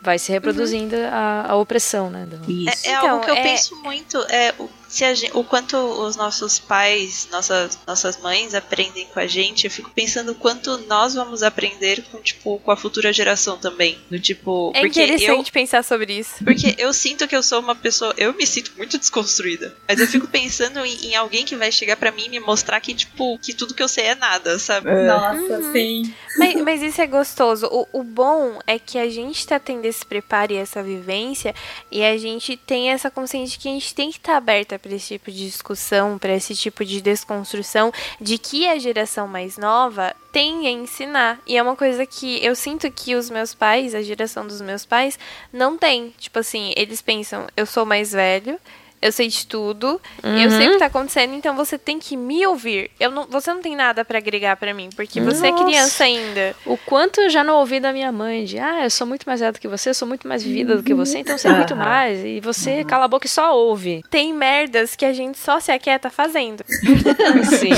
vai se reproduzindo a, a opressão, né? do- Isso. É, é Então, algo que eu é- penso muito, é o, se a gen- o quanto os nossos pais, nossas, nossas mães aprendem com a gente, eu fico pensando o quanto nós vamos aprender com, tipo, com a futura geração também. Do tipo, É porque eu, interessante pensar sobre isso. porque eu sinto que eu sou uma pessoa, eu me sinto muito desconstruída, mas eu fico pensando em, em alguém que vai chegar pra mim e me mostrar que, tipo, que tudo que eu sei é nada, sabe? Nossa, sim. Mas, mas isso é gostoso. O, o bom é que a gente tá tendo esse preparo e essa vivência, e a gente tem essa consciência de que a gente tem que estar aberta para esse tipo de discussão, para esse tipo de desconstrução, de que a geração mais nova tem a ensinar. E é uma coisa que eu sinto que os meus pais, a geração dos meus pais, não tem. Tipo assim, eles pensam, eu sou mais velho. Eu sei de tudo, eu sei o que tá acontecendo, então você tem que me ouvir. Eu não, você não tem nada pra agregar pra mim, porque você Nossa. é criança ainda. O quanto eu já não ouvi da minha mãe de ah, eu sou muito mais velha do que você, eu sou muito mais vivida do que você, então eu sei muito mais. E você cala a boca e só ouve. Tem merdas que a gente só se aquieta fazendo. Sim.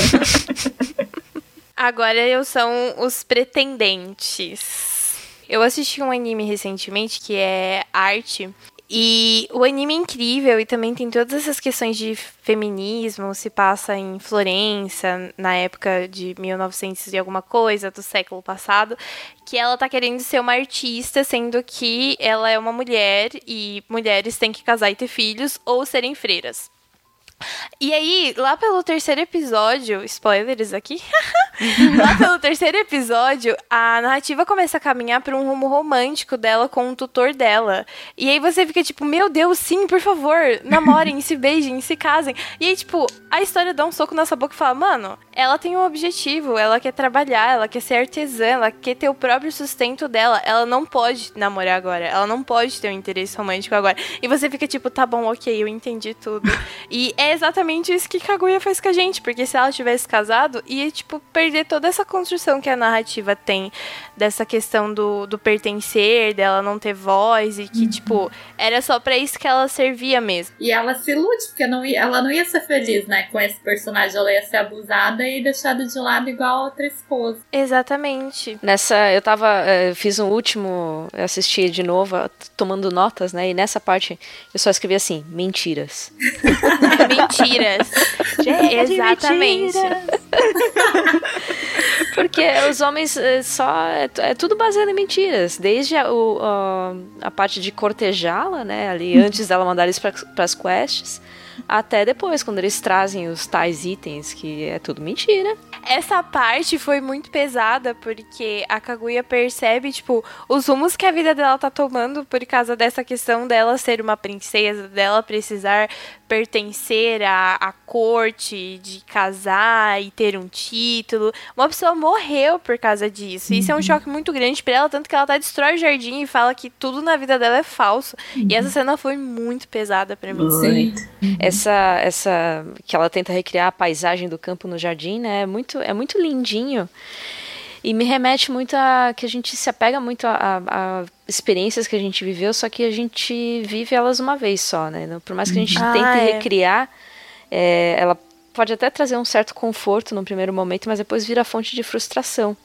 Agora eu são os pretendentes. Eu assisti um anime recentemente que é Arte. E o anime é incrível e também tem todas essas questões de feminismo, se passa em Florença, na época de 1900 e alguma coisa do século passado, que ela tá querendo ser uma artista, sendo que ela é uma mulher e mulheres têm que casar e ter filhos ou serem freiras. E aí, lá pelo terceiro episódio, spoilers aqui, lá pelo terceiro episódio, a narrativa começa a caminhar para um rumo romântico dela com o tutor dela. E aí você fica tipo, meu Deus, sim, por favor, namorem, se beijem, se casem. E aí, tipo, a história dá um soco nessa boca e fala, mano, ela tem um objetivo, ela quer trabalhar, ela quer ser artesã, ela quer ter o próprio sustento dela. Ela não pode namorar agora, ela não pode ter um interesse romântico agora. E você fica tipo, tá bom, ok, eu entendi tudo. e é exatamente isso que Kaguya fez com a gente, porque se ela tivesse casado, ia, tipo, perder toda essa construção que a narrativa tem dessa questão do, do pertencer, dela não ter voz, e que, tipo, era só pra isso que ela servia mesmo. E ela se ilude, porque não ia- ela não ia ser feliz, né, com esse personagem. Ela ia ser abusada e deixada de lado igual a outra esposa. Exatamente. Nessa, eu tava, eh, fiz um último, eu assisti de novo, tomando notas, né? E nessa parte eu só escrevi assim, mentiras. Mentiras. Exatamente. Porque os homens eh, só. É, é tudo baseado em mentiras. Desde a, o- a, a parte de cortejá-la, né? Ali antes dela mandar eles para as quests. Até depois, quando eles trazem os tais itens, que é tudo mentira. Essa parte foi muito pesada porque a Kaguya percebe, tipo, os rumos que a vida dela tá tomando por causa dessa questão dela ser uma princesa, dela precisar pertencer à, à corte, de casar e ter um título. Uma pessoa morreu por causa disso. Isso é um choque muito grande pra ela, tanto que ela tá destrói o jardim e fala que tudo na vida dela é falso. E essa cena foi muito pesada pra mim. Sim. Essa, essa. Que ela tenta recriar a paisagem do campo no jardim, né? É muito, é muito lindinho. E me remete muito a que a gente se apega muito a, a- a experiências que a gente viveu, só que a gente vive elas uma vez só, né? Por mais que a gente Ah, tente é. recriar, é, ela pode até trazer um certo conforto no primeiro momento, mas depois vira fonte de frustração.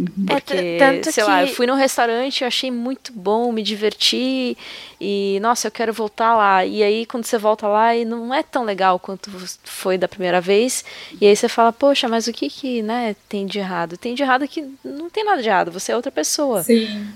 É, Porque, t- tanto sei lá, eu que- fui num restaurante, eu achei muito bom, me diverti e, nossa, eu quero voltar lá. E aí, quando você volta lá, e não é tão legal quanto foi da primeira vez. E aí você fala, poxa, mas o que que, né, tem de errado? Tem de errado que não tem nada de errado, você é outra pessoa, Sim.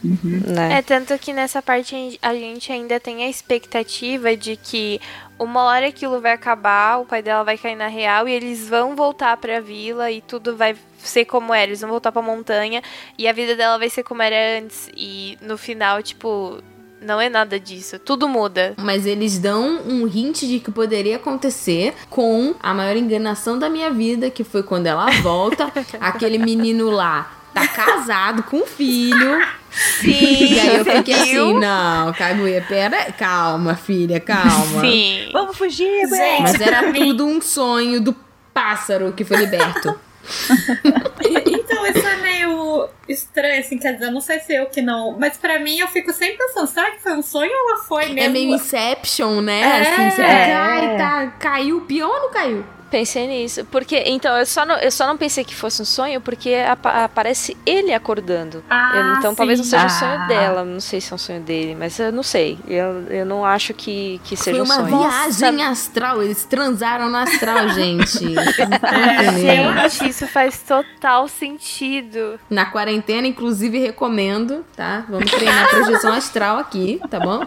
né? É tanto que nessa parte a gente ainda tem a expectativa de que uma hora aquilo vai acabar, o pai dela vai cair na real e eles vão voltar pra vila e tudo vai ser como era. Eles vão voltar pra montanha e a vida dela vai ser como era antes. E no final, tipo, Não é nada disso. Tudo muda. Mas eles dão um hint de que poderia acontecer com a maior enganação da minha vida, que foi quando ela volta, aquele menino lá tá casado com um filho. Sim. E aí eu fiquei viu? assim, não, Kaguya, pera, calma, filha, calma. Sim. Vamos fugir. Gente, Mas era tudo um sonho do pássaro que foi liberto. Então, isso é meio estranho, assim, quer dizer, eu não sei se eu que não. Mas pra mim eu fico sempre pensando, será que foi um sonho ou ela foi mesmo? É meio Inception, né? É. Assim, você É. cai, tá, caiu pior ou não caiu? Pensei nisso. Porque, então, eu só não, eu só não pensei que fosse um sonho porque apa- aparece ele acordando. Ah, Eu- então talvez não sim. seja um Ah. sonho dela. Não sei se é um sonho dele, mas eu não sei. Eu, eu não acho que, que seja Foi um uma sonho. viagem astral, eles transaram no astral, gente. É, entendendo. Gente, isso faz total sentido. Na quarentena, inclusive, recomendo, tá? Vamos treinar projeção astral aqui, tá bom?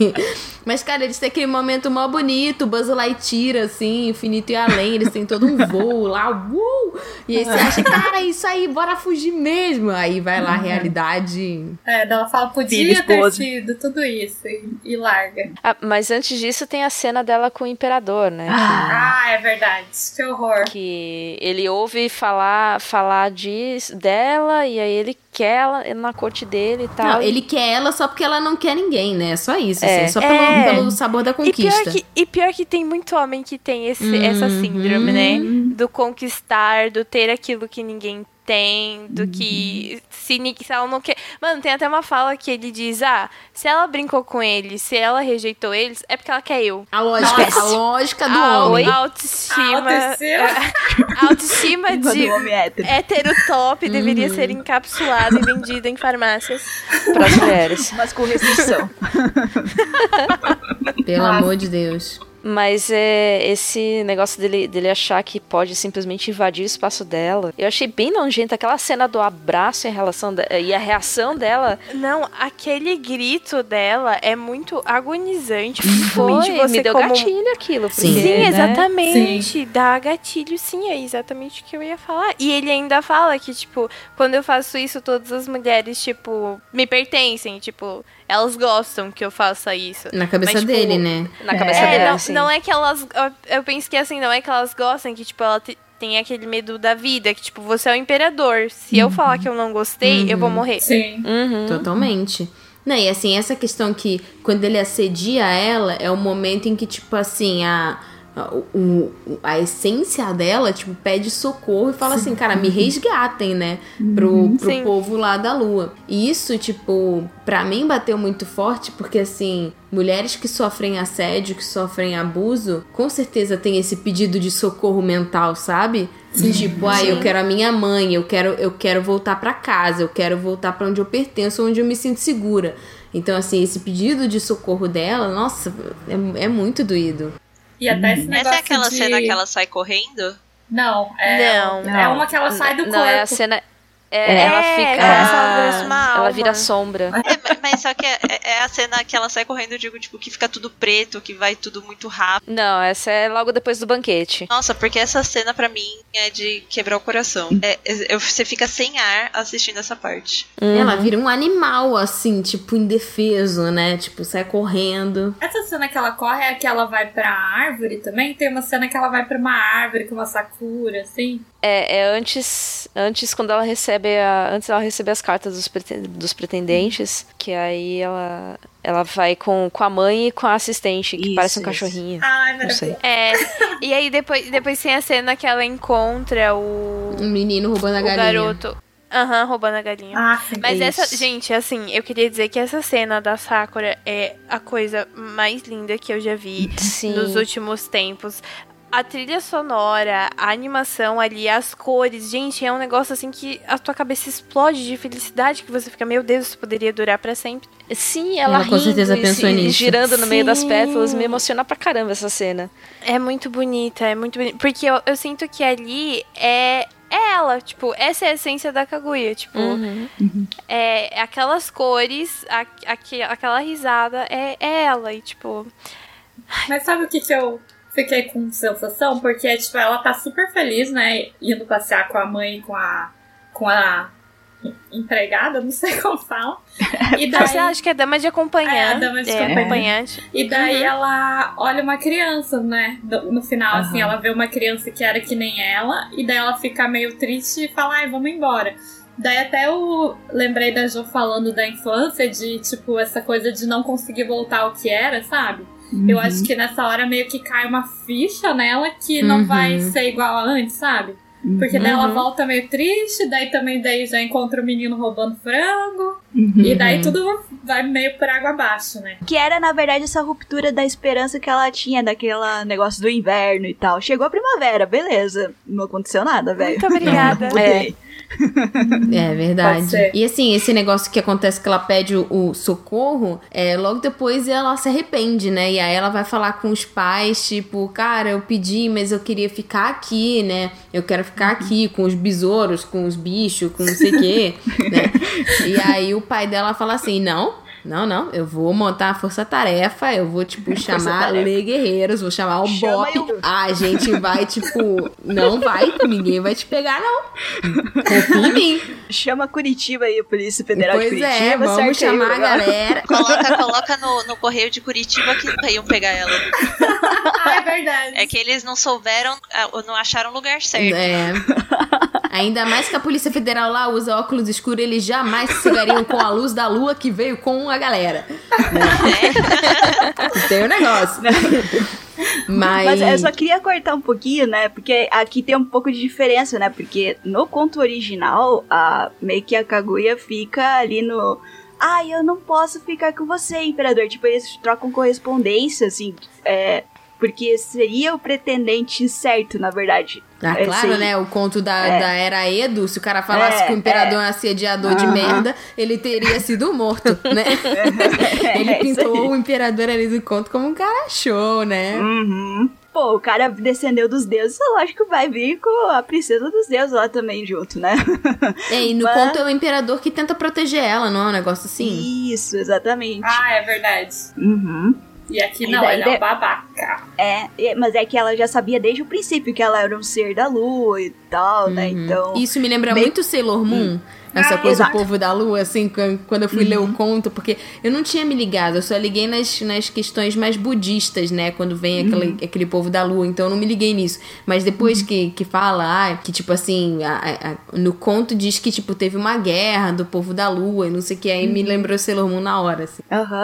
Mas, cara, eles têm aquele momento mó bonito, Buzz Lightyear, assim, infinito e além. Eles têm todo um voo lá, uh! E aí você acha, cara, é isso aí, bora fugir mesmo. Aí vai lá, a realidade. É, ela fala, Filho, podia ter sido tudo isso e, e larga. Ah, mas antes disso tem a cena dela com o imperador, né? Ah, é verdade. Que horror. Que ele ouve falar, falar disso, dela e aí ele quer ela na corte dele e tal. Não, ele quer ela só porque ela não quer ninguém, né? Só isso, É. assim, só pelo, É. pelo sabor da E conquista. pior, que, e pior que tem muito homem que tem esse, Uhum. essa síndrome, né? Do conquistar, do ter aquilo que ninguém tem, do que se, ni- se ela não quer. Mano, tem até uma fala que ele diz: ah, se ela brincou com ele, se ela rejeitou eles, é porque ela quer eu. A lógica, Nossa. a lógica do a homem. a autoestima. Autoestima. a autoestima de Do homem hétero. hétero top deveria ser encapsulada e vendida em farmácias. para as mulheres. Mas com restrição. Pelo Nossa. amor de Deus. Mas é esse negócio dele, dele achar que pode simplesmente invadir o espaço dela. Eu achei bem nojenta aquela cena do abraço e a, relação de- e a reação dela. Não, aquele grito dela é muito agonizante. Foi, você me deu como... gatilho aquilo. Sim. porque, Sim, né? exatamente. Dá gatilho, sim, é exatamente o que eu ia falar. E ele ainda fala que, tipo, quando eu faço isso, todas as mulheres, tipo, me pertencem. Tipo, elas gostam que eu faça isso. Na cabeça Mas, tipo, dele, né? Na cabeça É, dela, não, assim. não é que elas. eu- penso que assim, não é que elas gostam, que, tipo, ela te- tem aquele medo da vida, que, tipo, você é o imperador. Se eu falar que eu não gostei, eu vou morrer. Sim. Uhum. Totalmente. Não, e assim, essa questão que quando ele assedia ela, é o momento em que, tipo assim, a, o- a essência dela, tipo, pede socorro e fala assim, cara, me resgatem, né? Pro, pro Sim. povo lá da lua. E isso, tipo, pra mim bateu muito forte, porque assim, mulheres que sofrem assédio, que sofrem abuso, com certeza tem esse pedido de socorro mental, sabe? De tipo, ah, eu quero a minha mãe, eu quero, eu quero voltar pra casa, eu quero voltar pra onde eu pertenço, onde eu me sinto segura. Então, assim, esse pedido de socorro dela, nossa, é, é muito doído. E até esse negócio Essa é aquela de... cena que ela sai correndo? Não, é, Não. é uma que ela sai do não, corpo. é a cena. É, É, ela fica. ela uma ela vira sombra. É, ma- mas só que é, é- é a cena que ela sai correndo, eu digo, tipo, que fica tudo preto, que vai tudo muito rápido. Não, essa é logo depois do banquete. Nossa, porque essa cena pra mim é de quebrar o coração. É, é- eu- você fica sem ar assistindo essa parte. Ela vira um animal, assim, tipo, indefeso, né? Tipo, sai correndo. Essa cena que ela corre é a que ela vai pra árvore também. Tem uma cena que ela vai pra uma árvore com uma sakura, assim. É, é antes, antes quando ela recebe a, antes ela receber as cartas dos, preten- dos pretendentes, que aí ela ela vai com, com a mãe e com a assistente, que Isso, parece um isso. cachorrinho. Ai, Não sei. É. E aí depois, depois tem a cena que ela encontra o, Um menino roubando a o galinha. garoto. Aham, roubando a galinha. Ah. Mas essa, Isso. gente, assim, eu queria dizer que essa cena da Sakura é a coisa mais linda que eu já vi Sim. nos últimos tempos. A trilha sonora, a animação ali, as cores, gente, é um negócio assim que a tua cabeça explode de felicidade, que você fica, meu Deus, isso poderia durar pra sempre. Sim, ela, Ela com rindo certeza e pensou se- nisso. girando no meio das Sim. pétalas, me emociona pra caramba essa cena. É muito bonita, é muito bonita. Porque eu, eu sinto que ali é, é ela, tipo, essa é a essência da Kaguya, tipo, Uhum. é aquelas cores, a, aque- aquela risada, é, é ela, e tipo, Mas sabe o que, que eu fiquei com sensação? Porque, tipo, ela tá super feliz, né? Indo passear com a mãe com a. com a empregada, não sei como fala. E daí, Você acha que é dama de acompanhante? É, dama de acompanhante. E daí Uhum. ela olha uma criança, né? No final, assim, Aham. ela vê uma criança que era que nem ela, e daí ela fica meio triste e fala, ai, vamos embora. Daí até eu lembrei da Jo falando da infância, de tipo, essa coisa de não conseguir voltar ao que era, sabe? Eu Uhum. acho que nessa hora meio que cai uma ficha nela que não Uhum. vai ser igual a antes, sabe? Porque daí ela Uhum. volta meio triste, daí também daí já encontra o menino roubando frango, Uhum. e daí tudo vai meio por água abaixo, né? Que era, na verdade, essa ruptura da esperança que ela tinha daquele negócio do inverno e tal. Chegou a primavera, beleza. Não aconteceu nada, velho. Muito obrigada. Mudei. É verdade. E assim, esse negócio que acontece que ela pede o, o socorro, é, logo depois ela se arrepende, né? E aí ela vai falar com os pais, tipo, cara, eu pedi, mas eu queria ficar aqui, né? Eu quero ficar aqui com os besouros, com os bichos, com não sei o quê, né? E aí o pai dela fala assim: não. Não, não, eu vou montar a força-tarefa, eu vou, tipo, chamar. Lê Guerreiros, vou chamar o Chama Bop. eu. A gente vai, tipo, não vai, ninguém vai te pegar, não. Confia em mim. Chama Curitiba aí, a Polícia Federal pois de Curitiba. é, vamos cerca aí chamar a galera. Coloca, coloca no, no correio de Curitiba que nunca iam pegar ela. Ah, é verdade. É que eles não souberam, ah, ou não acharam o lugar certo. É. Ainda mais que a Polícia Federal lá usa óculos escuros, eles jamais cegariam com a luz da lua que veio com a galera. Né? Tem um negócio. Mas, Mas eu só queria cortar um pouquinho, né? Porque aqui tem um pouco de diferença, né? Porque no conto original, a, meio que a Kaguya fica ali no. Ai, eu não posso ficar com você, imperador. Tipo, eles trocam correspondência, assim. É, porque seria o pretendente certo, na verdade. Ah, É, claro, sim. né? O conto da, É. da era Edo, se o cara falasse É, que o imperador é um assediador de merda, ele teria sido morto, né? ele É, isso aí. pintou o imperador ali do conto como um cara show, né? Uhum. Pô, o cara descendeu dos deuses, é lógico que vai vir com a princesa dos deuses lá também junto, né? É, e no Mas- conto é o imperador que tenta proteger ela, não é um negócio assim? Isso, exatamente. Ah, é verdade. Uhum. E aqui E não, ele é de- um babaca. É, é, mas é que ela já sabia desde o princípio que ela era um ser da lua e tal, né? Uhum. Então. Isso me lembra Bem- muito Sailor Moon. Essa Ah, coisa exato. do povo da lua, assim, quan- quando eu fui ler o conto, porque eu não tinha me ligado, eu só liguei nas, nas questões mais budistas, né? Quando vem aquele, aquele povo da lua, então eu não me liguei nisso. Mas depois que, que fala, ah, que tipo assim, a- a- no conto diz que, tipo, teve uma guerra do povo da lua e não sei o que, aí me lembrou Sailor Moon na hora, assim.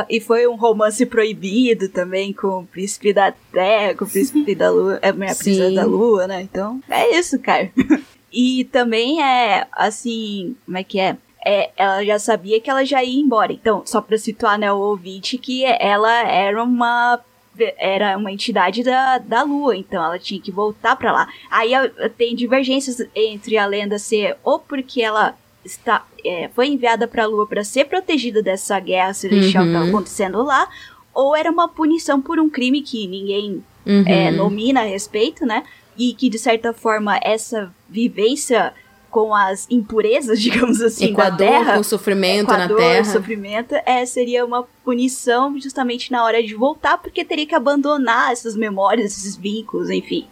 E foi um romance proibido também com o príncipe da terra, com o príncipe da lua, é a princesa Sim. da lua, né? Então, é isso, cara. e também é, assim, como é que é? É, ela já sabia que ela já ia embora. Então, só pra situar, né, o ouvinte, que ela era uma era uma entidade da, da lua, então ela tinha que voltar pra lá. Aí tem divergências entre a lenda ser ou porque ela está é, foi enviada pra lua pra ser protegida dessa guerra celestial que Uhum. estava acontecendo lá, ou era uma punição por um crime que ninguém Uhum. é, nomina a respeito, né? E que de certa forma essa vivência com as impurezas, digamos assim, da Equador terra, com sofrimento Equador, na terra. sofrimento, é, seria uma punição justamente na hora de voltar, porque teria que abandonar essas memórias, esses vínculos, enfim.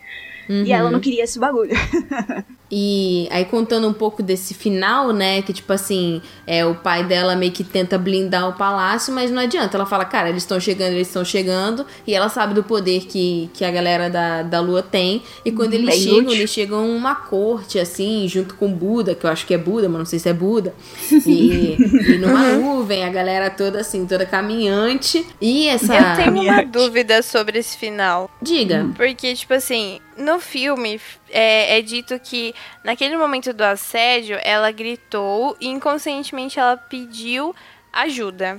E ela Uhum. não queria esse bagulho. E aí contando um pouco desse final, né, que tipo assim, é o pai dela meio que tenta blindar o palácio, mas não adianta. Ela fala, cara, eles estão chegando, eles estão chegando, e ela sabe do poder que, que a galera da, da lua tem. E quando eles Bem chegam, útil. eles chegam uma corte, assim, junto com Buda, que eu acho que é Buda, mas não sei se é Buda. E, e numa nuvem, a galera toda assim, toda caminhante. E essa. Eu tenho uma dúvida sobre esse final. Diga. Porque, tipo assim, no filme é, é dito que naquele momento do assédio ela gritou e inconscientemente ela pediu ajuda.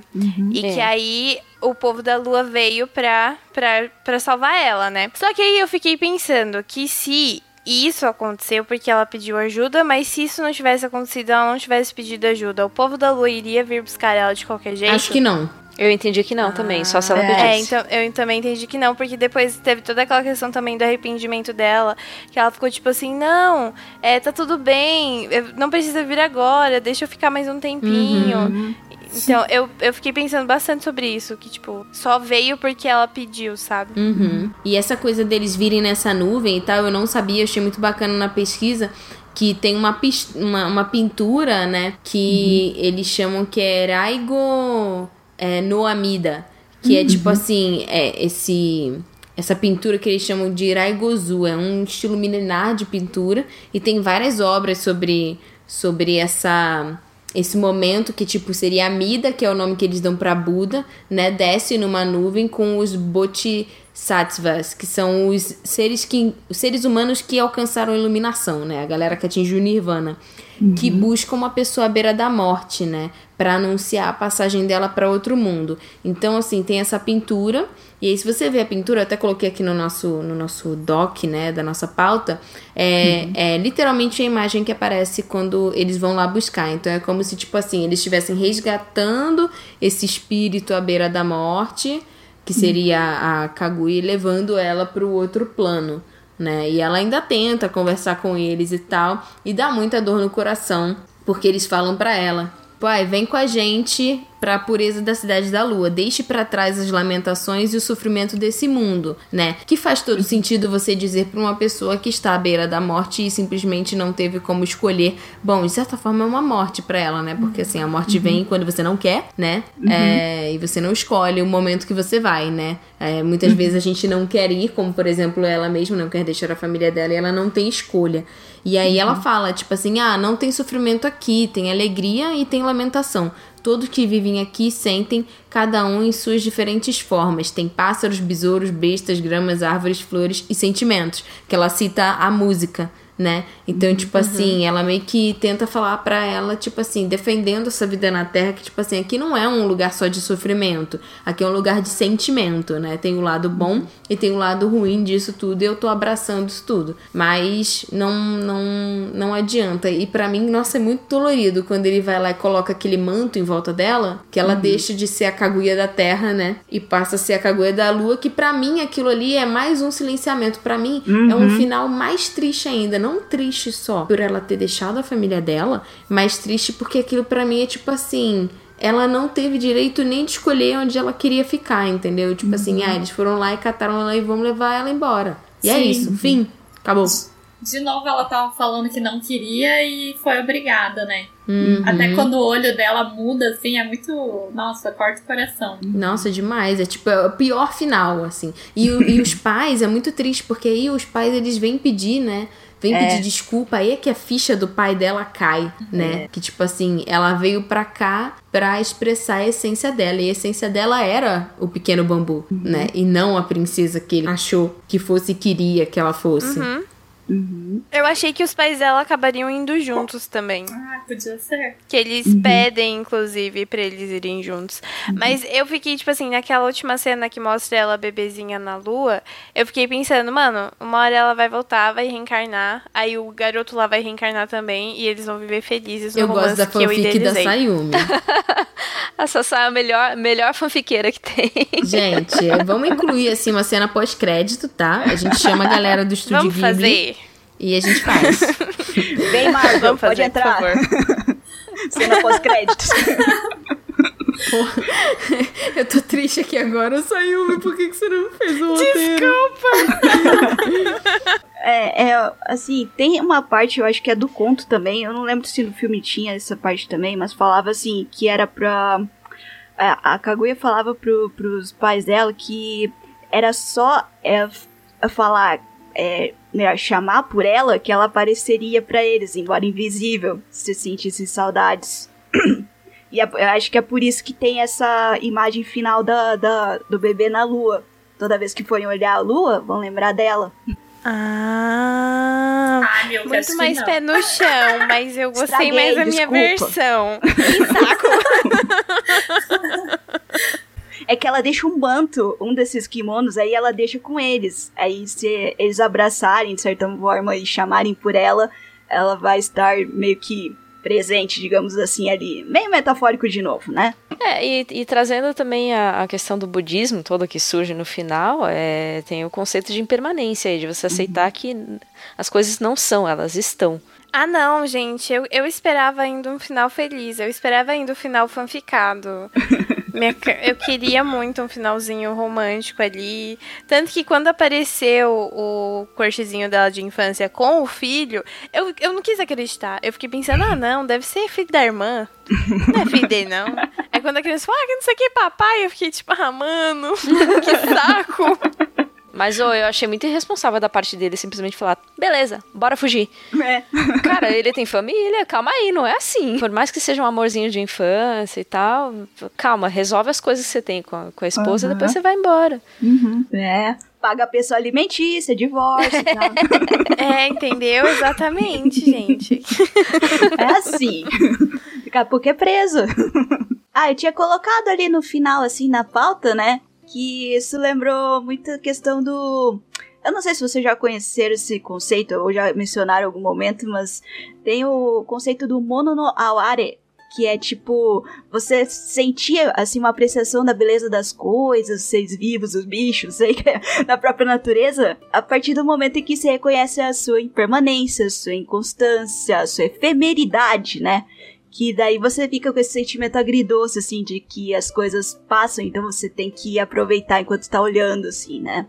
E É. que aí o povo da lua veio pra, pra, pra salvar ela, né? Só que aí eu fiquei pensando que se isso aconteceu porque ela pediu ajuda, mas se isso não tivesse acontecido, ela não tivesse pedido ajuda, o povo da lua iria vir buscar ela de qualquer jeito? Acho que não. Eu entendi que não também, só se ela é. pedisse. É, então eu também entendi que não, porque depois teve toda aquela questão também do arrependimento dela, que ela ficou tipo assim, não, é, tá tudo bem, não precisa vir agora, deixa eu ficar mais um tempinho. Uhum. Então, eu, eu fiquei pensando bastante sobre isso, que tipo, só veio porque ela pediu, sabe? Uhum. E essa coisa deles virem nessa nuvem e tal, eu não sabia, achei muito bacana na pesquisa que tem uma, uma, uma pintura, né? Que uhum. eles chamam que é Raigo é, no Amida. Que uhum. é tipo assim, é esse essa pintura que eles chamam de Iraigozu. É um estilo milenar de pintura e tem várias obras sobre, sobre essa esse momento que tipo seria Amida, que é o nome que eles dão para Buda, né? Desce numa nuvem com os bodhisattvas, que são os seres que os seres humanos que alcançaram a iluminação, né? A galera que atingiu o nirvana uhum. que busca uma pessoa à beira da morte, né? Para anunciar a passagem dela para outro mundo. Então, assim, tem essa pintura. E aí, se você vê a pintura, eu até coloquei aqui no nosso, no nosso doc, né, da nossa pauta, é, uhum. é literalmente a imagem que aparece quando eles vão lá buscar. Então, é como se, tipo assim, eles estivessem resgatando esse espírito à beira da morte, que seria a Kaguya, levando ela para o outro plano né? E ela ainda tenta conversar com eles e tal, e dá muita dor no coração, porque eles falam para ela: "Pai, vem com a gente para a pureza da cidade da lua. Deixe para trás as lamentações e o sofrimento desse mundo, né? Que faz todo sentido você dizer para uma pessoa que está à beira da morte e simplesmente não teve como escolher. Bom, de certa forma é uma morte para ela, né? Porque assim, a morte uhum. vem quando você não quer, né? Uhum. É, e você não escolhe o momento que você vai, né? É, muitas uhum. vezes a gente não quer ir, como por exemplo ela mesma não quer deixar a família dela e ela não tem escolha. E aí ela uhum. fala, tipo assim, ah, não tem sofrimento aqui, tem alegria e tem lamentação. Todos que vivem aqui sentem, cada um em suas diferentes formas. Tem pássaros, besouros, bestas, gramas, árvores, flores e sentimentos. Que ela cita a música né? Então, tipo uhum. assim, ela meio que tenta falar para ela, tipo assim, defendendo essa vida na Terra, que, tipo assim, aqui não é um lugar só de sofrimento, aqui é um lugar de sentimento, né? Tem o lado bom uhum. e tem o lado ruim disso tudo, e eu tô abraçando isso tudo. Mas não não, não adianta. E para mim, nossa, é muito dolorido quando ele vai lá e coloca aquele manto em volta dela, que ela uhum. deixa de ser a Kaguya da Terra, né? E passa a ser a Kaguya da Lua, que para mim aquilo ali é mais um silenciamento. para mim, é um uhum. final mais triste ainda não triste só por ela ter deixado a família dela, mas triste porque aquilo para mim é tipo assim, ela não teve direito nem de escolher onde ela queria ficar, entendeu? Tipo assim, uhum. assim, ah, eles foram lá e cataram ela e vão levar ela embora. E é Sim. é isso, fim, acabou. De novo ela tava falando que não queria e foi obrigada, né? Uhum. Até quando o olho dela muda, assim, é muito. Nossa, corta o coração. Nossa, demais. É tipo, é o pior final, assim. E, e os pais, é muito triste, porque aí os pais eles vêm pedir, né? Vem é. pedir desculpa, aí é que a ficha do pai dela cai, né? É. Que tipo assim, ela veio pra cá pra expressar a essência dela. E a essência dela era o pequeno bambu, uhum. né? E não a princesa que ele achou que fosse e queria que ela fosse. Uhum. Uhum. Eu achei que os pais dela acabariam indo juntos também. Ah, podia ser. Que eles uhum. pedem, inclusive, pra eles irem juntos. Uhum. Mas eu fiquei, tipo assim, naquela última cena que mostra ela bebezinha na lua, eu fiquei pensando, mano, uma hora ela vai voltar, vai reencarnar, aí o garoto lá vai reencarnar também, e eles vão viver felizes no eu romance gosto da que eu fanfic da Sayumi. a Sassá é a melhor, melhor fanfiqueira que tem. Gente, vamos incluir, assim, uma cena pós-crédito, tá? A gente chama a galera do Estúdio vamos Ghibli. Fazer. E a gente faz. Vem, Marvel, Vamos pode entrar. Cena pós-créditos. eu tô triste aqui agora, Sayumi, por que, que você não fez o roteiro? Desculpa! é, é, assim, tem uma parte, eu acho que é do conto também, eu não lembro se no filme tinha essa parte também, mas falava assim, que era pra... A, a Kaguya falava pro, pros pais dela que era só é, falar é, né, chamar por ela que ela apareceria para eles, embora invisível, se sentissem saudades. e é, eu acho que é por isso que tem essa imagem final da, da, do bebê na lua. Toda vez que forem olhar a lua, vão lembrar dela. Ah, Ai, meu, muito mais pé no chão, mas eu gostei Estraguei, mais da minha versão. Que saco! é que ela deixa um manto, um desses kimonos, aí ela deixa com eles. Aí se eles abraçarem de certa forma e chamarem por ela, ela vai estar meio que presente, digamos assim, ali. Meio metafórico de novo, né? É, e, e trazendo também a, a, questão do budismo todo que surge no final, é, tem o conceito de impermanência aí, de você aceitar uhum. que as coisas não são, elas estão. Ah, não, gente. Eu, eu esperava ainda um final feliz. Eu esperava ainda um final fanficado. Eu queria muito um finalzinho romântico ali. Tanto que quando apareceu o cortezinho dela de infância com o filho, eu, eu não quis acreditar. Eu fiquei pensando, ah, não, deve ser filho da irmã. Não é filho dele, não. Aí quando a criança falou, ah, que não sei o que, papai, eu fiquei tipo, ah, mano, que saco. Mas ô, eu achei muito irresponsável da parte dele simplesmente falar, beleza, bora fugir. É. Cara, ele tem família, calma aí, não é assim. Por mais que seja um amorzinho de infância e tal, calma, resolve as coisas que você tem com a, com a esposa e Aham. depois você vai embora. É. Paga a pessoa alimentícia, divórcio e tal. É, entendeu? Exatamente, gente. É assim. Daqui a pouco é preso. ah, eu tinha colocado ali no final, assim, na pauta, né? Que isso lembrou muito a questão do. Eu não sei se vocês já conheceram esse conceito ou já mencionaram em algum momento, mas tem o conceito do mono no aware, que é tipo você sentia assim uma apreciação da beleza das coisas, os seres vivos, os bichos, sei é da própria natureza, a partir do momento em que você reconhece a sua impermanência, a sua inconstância, a sua efemeridade, né? Que daí você fica com esse sentimento agridoce, assim, de que as coisas passam, então você tem que aproveitar enquanto tá olhando, assim, né?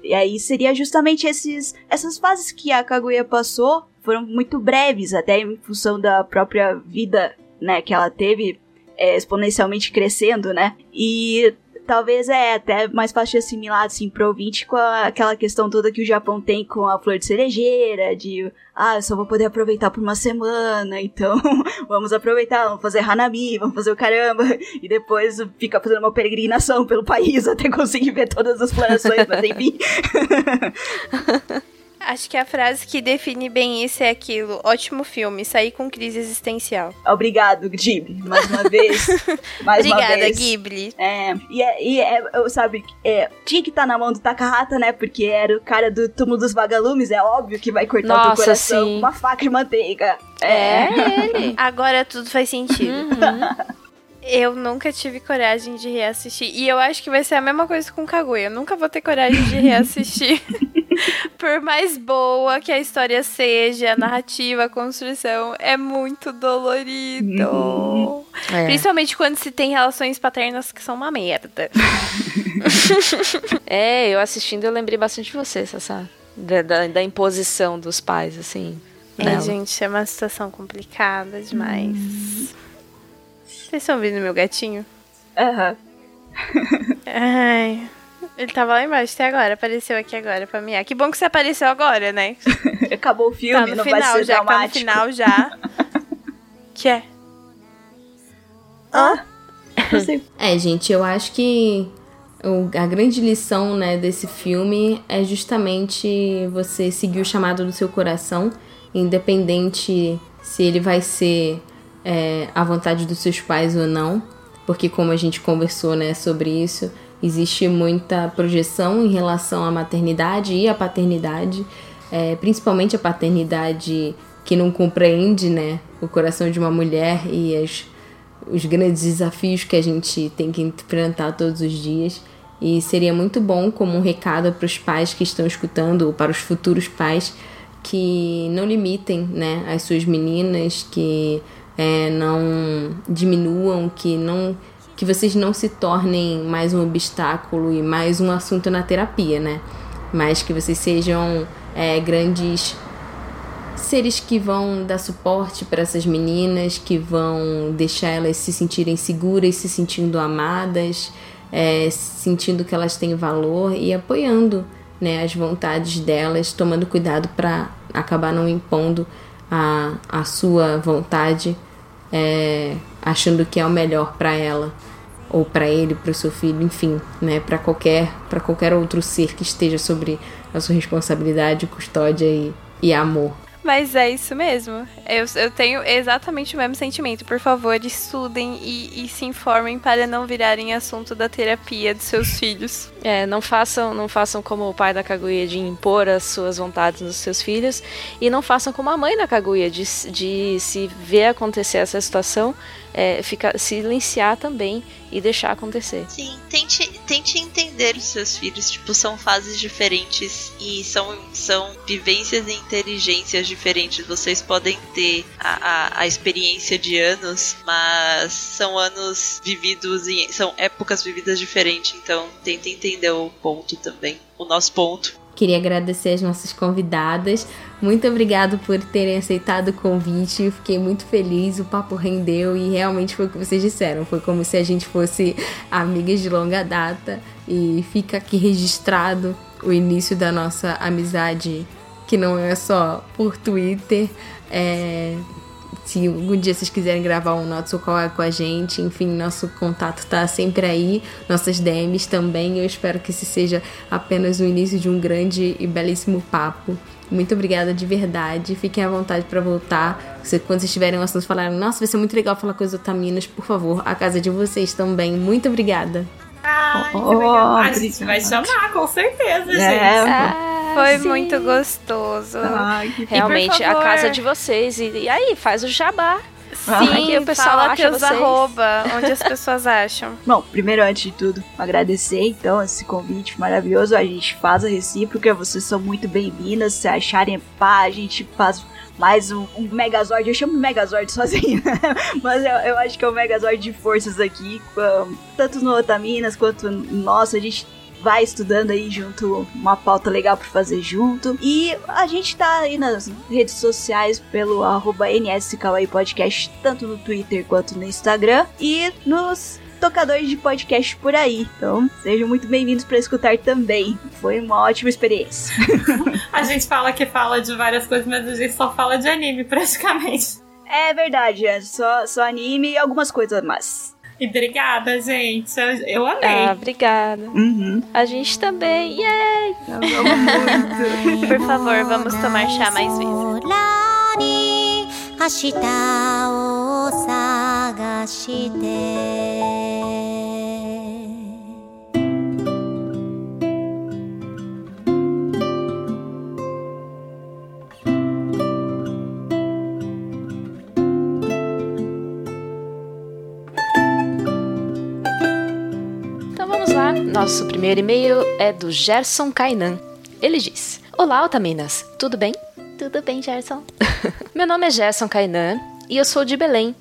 E aí seria justamente esses, essas fases que a Kaguya passou, foram muito breves, até em função da própria vida, né, que ela teve é, exponencialmente crescendo, né? E talvez é até mais fácil de assimilar, assim, pro ouvinte com a- aquela questão toda que o Japão tem com a flor de cerejeira, de, ah, eu só vou poder aproveitar por uma semana, então vamos aproveitar, vamos fazer Hanami, vamos fazer o caramba, e depois fica fazendo uma peregrinação pelo país até conseguir ver todas as florações, mas enfim. Acho que a frase que define bem isso é aquilo. Ótimo filme, sair com crise existencial. Obrigado, Ghibli, mais uma vez. Mais uma Obrigada, vez. Ghibli. É, e, é, e é, eu, sabe, é, tinha que estar na mão do Takahata, né? Porque era o cara do túmulo dos vagalumes, é óbvio que vai cortar o teu Nossa, coração sim. com uma faca de manteiga. É, ele. Agora tudo faz sentido. Eu nunca tive coragem de reassistir. E eu acho que vai ser a mesma coisa com Kaguya. Eu nunca vou ter coragem de reassistir. Por mais boa que a história seja, a narrativa, a construção, é muito dolorido. É. Principalmente quando se tem relações paternas que são uma merda. É, eu assistindo eu lembrei bastante de você, Sassá. Da, da, da imposição dos pais, assim. É, nela. gente, é uma situação complicada demais. Vocês estão ouvindo meu gatinho? Aham. Ai. Ele tava lá embaixo até agora, apareceu aqui agora pra miar. Que bom que você apareceu agora, né? Acabou o filme, tá no não vai final ser já, tá no dramático. final já. que é? Ah. É, gente, eu acho que o- a grande lição, né, desse filme é justamente você seguir o chamado do seu coração, independente se ele vai ser é, a vontade dos seus pais ou não, porque como a gente conversou, né, sobre isso, existe muita projeção em relação à maternidade e à paternidade, é, principalmente a paternidade que não compreende, né, o coração de uma mulher e as os grandes desafios que a gente tem que enfrentar todos os dias. E seria muito bom como um recado para os pais que estão escutando, ou para os futuros pais, que não limitem né, as suas meninas, que é, não diminuam, que não que vocês não se tornem mais um obstáculo e mais um assunto na terapia, né? Mas que vocês sejam é, grandes seres que vão dar suporte para essas meninas, que vão deixar elas se sentirem seguras, se sentindo amadas, é, sentindo que elas têm valor e apoiando né, as vontades delas, tomando cuidado para acabar não impondo a, a sua vontade, é, achando que é o melhor para ela ou para ele, para o seu filho, enfim, né, para qualquer para qualquer outro ser que esteja sobre a sua responsabilidade, custódia e, e amor. Mas é isso mesmo. Eu, eu tenho exatamente o mesmo sentimento. Por favor, estudem e, e se informem para não virarem assunto da terapia dos seus filhos. É, não façam, não façam como o pai da Kaguya de impor as suas vontades nos seus filhos e não façam como a mãe da Kaguya de, de se ver acontecer essa situação, é, ficar, silenciar também e deixar acontecer. Sim, tente, tente entender os seus filhos. Tipo, são fases diferentes e são, são vivências e inteligências diferentes. Vocês podem ter a, a, a experiência de anos, mas são anos vividos e são épocas vividas diferentes. Então, tente entender o ponto também. O nosso ponto. Queria agradecer as nossas convidadas. Muito obrigado por terem aceitado o convite. Eu fiquei muito feliz, o papo rendeu e realmente foi o que vocês disseram. Foi como se a gente fosse amigas de longa data e fica aqui registrado o início da nossa amizade, que não é só por Twitter. É, se algum dia vocês quiserem gravar um Not So Call com a gente, enfim, nosso contato tá sempre aí, nossas DMs também. Eu espero que esse seja apenas o início de um grande e belíssimo papo. Muito obrigada de verdade. Fiquem à vontade para voltar. Quando vocês tiverem um assunto falarem, nossa, vai ser muito legal falar com os Otaminas, por favor, a casa de vocês também. Muito obrigada. Ai, oh, a gente vai chamar, com certeza, é, gente. É. Foi Sim. muito gostoso. Ai, Realmente, a casa de vocês. E, e aí, faz o jabá. Sim, o pessoal fala acha teus arroba, onde as pessoas acham. Bom, primeiro, antes de tudo, agradecer então esse convite maravilhoso. A gente faz a recíproca, vocês são muito bem-vindas. Se acharem pá, a gente faz mais um, um Megazord. Eu chamo Megazord sozinho, né? mas eu, eu, acho que é o Megazord de forças aqui, tanto no Otaminas quanto nosso. A gente vai estudando aí junto uma pauta legal para fazer junto. E a gente tá aí nas redes sociais pelo arroba Podcast, tanto no Twitter quanto no Instagram. E nos tocadores de podcast por aí. Então, sejam muito bem-vindos para escutar também. Foi uma ótima experiência. a gente fala que fala de várias coisas, mas a gente só fala de anime praticamente. É verdade, é só, só anime e algumas coisas mais. E obrigada, gente. Eu amei. Ah, obrigada. Uhum. A gente também. Yay! Por favor, vamos tomar chá mais vezes. 探して Nosso primeiro e-mail é do Gerson Kainan. Ele diz: Olá, Otaminas, tudo bem? Tudo bem, Gerson. Meu nome é Gerson Kainan e eu sou de Belém.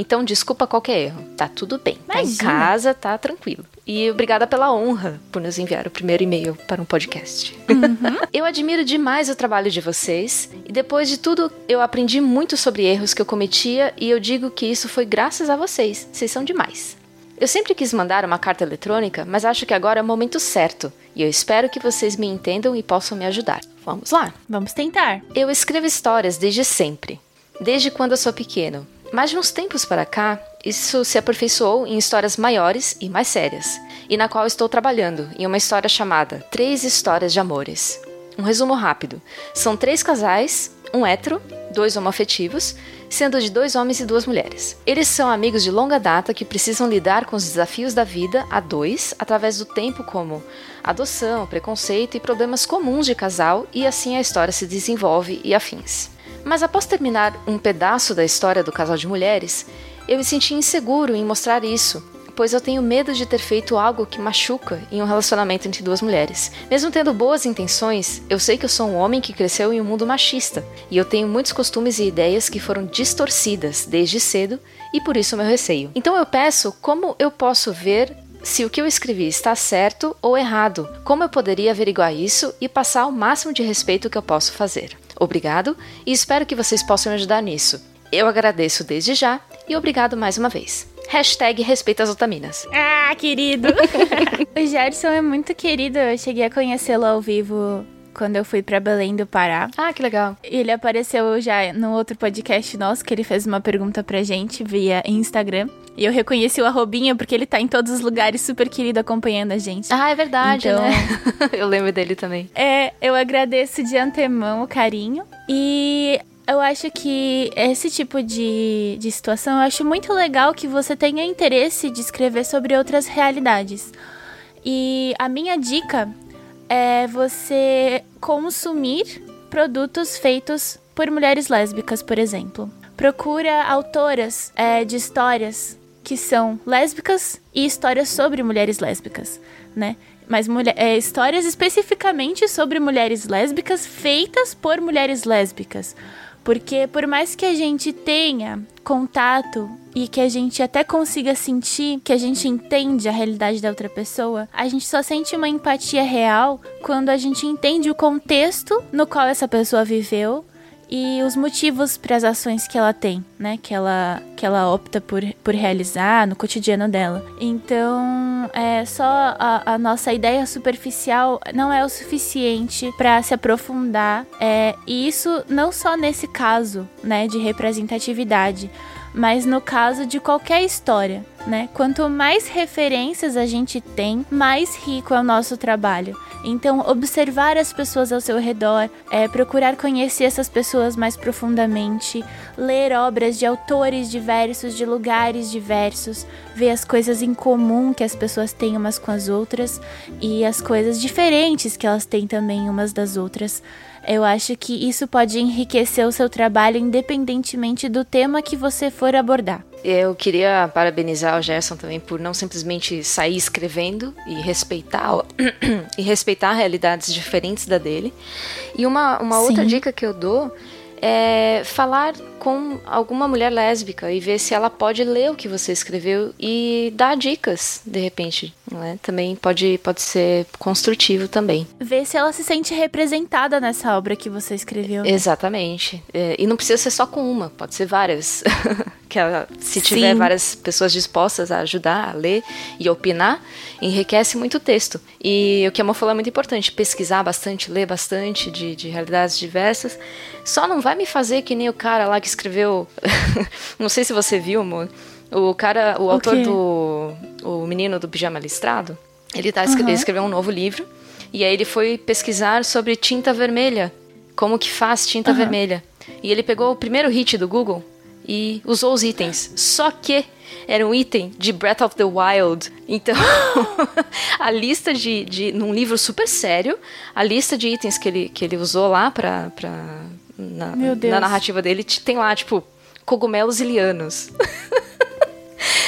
então, desculpa qualquer erro. Tá tudo bem. Tá em casa, tá tranquilo. E obrigada pela honra por nos enviar o primeiro e-mail para um podcast. Uhum. eu admiro demais o trabalho de vocês e depois de tudo eu aprendi muito sobre erros que eu cometia e eu digo que isso foi graças a vocês. Vocês são demais. Eu sempre quis mandar uma carta eletrônica, mas acho que agora é o momento certo e eu espero que vocês me entendam e possam me ajudar. Vamos lá? Vamos tentar. Eu escrevo histórias desde sempre, desde quando eu sou pequeno. Mas de uns tempos para cá, isso se aperfeiçoou em histórias maiores e mais sérias, e na qual estou trabalhando em uma história chamada Três Histórias de Amores. Um resumo rápido: são três casais, um hétero, dois homoafetivos sendo de dois homens e duas mulheres. Eles são amigos de longa data que precisam lidar com os desafios da vida a dois através do tempo, como adoção, preconceito e problemas comuns de casal, e assim a história se desenvolve e afins. Mas após terminar um pedaço da história do casal de mulheres, eu me senti inseguro em mostrar isso pois eu tenho medo de ter feito algo que machuca em um relacionamento entre duas mulheres. Mesmo tendo boas intenções, eu sei que eu sou um homem que cresceu em um mundo machista, e eu tenho muitos costumes e ideias que foram distorcidas desde cedo, e por isso meu receio. Então eu peço como eu posso ver se o que eu escrevi está certo ou errado, como eu poderia averiguar isso e passar o máximo de respeito que eu posso fazer. Obrigado e espero que vocês possam me ajudar nisso. Eu agradeço desde já e obrigado mais uma vez. Hashtag respeita as otaminas. Ah, querido! o Gerson é muito querido. Eu cheguei a conhecê-lo ao vivo quando eu fui para Belém do Pará. Ah, que legal. Ele apareceu já no outro podcast nosso, que ele fez uma pergunta pra gente via Instagram. E eu reconheci o arrobinha porque ele tá em todos os lugares, super querido, acompanhando a gente. Ah, é verdade, então, né? eu lembro dele também. É, eu agradeço de antemão o carinho. E eu acho que esse tipo de, de situação, eu acho muito legal que você tenha interesse de escrever sobre outras realidades. E a minha dica é você consumir produtos feitos por mulheres lésbicas, por exemplo. Procura autoras é, de histórias que são lésbicas e histórias sobre mulheres lésbicas, né? Mas mulher, é, histórias especificamente sobre mulheres lésbicas feitas por mulheres lésbicas. Porque por mais que a gente tenha contato e que a gente até consiga sentir que a gente entende a realidade da outra pessoa, a gente só sente uma empatia real quando a gente entende o contexto no qual essa pessoa viveu e os motivos para as ações que ela tem, né? Que ela, que ela opta por, por realizar no cotidiano dela. Então, é só a, a nossa ideia superficial não é o suficiente para se aprofundar. É, e isso não só nesse caso, né? De representatividade, mas no caso de qualquer história, né? Quanto mais referências a gente tem, mais rico é o nosso trabalho. Então, observar as pessoas ao seu redor, é, procurar conhecer essas pessoas mais profundamente, ler obras de autores diversos, de lugares diversos, ver as coisas em comum que as pessoas têm umas com as outras e as coisas diferentes que elas têm também umas das outras. Eu acho que isso pode enriquecer o seu trabalho independentemente do tema que você for abordar. Eu queria parabenizar o Gerson também por não simplesmente sair escrevendo e respeitar e respeitar realidades diferentes da dele. E uma, uma outra dica que eu dou é falar com alguma mulher lésbica e ver se ela pode ler o que você escreveu e dar dicas, de repente. Né? Também pode, pode ser construtivo também. Ver se ela se sente representada nessa obra que você escreveu. Né? Exatamente. É, e não precisa ser só com uma, pode ser várias. que ela, se tiver Sim. várias pessoas dispostas a ajudar, a ler e opinar, enriquece muito o texto. E o que a Mo falou é muito importante, pesquisar bastante, ler bastante de, de realidades diversas. Só não vai me fazer que nem o cara lá que escreveu. não sei se você viu, amor. O cara, o, o autor quê? do. O menino do pijama listrado. Ele, tá, uhum. ele escreveu um novo livro. E aí ele foi pesquisar sobre tinta vermelha. Como que faz tinta uhum. vermelha. E ele pegou o primeiro hit do Google e usou os itens. Só que era um item de Breath of the Wild. Então, a lista de, de. num livro super sério, a lista de itens que ele, que ele usou lá pra, pra, na, na narrativa dele tem lá, tipo, cogumelos ilianos.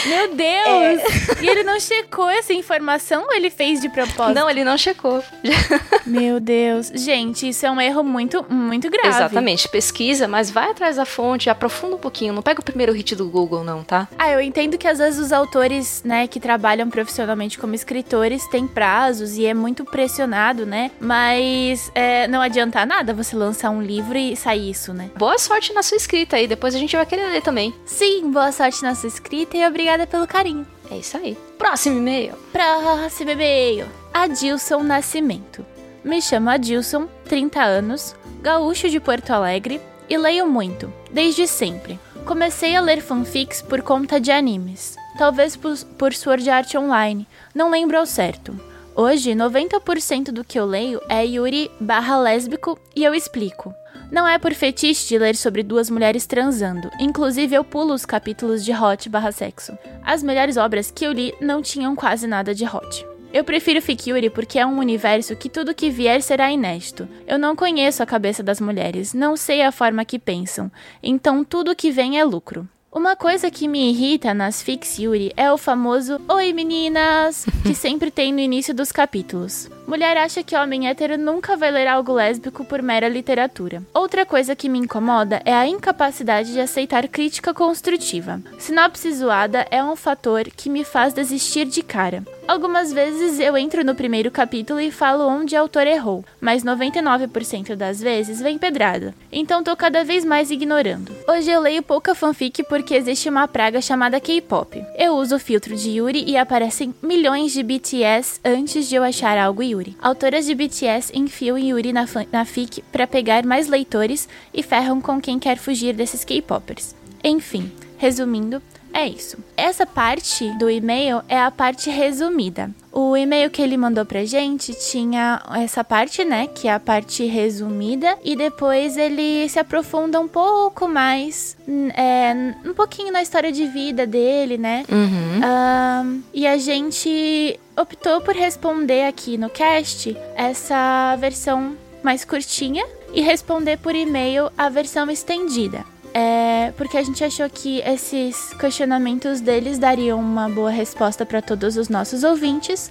Meu Deus! É. E ele não checou essa informação ou ele fez de propósito? Não, ele não checou. Meu Deus. Gente, isso é um erro muito, muito grave. Exatamente. Pesquisa, mas vai atrás da fonte, aprofunda um pouquinho. Não pega o primeiro hit do Google, não, tá? Ah, eu entendo que às vezes os autores, né, que trabalham profissionalmente como escritores têm prazos e é muito pressionado, né? Mas é, não adianta nada você lançar um livro e sair isso, né? Boa sorte na sua escrita aí. Depois a gente vai querer ler também. Sim, boa sorte na sua escrita e obrigada pelo carinho. É isso aí. Próximo e-mail. Próximo e-mail. Adilson Nascimento. Me chamo Adilson, 30 anos, gaúcho de Porto Alegre e leio muito, desde sempre. Comecei a ler fanfics por conta de animes, talvez por, por Sword Art Online, não lembro ao certo. Hoje, 90% do que eu leio é Yuri barra lésbico e eu explico. Não é por fetiche de ler sobre duas mulheres transando, inclusive eu pulo os capítulos de hot barra sexo. As melhores obras que eu li não tinham quase nada de hot. Eu prefiro Ficure porque é um universo que tudo que vier será inédito. Eu não conheço a cabeça das mulheres, não sei a forma que pensam, então tudo que vem é lucro. Uma coisa que me irrita nas Fix Yuri é o famoso Oi meninas, que sempre tem no início dos capítulos. Mulher acha que homem hétero nunca vai ler algo lésbico por mera literatura. Outra coisa que me incomoda é a incapacidade de aceitar crítica construtiva. Sinopse zoada é um fator que me faz desistir de cara. Algumas vezes eu entro no primeiro capítulo e falo onde o autor errou, mas 99% das vezes vem pedrada. Então tô cada vez mais ignorando. Hoje eu leio pouca fanfic porque existe uma praga chamada K-pop. Eu uso o filtro de Yuri e aparecem milhões de BTS antes de eu achar algo Yuri. Autoras de BTS enfiam Yuri na, na fic para pegar mais leitores e ferram com quem quer fugir desses K-popers. Enfim, resumindo, é isso. Essa parte do e-mail é a parte resumida. O e-mail que ele mandou pra gente tinha essa parte, né? Que é a parte resumida. E depois ele se aprofunda um pouco mais. É, um pouquinho na história de vida dele, né? Uhum. Um, e a gente optou por responder aqui no cast essa versão mais curtinha e responder por e-mail a versão estendida. É porque a gente achou que esses questionamentos deles dariam uma boa resposta para todos os nossos ouvintes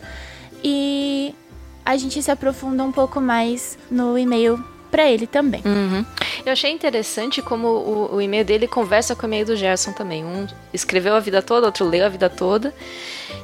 e a gente se aprofunda um pouco mais no e-mail para ele também. Uhum. Eu achei interessante como o, o, e-mail dele conversa com o e-mail do Gerson também. Um escreveu a vida toda, outro leu a vida toda.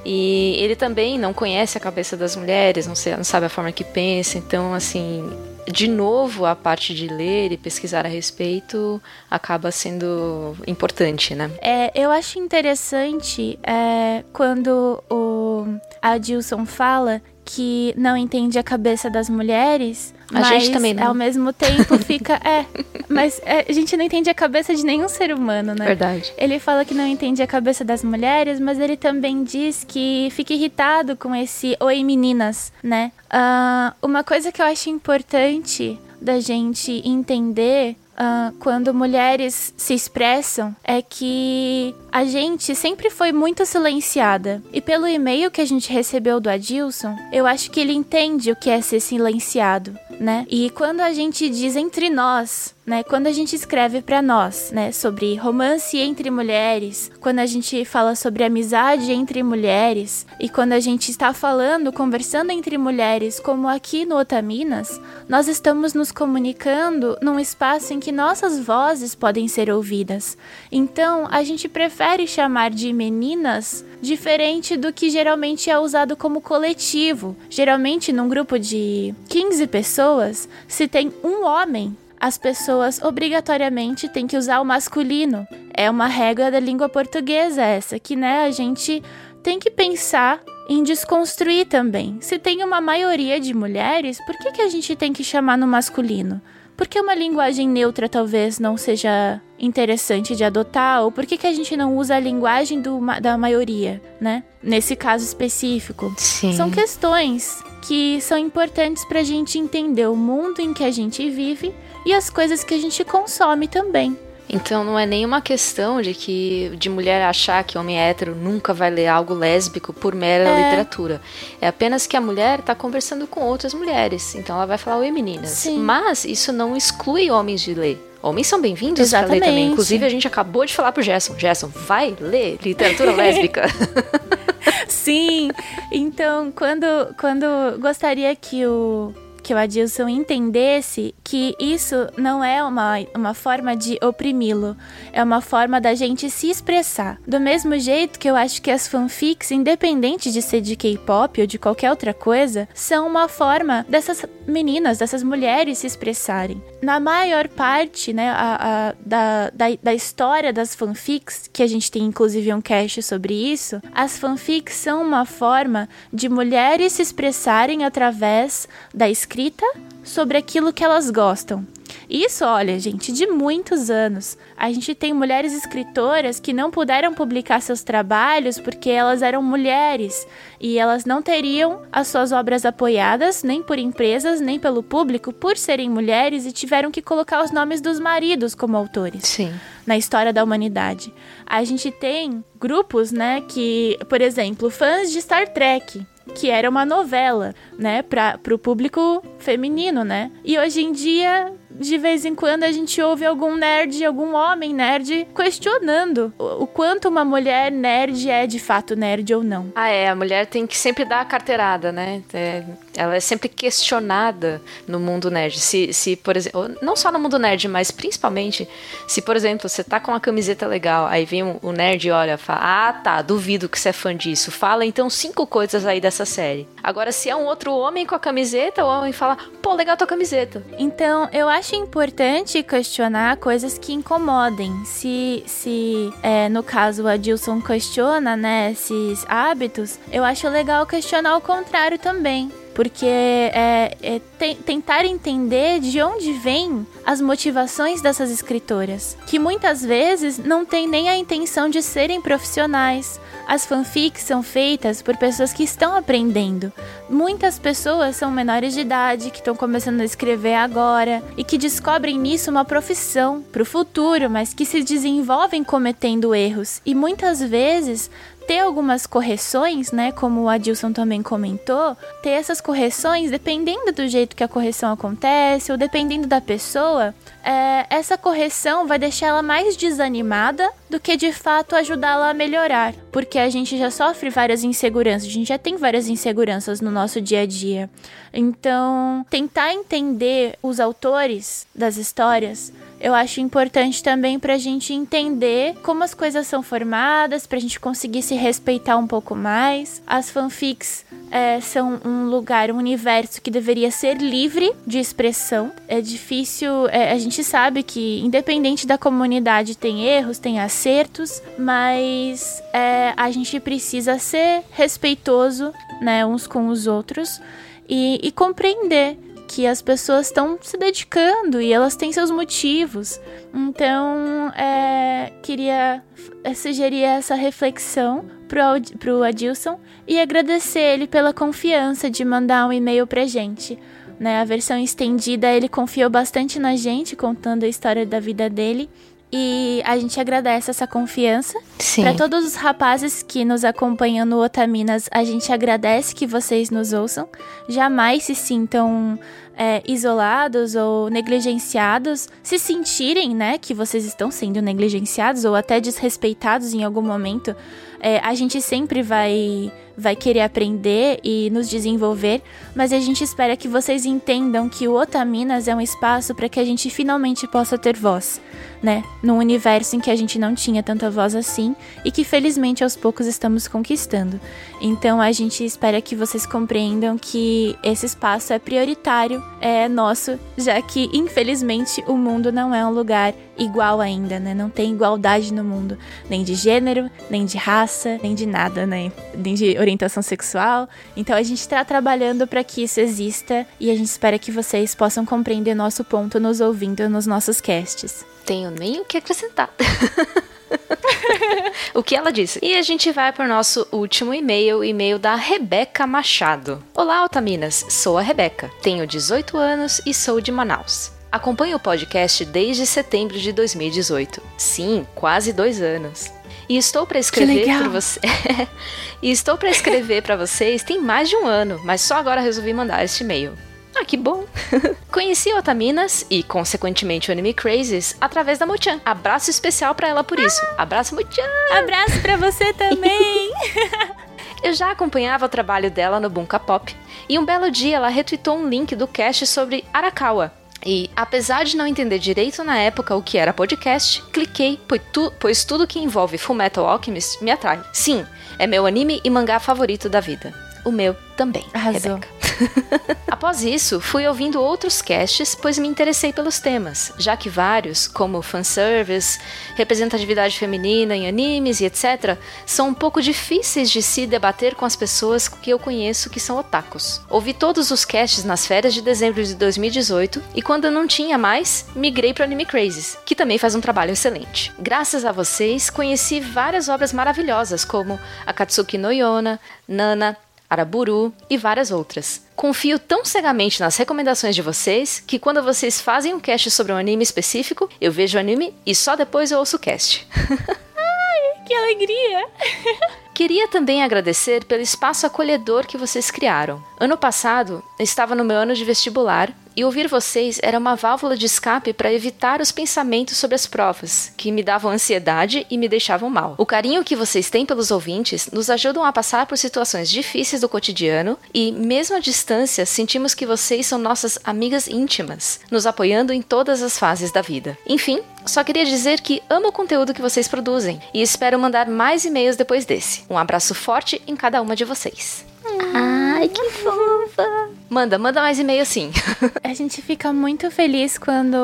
E ele também não conhece a cabeça das mulheres, não, sei, não sabe a forma que pensa. Então, assim, de novo, a parte de ler e pesquisar a respeito acaba sendo importante, né? É, eu acho interessante é, quando o Adilson fala que não entende a cabeça das mulheres, a mas gente também não. ao mesmo tempo fica. é, mas é, a gente não entende a cabeça de nenhum ser humano, né? Verdade. Ele fala que não entende a cabeça das mulheres, mas ele também diz que fica irritado com esse oi meninas, né? Uh, uma coisa que eu acho importante da gente entender uh, quando mulheres se expressam é que a gente sempre foi muito silenciada. E pelo e-mail que a gente recebeu do Adilson, eu acho que ele entende o que é ser silenciado, né? E quando a gente diz entre nós, né? Quando a gente escreve para nós, né, sobre romance entre mulheres, quando a gente fala sobre amizade entre mulheres e quando a gente está falando, conversando entre mulheres, como aqui no Otaminas, nós estamos nos comunicando num espaço em que nossas vozes podem ser ouvidas. Então, a gente prefere chamar de meninas diferente do que geralmente é usado como coletivo. Geralmente, num grupo de 15 pessoas, se tem um homem as pessoas obrigatoriamente têm que usar o masculino. É uma regra da língua portuguesa essa, que né, a gente tem que pensar em desconstruir também. Se tem uma maioria de mulheres, por que, que a gente tem que chamar no masculino? Por que uma linguagem neutra talvez não seja interessante de adotar? Ou por que, que a gente não usa a linguagem do, da maioria, né? Nesse caso específico. Sim. São questões que são importantes para a gente entender o mundo em que a gente vive e as coisas que a gente consome também. Então não é nenhuma questão de que de mulher achar que homem hétero nunca vai ler algo lésbico por mera é. literatura. É apenas que a mulher está conversando com outras mulheres, então ela vai falar oi meninas. Sim. Mas isso não exclui homens de ler. Homens são bem-vindos para ler também. Inclusive a gente acabou de falar pro Gerson, Gerson, vai ler literatura lésbica. Sim. Então, quando quando gostaria que o que o Adilson entendesse que isso não é uma, uma forma de oprimi-lo, é uma forma da gente se expressar. Do mesmo jeito que eu acho que as fanfics, independente de ser de K-pop ou de qualquer outra coisa, são uma forma dessas meninas, dessas mulheres se expressarem. Na maior parte, né, a, a, da, da, da história das fanfics, que a gente tem inclusive um cast sobre isso, as fanfics são uma forma de mulheres se expressarem através da escrita escrita sobre aquilo que elas gostam. Isso, olha, gente, de muitos anos. A gente tem mulheres escritoras que não puderam publicar seus trabalhos porque elas eram mulheres e elas não teriam as suas obras apoiadas nem por empresas, nem pelo público por serem mulheres e tiveram que colocar os nomes dos maridos como autores. Sim. Na história da humanidade. A gente tem grupos, né, que, por exemplo, fãs de Star Trek que era uma novela, né, para o público feminino, né? E hoje em dia de vez em quando a gente ouve algum nerd, algum homem nerd questionando o, o, quanto uma mulher nerd é de fato nerd ou não. Ah, é. A mulher tem que sempre dar a carteirada, né? É, ela é sempre questionada no mundo nerd. Se, se, por exemplo, não só no mundo nerd, mas principalmente se, por exemplo, você tá com uma camiseta legal, aí vem o um, um nerd e olha, fala: Ah, tá, duvido que você é fã disso. Fala então cinco coisas aí dessa série. Agora, se é um outro homem com a camiseta, o homem fala: Pô, legal tua camiseta. Então, eu acho acho importante questionar coisas que incomodem. Se, se é, no caso o Adilson questiona né, esses hábitos, eu acho legal questionar o contrário também porque é, é te, tentar entender de onde vêm as motivações dessas escritoras, que muitas vezes não têm nem a intenção de serem profissionais. As fanfics são feitas por pessoas que estão aprendendo. Muitas pessoas são menores de idade, que estão começando a escrever agora e que descobrem nisso uma profissão para o futuro, mas que se desenvolvem cometendo erros e muitas vezes ter algumas correções, né? Como o Adilson também comentou, ter essas correções, dependendo do jeito que a correção acontece, ou dependendo da pessoa, é, essa correção vai deixar ela mais desanimada do que de fato ajudá-la a melhorar. Porque a gente já sofre várias inseguranças, a gente já tem várias inseguranças no nosso dia a dia. Então, tentar entender os autores das histórias eu acho importante também para a gente entender como as coisas são formadas, para a gente conseguir se respeitar um pouco mais. As fanfics é, são um lugar, um universo que deveria ser livre de expressão. É difícil, é, a gente sabe que, independente da comunidade, tem erros, tem acertos, mas é, a gente precisa ser respeitoso, né, uns com os outros e, e compreender que as pessoas estão se dedicando e elas têm seus motivos. Então, é, queria é, sugerir essa reflexão pro, pro Adilson e agradecer ele pela confiança de mandar um e-mail pra gente. Né, a versão estendida, ele confiou bastante na gente, contando a história da vida dele. E a gente agradece essa confiança. Para todos os rapazes que nos acompanham no Otaminas, a gente agradece que vocês nos ouçam. Jamais se sintam é, isolados ou negligenciados, se sentirem, né, que vocês estão sendo negligenciados ou até desrespeitados em algum momento, é, a gente sempre vai vai querer aprender e nos desenvolver, mas a gente espera que vocês entendam que o Otaminas é um espaço para que a gente finalmente possa ter voz, né? Num universo em que a gente não tinha tanta voz assim e que felizmente aos poucos estamos conquistando. Então a gente espera que vocês compreendam que esse espaço é prioritário é nosso, já que infelizmente o mundo não é um lugar igual ainda, né? Não tem igualdade no mundo, nem de gênero, nem de raça, nem de nada, né? Nem de orientação sexual. Então a gente está trabalhando para que isso exista e a gente espera que vocês possam compreender nosso ponto nos ouvindo nos nossos casts. Tenho nem o que acrescentar. o que ela disse. E a gente vai para o nosso último e-mail, e-mail da Rebeca Machado. Olá, Altaminas, sou a Rebeca, tenho 18 anos e sou de Manaus. Acompanho o podcast desde setembro de 2018. Sim, quase dois anos. E estou para escrever para você. e estou para escrever para vocês tem mais de um ano, mas só agora resolvi mandar este e-mail. Ah, que bom! Conheci Otaminas e, consequentemente, o Anime Crazes através da Mochan. Abraço especial para ela por isso. Abraço, Mochan! Abraço para você também! Eu já acompanhava o trabalho dela no Bunka Pop e um belo dia ela retweetou um link do cast sobre Arakawa. E, apesar de não entender direito na época o que era podcast, cliquei, pois, tu, pois tudo que envolve Fullmetal Alchemist me atrai. Sim, é meu anime e mangá favorito da vida. O meu também, Arrasou. Rebeca. Após isso, fui ouvindo outros casts, pois me interessei pelos temas, já que vários, como fanservice, representatividade feminina em animes e etc., são um pouco difíceis de se debater com as pessoas que eu conheço que são otakus. Ouvi todos os casts nas férias de dezembro de 2018 e quando não tinha mais, migrei para Anime Crazes, que também faz um trabalho excelente. Graças a vocês, conheci várias obras maravilhosas como Akatsuki no Yona, Nana, Araburu e várias outras. Confio tão cegamente nas recomendações de vocês que quando vocês fazem um cast sobre um anime específico, eu vejo o anime e só depois eu ouço o cast. Ai, que alegria! Queria também agradecer pelo espaço acolhedor que vocês criaram. Ano passado, estava no meu ano de vestibular e ouvir vocês era uma válvula de escape para evitar os pensamentos sobre as provas, que me davam ansiedade e me deixavam mal. O carinho que vocês têm pelos ouvintes nos ajudam a passar por situações difíceis do cotidiano e, mesmo à distância, sentimos que vocês são nossas amigas íntimas, nos apoiando em todas as fases da vida. Enfim, só queria dizer que amo o conteúdo que vocês produzem e espero mandar mais e-mails depois desse. Um abraço forte em cada uma de vocês. Fofa! Manda, manda mais e-mail sim. A gente fica muito feliz quando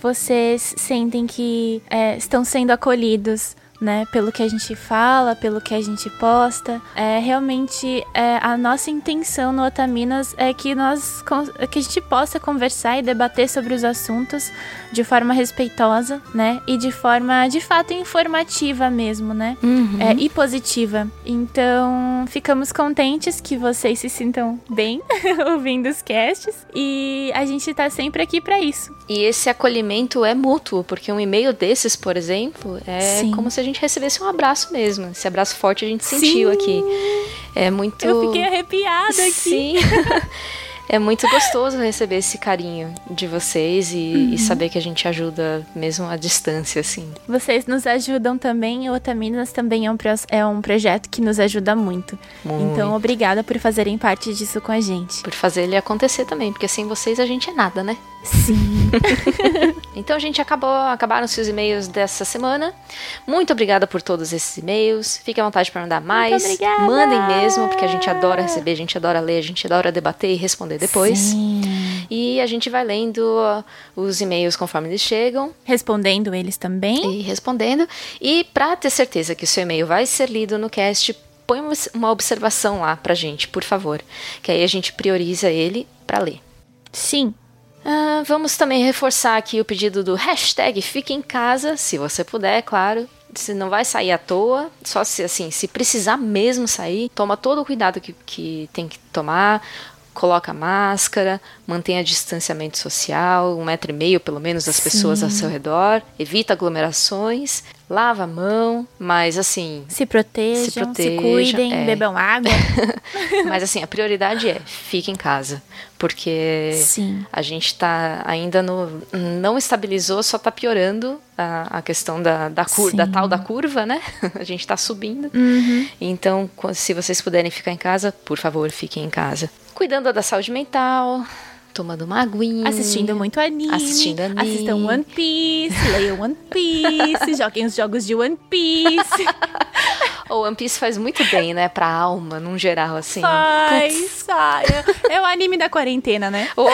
vocês sentem que é, estão sendo acolhidos né? Pelo que a gente fala, pelo que a gente posta. É realmente é, a nossa intenção no Otaminas é que nós que a gente possa conversar e debater sobre os assuntos de forma respeitosa, né? E de forma de fato informativa mesmo, né? Uhum. É, e positiva. Então, ficamos contentes que vocês se sintam bem ouvindo os casts e a gente tá sempre aqui para isso. E esse acolhimento é mútuo, porque um e-mail desses, por exemplo, é Sim. como se a gente recebesse um abraço mesmo. Esse abraço forte a gente sentiu Sim. aqui. É muito. Eu fiquei arrepiada aqui. Sim. É muito gostoso receber esse carinho de vocês e, e saber que a gente ajuda mesmo à distância, assim. Vocês nos ajudam também, o Otaminas também é um, é um projeto que nos ajuda muito. Muito. Então, obrigada por fazerem parte disso com a gente. Por fazer ele acontecer também, porque sem vocês a gente é nada, né? Sim. Então a gente acabou, acabaram-se os e-mails dessa semana. Muito obrigada por todos esses e-mails. Fique à vontade para mandar mais. obrigada! Mandem mesmo, porque a gente adora receber, a gente adora ler, a gente adora debater e responder depois. Sim. E a gente vai lendo os e-mails conforme eles chegam Respondendo eles também. e respondendo. E para ter certeza que o seu e-mail vai ser lido no cast, põe uma- uma observação lá pra gente, por favor. Que aí a gente prioriza ele para ler. Sim. Ah, vamos também reforçar aqui o pedido do hashtag Fique em Casa, se você puder, claro. Você não vai sair à toa, só se assim, se precisar mesmo sair, toma todo o cuidado que, que tem que tomar. Coloca máscara, mantenha distanciamento social, um metro e meio pelo menos das pessoas ao seu redor, evita aglomerações, lava a mão, mas assim, Se protejam, Se se, protejam, cuidem, é. bebam água. mas assim, a prioridade é fique em casa, porque Sim. a gente tá ainda no. não estabilizou, só tá piorando a, a questão da, da, cur, da tal da curva, né? A gente tá subindo. Uhum. Então, se vocês puderem ficar em casa, por favor, fiquem em casa. Cuidando da saúde mental, tomando uma aguinha. Assistindo muito anime. Assistindo anime. Assistam One Piece, leiam One Piece, joguem os jogos de One Piece. O One Piece faz muito bem, né? Pra alma, num geral, assim. Faz, faz. É o anime da quarentena, né? Ou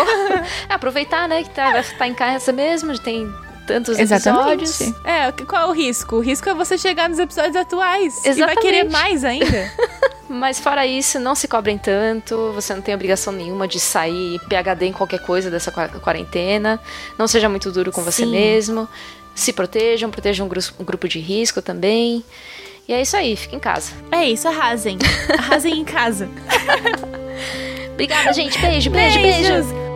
aproveitar, né? Que tá, estar em casa mesmo, tem tantos episódios. É, qual é o risco? O risco é você chegar nos episódios atuais e vai Exatamente. querer mais ainda. Mas fora isso, não se cobrem tanto, você não tem obrigação nenhuma de sair PHD em qualquer coisa dessa qua- quarentena. Não seja muito duro com você Sim. mesmo. Se protejam, protejam um, gru- um grupo de risco também. E é isso aí, fica em casa. É isso, arrasem. Arrasem em casa. Obrigada, gente. Beijo, beijo, beijo. Beijos.